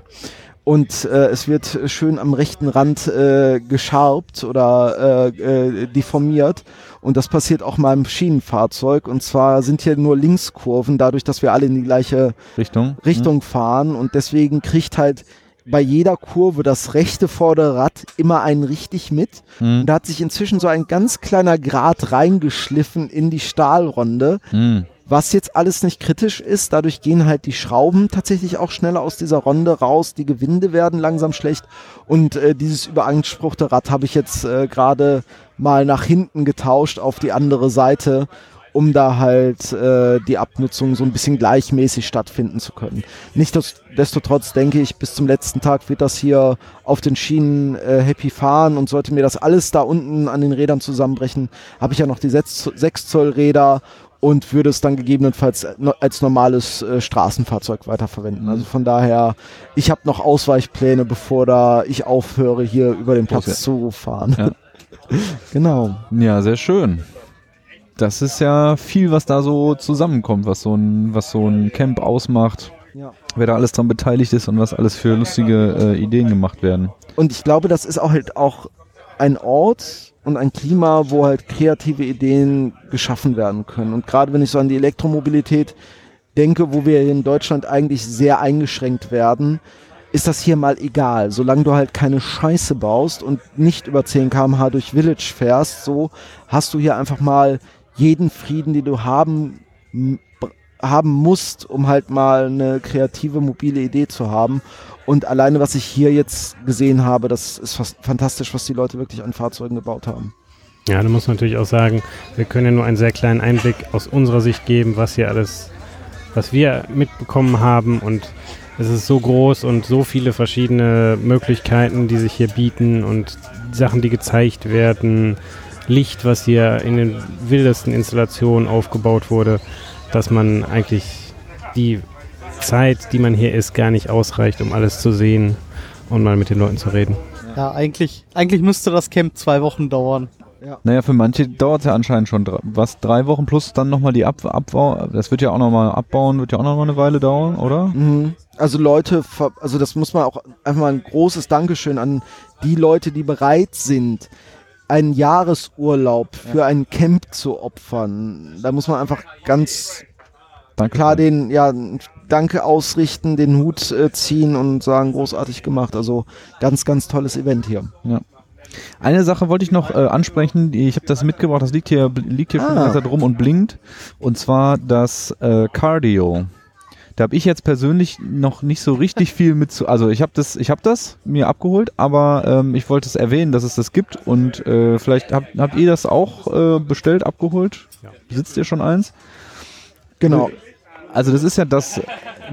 Und äh, es wird schön am rechten Rand äh, gescharbt oder äh, äh, deformiert. Und das passiert auch mal im Schienenfahrzeug. Und zwar sind hier nur Linkskurven, dadurch, dass wir alle in die gleiche
Richtung.
Richtung fahren und deswegen kriegt halt bei jeder Kurve das rechte Vorderrad immer einen richtig mit.
Hm.
Und da hat sich inzwischen so ein ganz kleiner Grat reingeschliffen in die Stahlronde,
Hm.
was jetzt alles nicht kritisch ist. Dadurch gehen halt die Schrauben tatsächlich auch schneller aus dieser Ronde raus. Die Gewinde werden langsam schlecht. Und äh, dieses überanspruchte Rad habe ich jetzt äh, gerade mal nach hinten getauscht auf die andere Seite, um da halt äh, die Abnutzung so ein bisschen gleichmäßig stattfinden zu können. Nichtsdestotrotz denke ich, bis zum letzten Tag wird das hier auf den Schienen äh, happy fahren und sollte mir das alles da unten an den Rädern zusammenbrechen, habe ich ja noch die 6 Zoll Räder und würde es dann gegebenenfalls als normales äh, Straßenfahrzeug weiterverwenden. Also von daher, ich habe noch Ausweichpläne, bevor da ich aufhöre, hier über den Platz
Ja.
zu fahren.
Ja.
genau.
Ja, sehr schön. Das ist ja viel, was da so zusammenkommt, was so ein, was so ein Camp ausmacht.
Ja.
Wer da alles dran beteiligt ist und was alles für lustige äh, Ideen gemacht werden.
Und ich glaube, das ist auch halt auch ein Ort und ein Klima, wo halt kreative Ideen geschaffen werden können. Und gerade wenn ich so an die Elektromobilität denke, wo wir in Deutschland eigentlich sehr eingeschränkt werden, ist das hier mal egal. Solange du halt keine Scheiße baust und nicht über 10 km/h durch Village fährst, so hast du hier einfach mal jeden Frieden, den du haben, haben musst, um halt mal eine kreative, mobile Idee zu haben. Und alleine, was ich hier jetzt gesehen habe, das ist fast fantastisch, was die Leute wirklich an Fahrzeugen gebaut haben.
Ja, da muss man natürlich auch sagen, wir können ja nur einen sehr kleinen Einblick aus unserer Sicht geben, was hier alles, was wir mitbekommen haben und es ist so groß und so viele verschiedene Möglichkeiten, die sich hier bieten und Sachen, die gezeigt werden, Licht, was hier in den wildesten Installationen aufgebaut wurde, dass man eigentlich die Zeit, die man hier ist, gar nicht ausreicht, um alles zu sehen und mal mit den Leuten zu reden.
Ja, eigentlich, eigentlich müsste das Camp zwei Wochen dauern.
Naja, für manche dauert es ja anscheinend schon dr- was, drei Wochen plus dann nochmal die Ab Abbau. Das wird ja auch nochmal abbauen, wird ja auch nochmal eine Weile dauern, oder?
Mhm. Also Leute, also das muss man auch einfach mal ein großes Dankeschön an die Leute, die bereit sind, einen Jahresurlaub für ein Camp zu opfern. Da muss man einfach ganz
Danke.
klar den, ja, Danke ausrichten, den Hut äh, ziehen und sagen, großartig gemacht. Also ganz, ganz tolles Event hier.
Eine Sache wollte ich noch äh, ansprechen, die- ich habe das mitgebracht, das liegt hier, liegt hier schon die
Ah.
ganze Zeit rum und blinkt. Und zwar das äh, Cardio. Da habe ich jetzt persönlich noch nicht so richtig viel mit zu. Also ich habe das, ich habe das mir abgeholt, aber ähm, ich wollte es erwähnen, dass es das gibt. Und äh, vielleicht habt, habt ihr das auch äh, bestellt, abgeholt?
Ja.
Besitzt ihr schon eins?
Genau.
Also das ist ja das,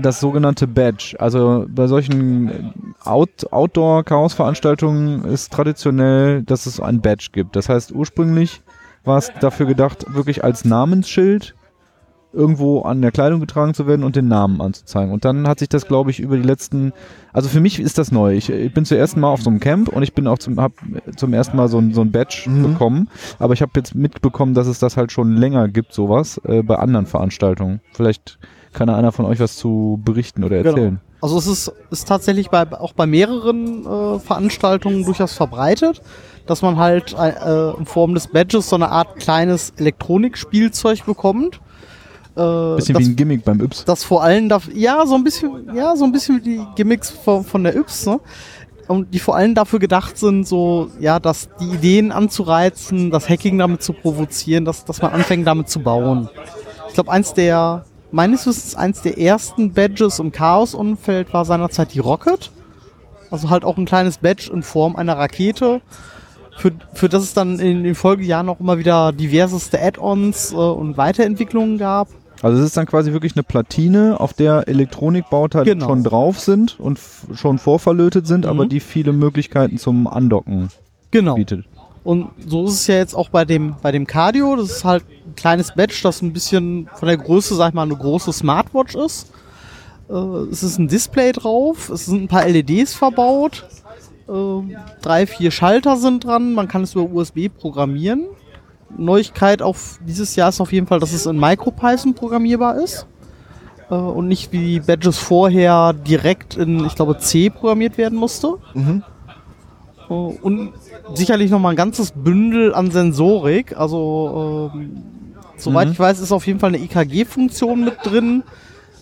das sogenannte Badge. Also bei solchen Out Outdoor-Chaos-Veranstaltungen ist traditionell, dass es ein Badge gibt. Das heißt, ursprünglich war es dafür gedacht, wirklich als Namensschild irgendwo an der Kleidung getragen zu werden und den Namen anzuzeigen. Und dann hat sich das, glaube ich, über die letzten, also für mich ist das neu. Ich, ich bin zum ersten Mal auf so einem Camp und ich bin auch zum, hab zum ersten Mal so ein, so ein Badge
Mhm.
bekommen. Aber ich habe jetzt mitbekommen, dass es das halt schon länger gibt, sowas, äh, bei anderen Veranstaltungen. Vielleicht kann da einer von euch was zu berichten oder
Genau.
erzählen.
Also es ist, ist tatsächlich bei, auch bei mehreren äh, Veranstaltungen durchaus verbreitet, dass man halt äh, in Form des Badges so eine Art kleines Elektronikspielzeug bekommt. Äh,
Bisschen
das,
wie ein Gimmick beim Yps.
das vor allem dafür, ja, so ein bisschen, ja, so ein bisschen wie die Gimmicks von, von der Yps, ne? Und die vor allem dafür gedacht sind, so, ja, dass die Ideen anzureizen, das Hacking damit zu provozieren, dass, dass man anfängt damit zu bauen. Ich glaube, eins der, meines Wissens, eins der ersten Badges im Chaos-Umfeld war seinerzeit die Rocket. Also halt auch ein kleines Badge in Form einer Rakete, für, für das es dann in den Folgejahren auch immer wieder diverseste Add-ons äh, und Weiterentwicklungen gab.
Also es ist dann quasi wirklich eine Platine, auf der Elektronikbauteile
Genau.
schon drauf sind und schon vorverlötet sind,
Mhm.
aber die viele Möglichkeiten zum Andocken
Genau.
bietet.
Und so ist es ja jetzt auch bei dem, bei dem Cardio. Das ist halt ein kleines Badge, das ein bisschen von der Größe, sag ich mal, eine große Smartwatch ist. Äh, es ist ein Display drauf, es sind ein paar LEDs verbaut. Äh, drei, vier Schalter sind dran, man kann es über USB programmieren. Neuigkeit auf dieses Jahr ist auf jeden Fall, dass es in MicroPython programmierbar ist. Äh, und nicht wie die Badges vorher direkt in, ich glaube, C programmiert werden musste.
Mhm.
Äh, Und sicherlich noch mal ein ganzes Bündel an Sensorik. Also, ähm, soweit
Mhm.
ich weiß, ist auf jeden Fall eine EKG-Funktion mit drin.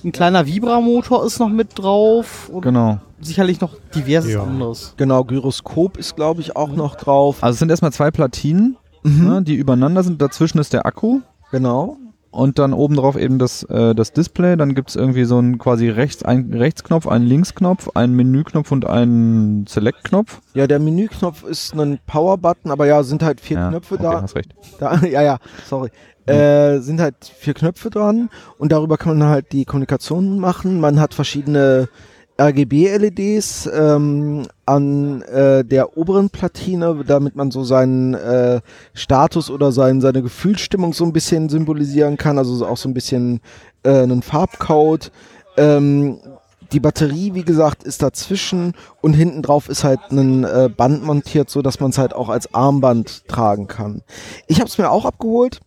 Ein kleiner Vibramotor ist noch mit drauf. Und
Genau.
sicherlich noch diverses
Ja.
anderes.
Genau, Gyroskop ist, glaube ich, auch noch drauf.
Also es sind erstmal zwei Platinen,
Mhm.
ne, die übereinander sind. Dazwischen ist der Akku
Genau.
und dann obendrauf eben das, äh, das Display. Dann gibt es irgendwie so einen quasi rechts, einen Rechtsknopf, einen Linksknopf, einen Menüknopf und einen Select-Knopf.
Ja, der Menüknopf ist ein Power-Button, aber ja, sind halt vier
ja,
Knöpfe
okay,
da.
hast recht.
da. Ja, ja, sorry. Äh, sind halt vier Knöpfe dran und darüber kann man halt die Kommunikation machen. Man hat verschiedene RGB-LEDs ähm, an äh, der oberen Platine, damit man so seinen äh, Status oder sein, seine Gefühlsstimmung so ein bisschen symbolisieren kann. Also so auch so ein bisschen äh, einen Farbcode. Ähm, die Batterie, wie gesagt, ist dazwischen und hinten drauf ist halt ein äh, Band montiert, so dass man es halt auch als Armband tragen kann. Ich habe es mir auch abgeholt,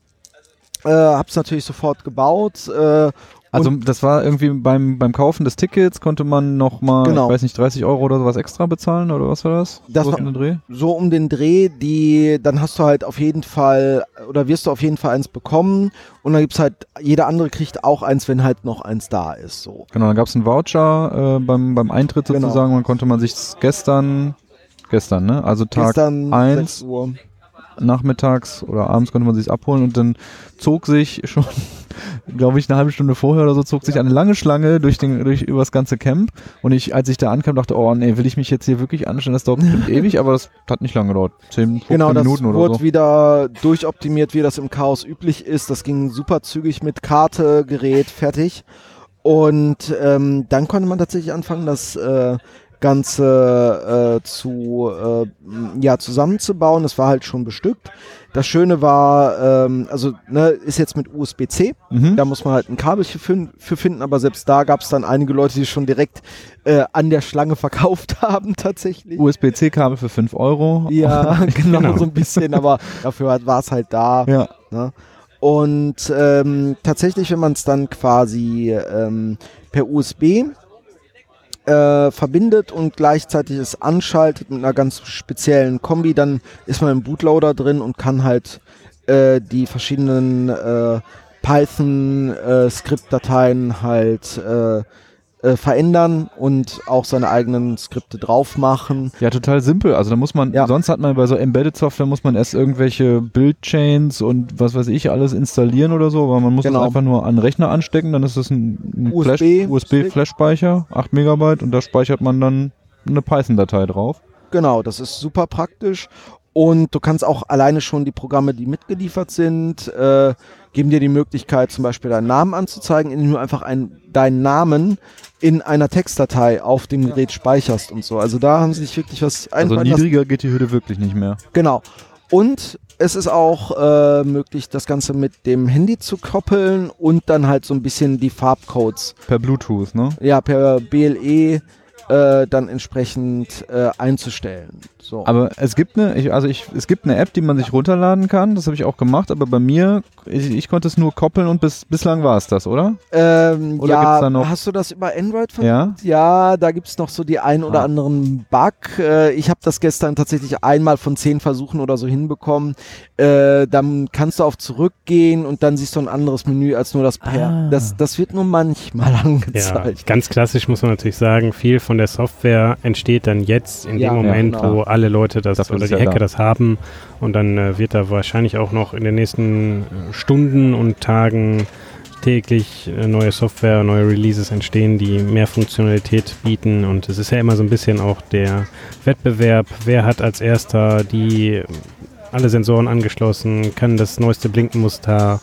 äh, habe es natürlich sofort gebaut. Äh,
Also das war irgendwie beim, beim Kaufen des Tickets konnte man noch mal,
Genau.
ich weiß nicht, 30 Euro oder sowas extra bezahlen oder was war das?
Das
So
war-
in den Dreh?
so um den Dreh, die, dann hast du halt auf jeden Fall, oder wirst du auf jeden Fall eins bekommen und dann gibt's halt, jeder andere kriegt auch eins, wenn halt noch eins da ist, so.
Genau, dann gab es einen Voucher äh, beim, beim Eintritt
Genau.
sozusagen. Man konnte man sich gestern, gestern, ne? Also Tag
Gestern
eins
6 Uhr.
Nachmittags oder abends konnte man sich abholen und dann zog sich schon, glaube ich, eine halbe Stunde vorher oder so, zog sich eine lange Schlange durch den, durch über das ganze Camp. Und ich, als ich da ankam, dachte, oh nee, will ich mich jetzt hier wirklich anstellen? Das dauert ewig, aber das hat nicht lange gedauert. 10, 15
Genau, das
Minuten oder
wurde
so.
wieder durchoptimiert, wie das im Chaos üblich ist. Das ging super zügig mit Karte, Gerät, fertig. Und ähm, dann konnte man tatsächlich anfangen, das äh, Ganze äh, zu äh, ja zusammenzubauen. Es war halt schon bestückt. Das Schöne war, ähm, also ne, ist jetzt mit USB-C.
Mhm.
Da muss man halt ein Kabel für, für finden, aber selbst da gab es dann einige Leute, die schon direkt äh, an der Schlange verkauft haben tatsächlich.
USB-C-Kabel für 5 Euro.
Ja, genau,
Genau.
so ein bisschen, aber dafür war es halt da.
Ja.
Ne? Und ähm, tatsächlich, wenn man es dann quasi ähm, per USB äh, verbindet und gleichzeitig es anschaltet mit einer ganz speziellen Kombi, dann ist man im Bootloader drin und kann halt äh, die verschiedenen äh, Python-Skriptdateien halt äh, verändern und auch seine eigenen Skripte drauf machen.
Ja, total simpel. Also da muss man,
Ja.
sonst hat man bei so Embedded Software muss man erst irgendwelche Build-Chains und was weiß ich alles installieren oder so, aber man muss
Genau.
es einfach nur an den Rechner anstecken, dann ist es ein, ein
USB
Flash, USB-Flash-Speicher, 8 Megabyte und da speichert man dann eine Python-Datei drauf.
Genau, das ist super praktisch. Und du kannst auch alleine schon die Programme, die mitgeliefert sind, äh, geben dir die Möglichkeit, zum Beispiel deinen Namen anzuzeigen, indem du einfach ein, deinen Namen in einer Textdatei auf dem Gerät speicherst und so. Also da haben sie sich wirklich was
Also
lassen.
niedriger geht die Hürde wirklich nicht mehr.
Genau. Und es ist auch äh, möglich, das Ganze mit dem Handy zu koppeln und dann halt so ein bisschen die Farbcodes
Per Bluetooth, ne?
ja per BLE äh, dann entsprechend äh, einzustellen. So.
Aber es gibt eine, ich, also ich, es gibt eine App, die man sich runterladen kann. Das habe ich auch gemacht. Aber bei mir, ich, ich konnte es nur koppeln und bis, bislang war es das, oder?
Ähm,
Oder
ja,
gibt's da noch-
hast du das über Android versucht?
Ja.
Ja, da gibt's noch so die ein oder
Ah.
anderen Bug. Äh, ich habe das gestern tatsächlich einmal von zehn Versuchen oder so hinbekommen. Äh, dann kannst du auf zurückgehen und dann siehst du ein anderes Menü als nur das Per.
Ah.
Das, das wird nur manchmal
Ja,
angezeigt.
ganz klassisch muss man natürlich sagen, viel von der Software entsteht dann jetzt in
Ja,
dem Moment,
ja, genau.
wo alle Leute das
Dafür
oder die
ja
Hacker
da.
das haben. Und dann äh, wird da wahrscheinlich auch noch in den nächsten äh, Stunden und Tagen täglich äh, neue Software, neue Releases entstehen, die mehr Funktionalität bieten. Und es ist ja immer so ein bisschen auch der Wettbewerb, wer hat als erster die äh, alle Sensoren angeschlossen, kann das neueste Blinkenmuster,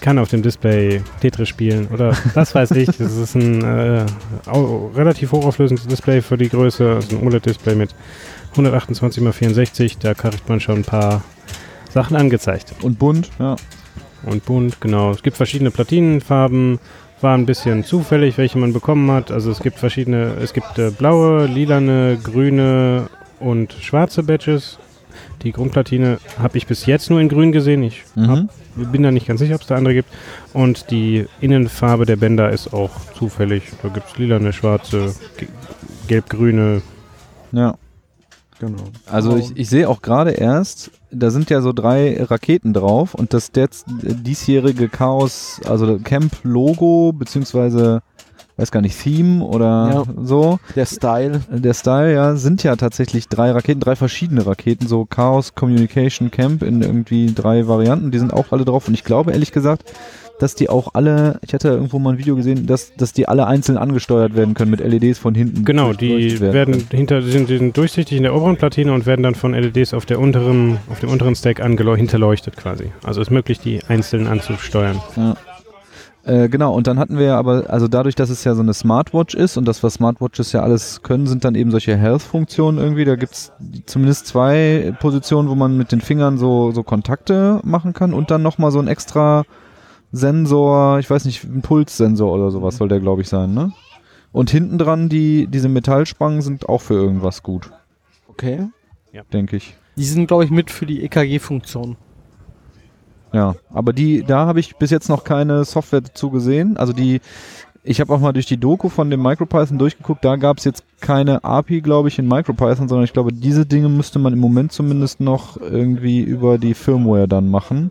kann auf dem Display Tetris spielen? Oder was weiß ich. Das ist ein äh, relativ hochauflösendes Display für die Größe, also ein OLED-Display mit 128 x 64. Da kriegt man schon ein paar Sachen angezeigt.
Und bunt, ja.
Und bunt, genau. Es gibt verschiedene Platinenfarben. War ein bisschen zufällig, welche man bekommen hat. Also es gibt verschiedene, es gibt äh, blaue, lilane, grüne und schwarze Badges. Die Grundplatine habe ich bis jetzt nur in grün gesehen. Ich hab
Mhm.
bin da nicht ganz sicher, ob es da andere gibt. Und die Innenfarbe der Bänder ist auch zufällig. Da gibt es lilane, schwarze, ge- gelb-grüne.
Ja.
Genau.
Also ich, ich sehe auch gerade erst, da sind ja so drei Raketen drauf und das der, diesjährige Chaos, also Camp-Logo, beziehungsweise, weiß gar nicht, Theme oder
Ja.
so,
Der Style.
der Style, ja, sind ja tatsächlich drei Raketen, drei verschiedene Raketen, so Chaos Communication Camp in irgendwie drei Varianten, die sind auch alle drauf und ich glaube ehrlich gesagt, dass die auch alle, ich hatte irgendwo mal ein Video gesehen, dass, dass die alle einzeln angesteuert werden können mit LEDs von hinten.
Genau, die
durchleuchtet
werden hinter, sind, sind durchsichtig in der oberen Platine und werden dann von LEDs auf der unteren, auf dem unteren Stack hinterleuchtet quasi. Also ist möglich, die einzeln anzusteuern.
Äh, genau, und dann hatten wir ja aber, also dadurch, dass es ja so eine Smartwatch ist und das, was Smartwatches ja alles können, sind dann eben solche Health-Funktionen irgendwie. Da gibt's zumindest zwei Positionen, wo man mit den Fingern so, so Kontakte machen kann und dann nochmal so ein extra Sensor, ich weiß nicht, ein Pulssensor oder sowas soll der, glaube ich, sein, ne? Und hinten dran, die, diese Metallspangen sind auch für irgendwas gut,
Okay.
denke ich.
Die sind, glaube ich, mit für die EKG-Funktion.
Ja, aber die, da habe ich bis jetzt noch keine Software dazu gesehen. Also die, ich habe auch mal durch die Doku von dem MicroPython durchgeguckt, da gab es jetzt keine API, glaube ich, in MicroPython, sondern ich glaube, diese Dinge müsste man im Moment zumindest noch irgendwie über die Firmware dann machen.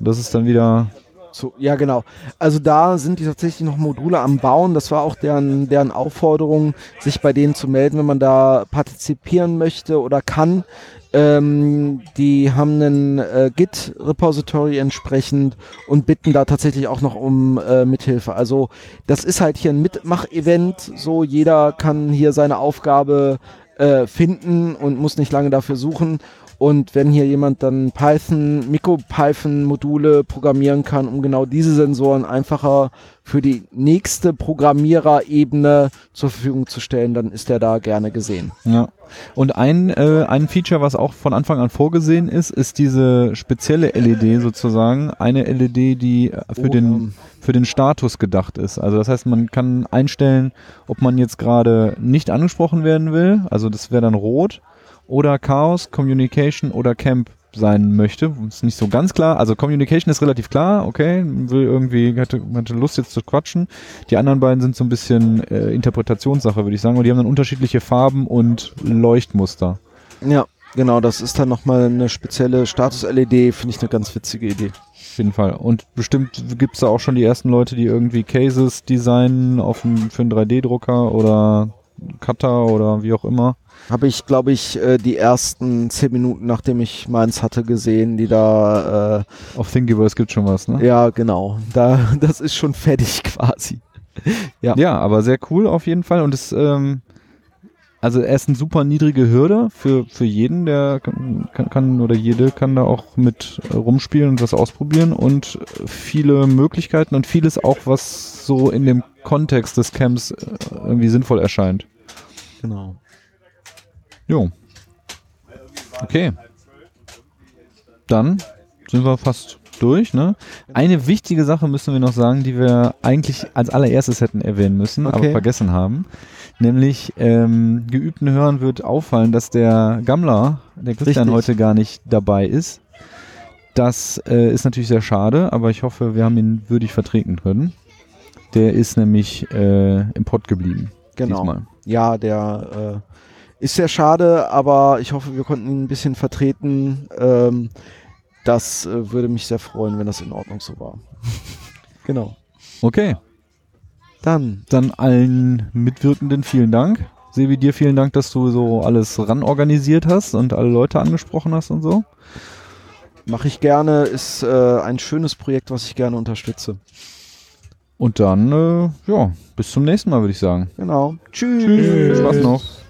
Das ist dann wieder
Zu, ja, genau. Also da sind die tatsächlich noch Module am Bauen. Das war auch deren, deren Aufforderung, sich bei denen zu melden, wenn man da partizipieren möchte oder kann. Ähm, die haben einen äh, Git-Repository entsprechend und bitten da tatsächlich auch noch um äh, Mithilfe. Also das ist halt hier ein Mitmach-Event. So jeder kann hier seine Aufgabe äh, finden und muss nicht lange dafür suchen. Und wenn hier jemand dann Python, MicroPython-Module programmieren kann, um genau diese Sensoren einfacher für die nächste Programmiererebene zur Verfügung zu stellen, dann ist er da gerne gesehen.
Ja. Und ein, äh, ein Feature, was auch von Anfang an vorgesehen ist, ist diese spezielle LED sozusagen. Eine LED, die für,
Oh,
den, für den Status gedacht ist. Also das heißt, man kann einstellen, ob man jetzt gerade nicht angesprochen werden will. Also das wäre dann rot. Oder Chaos, Communication oder Camp sein möchte. Ist nicht so ganz klar. Also Communication ist relativ klar, okay, will irgendwie, hatte, hatte Lust jetzt zu quatschen. Die anderen beiden sind so ein bisschen äh, Interpretationssache, würde ich sagen. Und die haben dann unterschiedliche Farben und Leuchtmuster.
Ja, genau, das ist dann nochmal eine spezielle Status-LED, finde ich eine ganz witzige Idee.
Auf jeden Fall. Und bestimmt gibt's da auch schon die ersten Leute, die irgendwie Cases designen auf ein, für einen 3D-Drucker oder Cutter oder wie auch immer.
Habe ich, glaube ich, äh, die ersten zehn Minuten, nachdem ich meins hatte, gesehen, die da,
Auf Thingiverse gibt's schon was, ne?
äh, ja, genau, da, das ist schon fertig quasi. Ja.
Ja, aber sehr cool auf jeden Fall. Und es, ähm, also er ist eine super niedrige Hürde für, für jeden, der kann, kann, oder jede kann da auch mit äh, rumspielen und was ausprobieren und viele Möglichkeiten und vieles auch, was so in dem Kontext des Camps äh, irgendwie sinnvoll erscheint.
Genau.
Jo. Okay. Dann sind wir fast durch, ne? Eine wichtige Sache müssen wir noch sagen, die wir eigentlich als allererstes hätten erwähnen müssen, aber
Okay.
vergessen haben. Nämlich, ähm, geübten Hörern wird auffallen, dass der Gammler, der Christian,
Richtig.
heute gar nicht dabei ist. Das äh, ist natürlich sehr schade, aber ich hoffe, wir haben ihn würdig vertreten können. Der ist nämlich äh, im Pott geblieben.
Genau.
Diesmal.
Ja, der äh, ist sehr schade, aber ich hoffe, wir konnten ihn ein bisschen vertreten. Ähm, das äh, würde mich sehr freuen, wenn das in Ordnung so war. genau.
Okay.
Dann,
Dann allen Mitwirkenden vielen Dank. Sebi, dir vielen Dank, dass du so alles ran organisiert hast und alle Leute angesprochen hast und so.
mache ich gerne, ist äh, ein schönes Projekt, was ich gerne unterstütze.
Und dann, äh, ja, bis zum nächsten Mal, würde ich sagen.
Genau. Tschüss.
Tschüss. Spaß noch.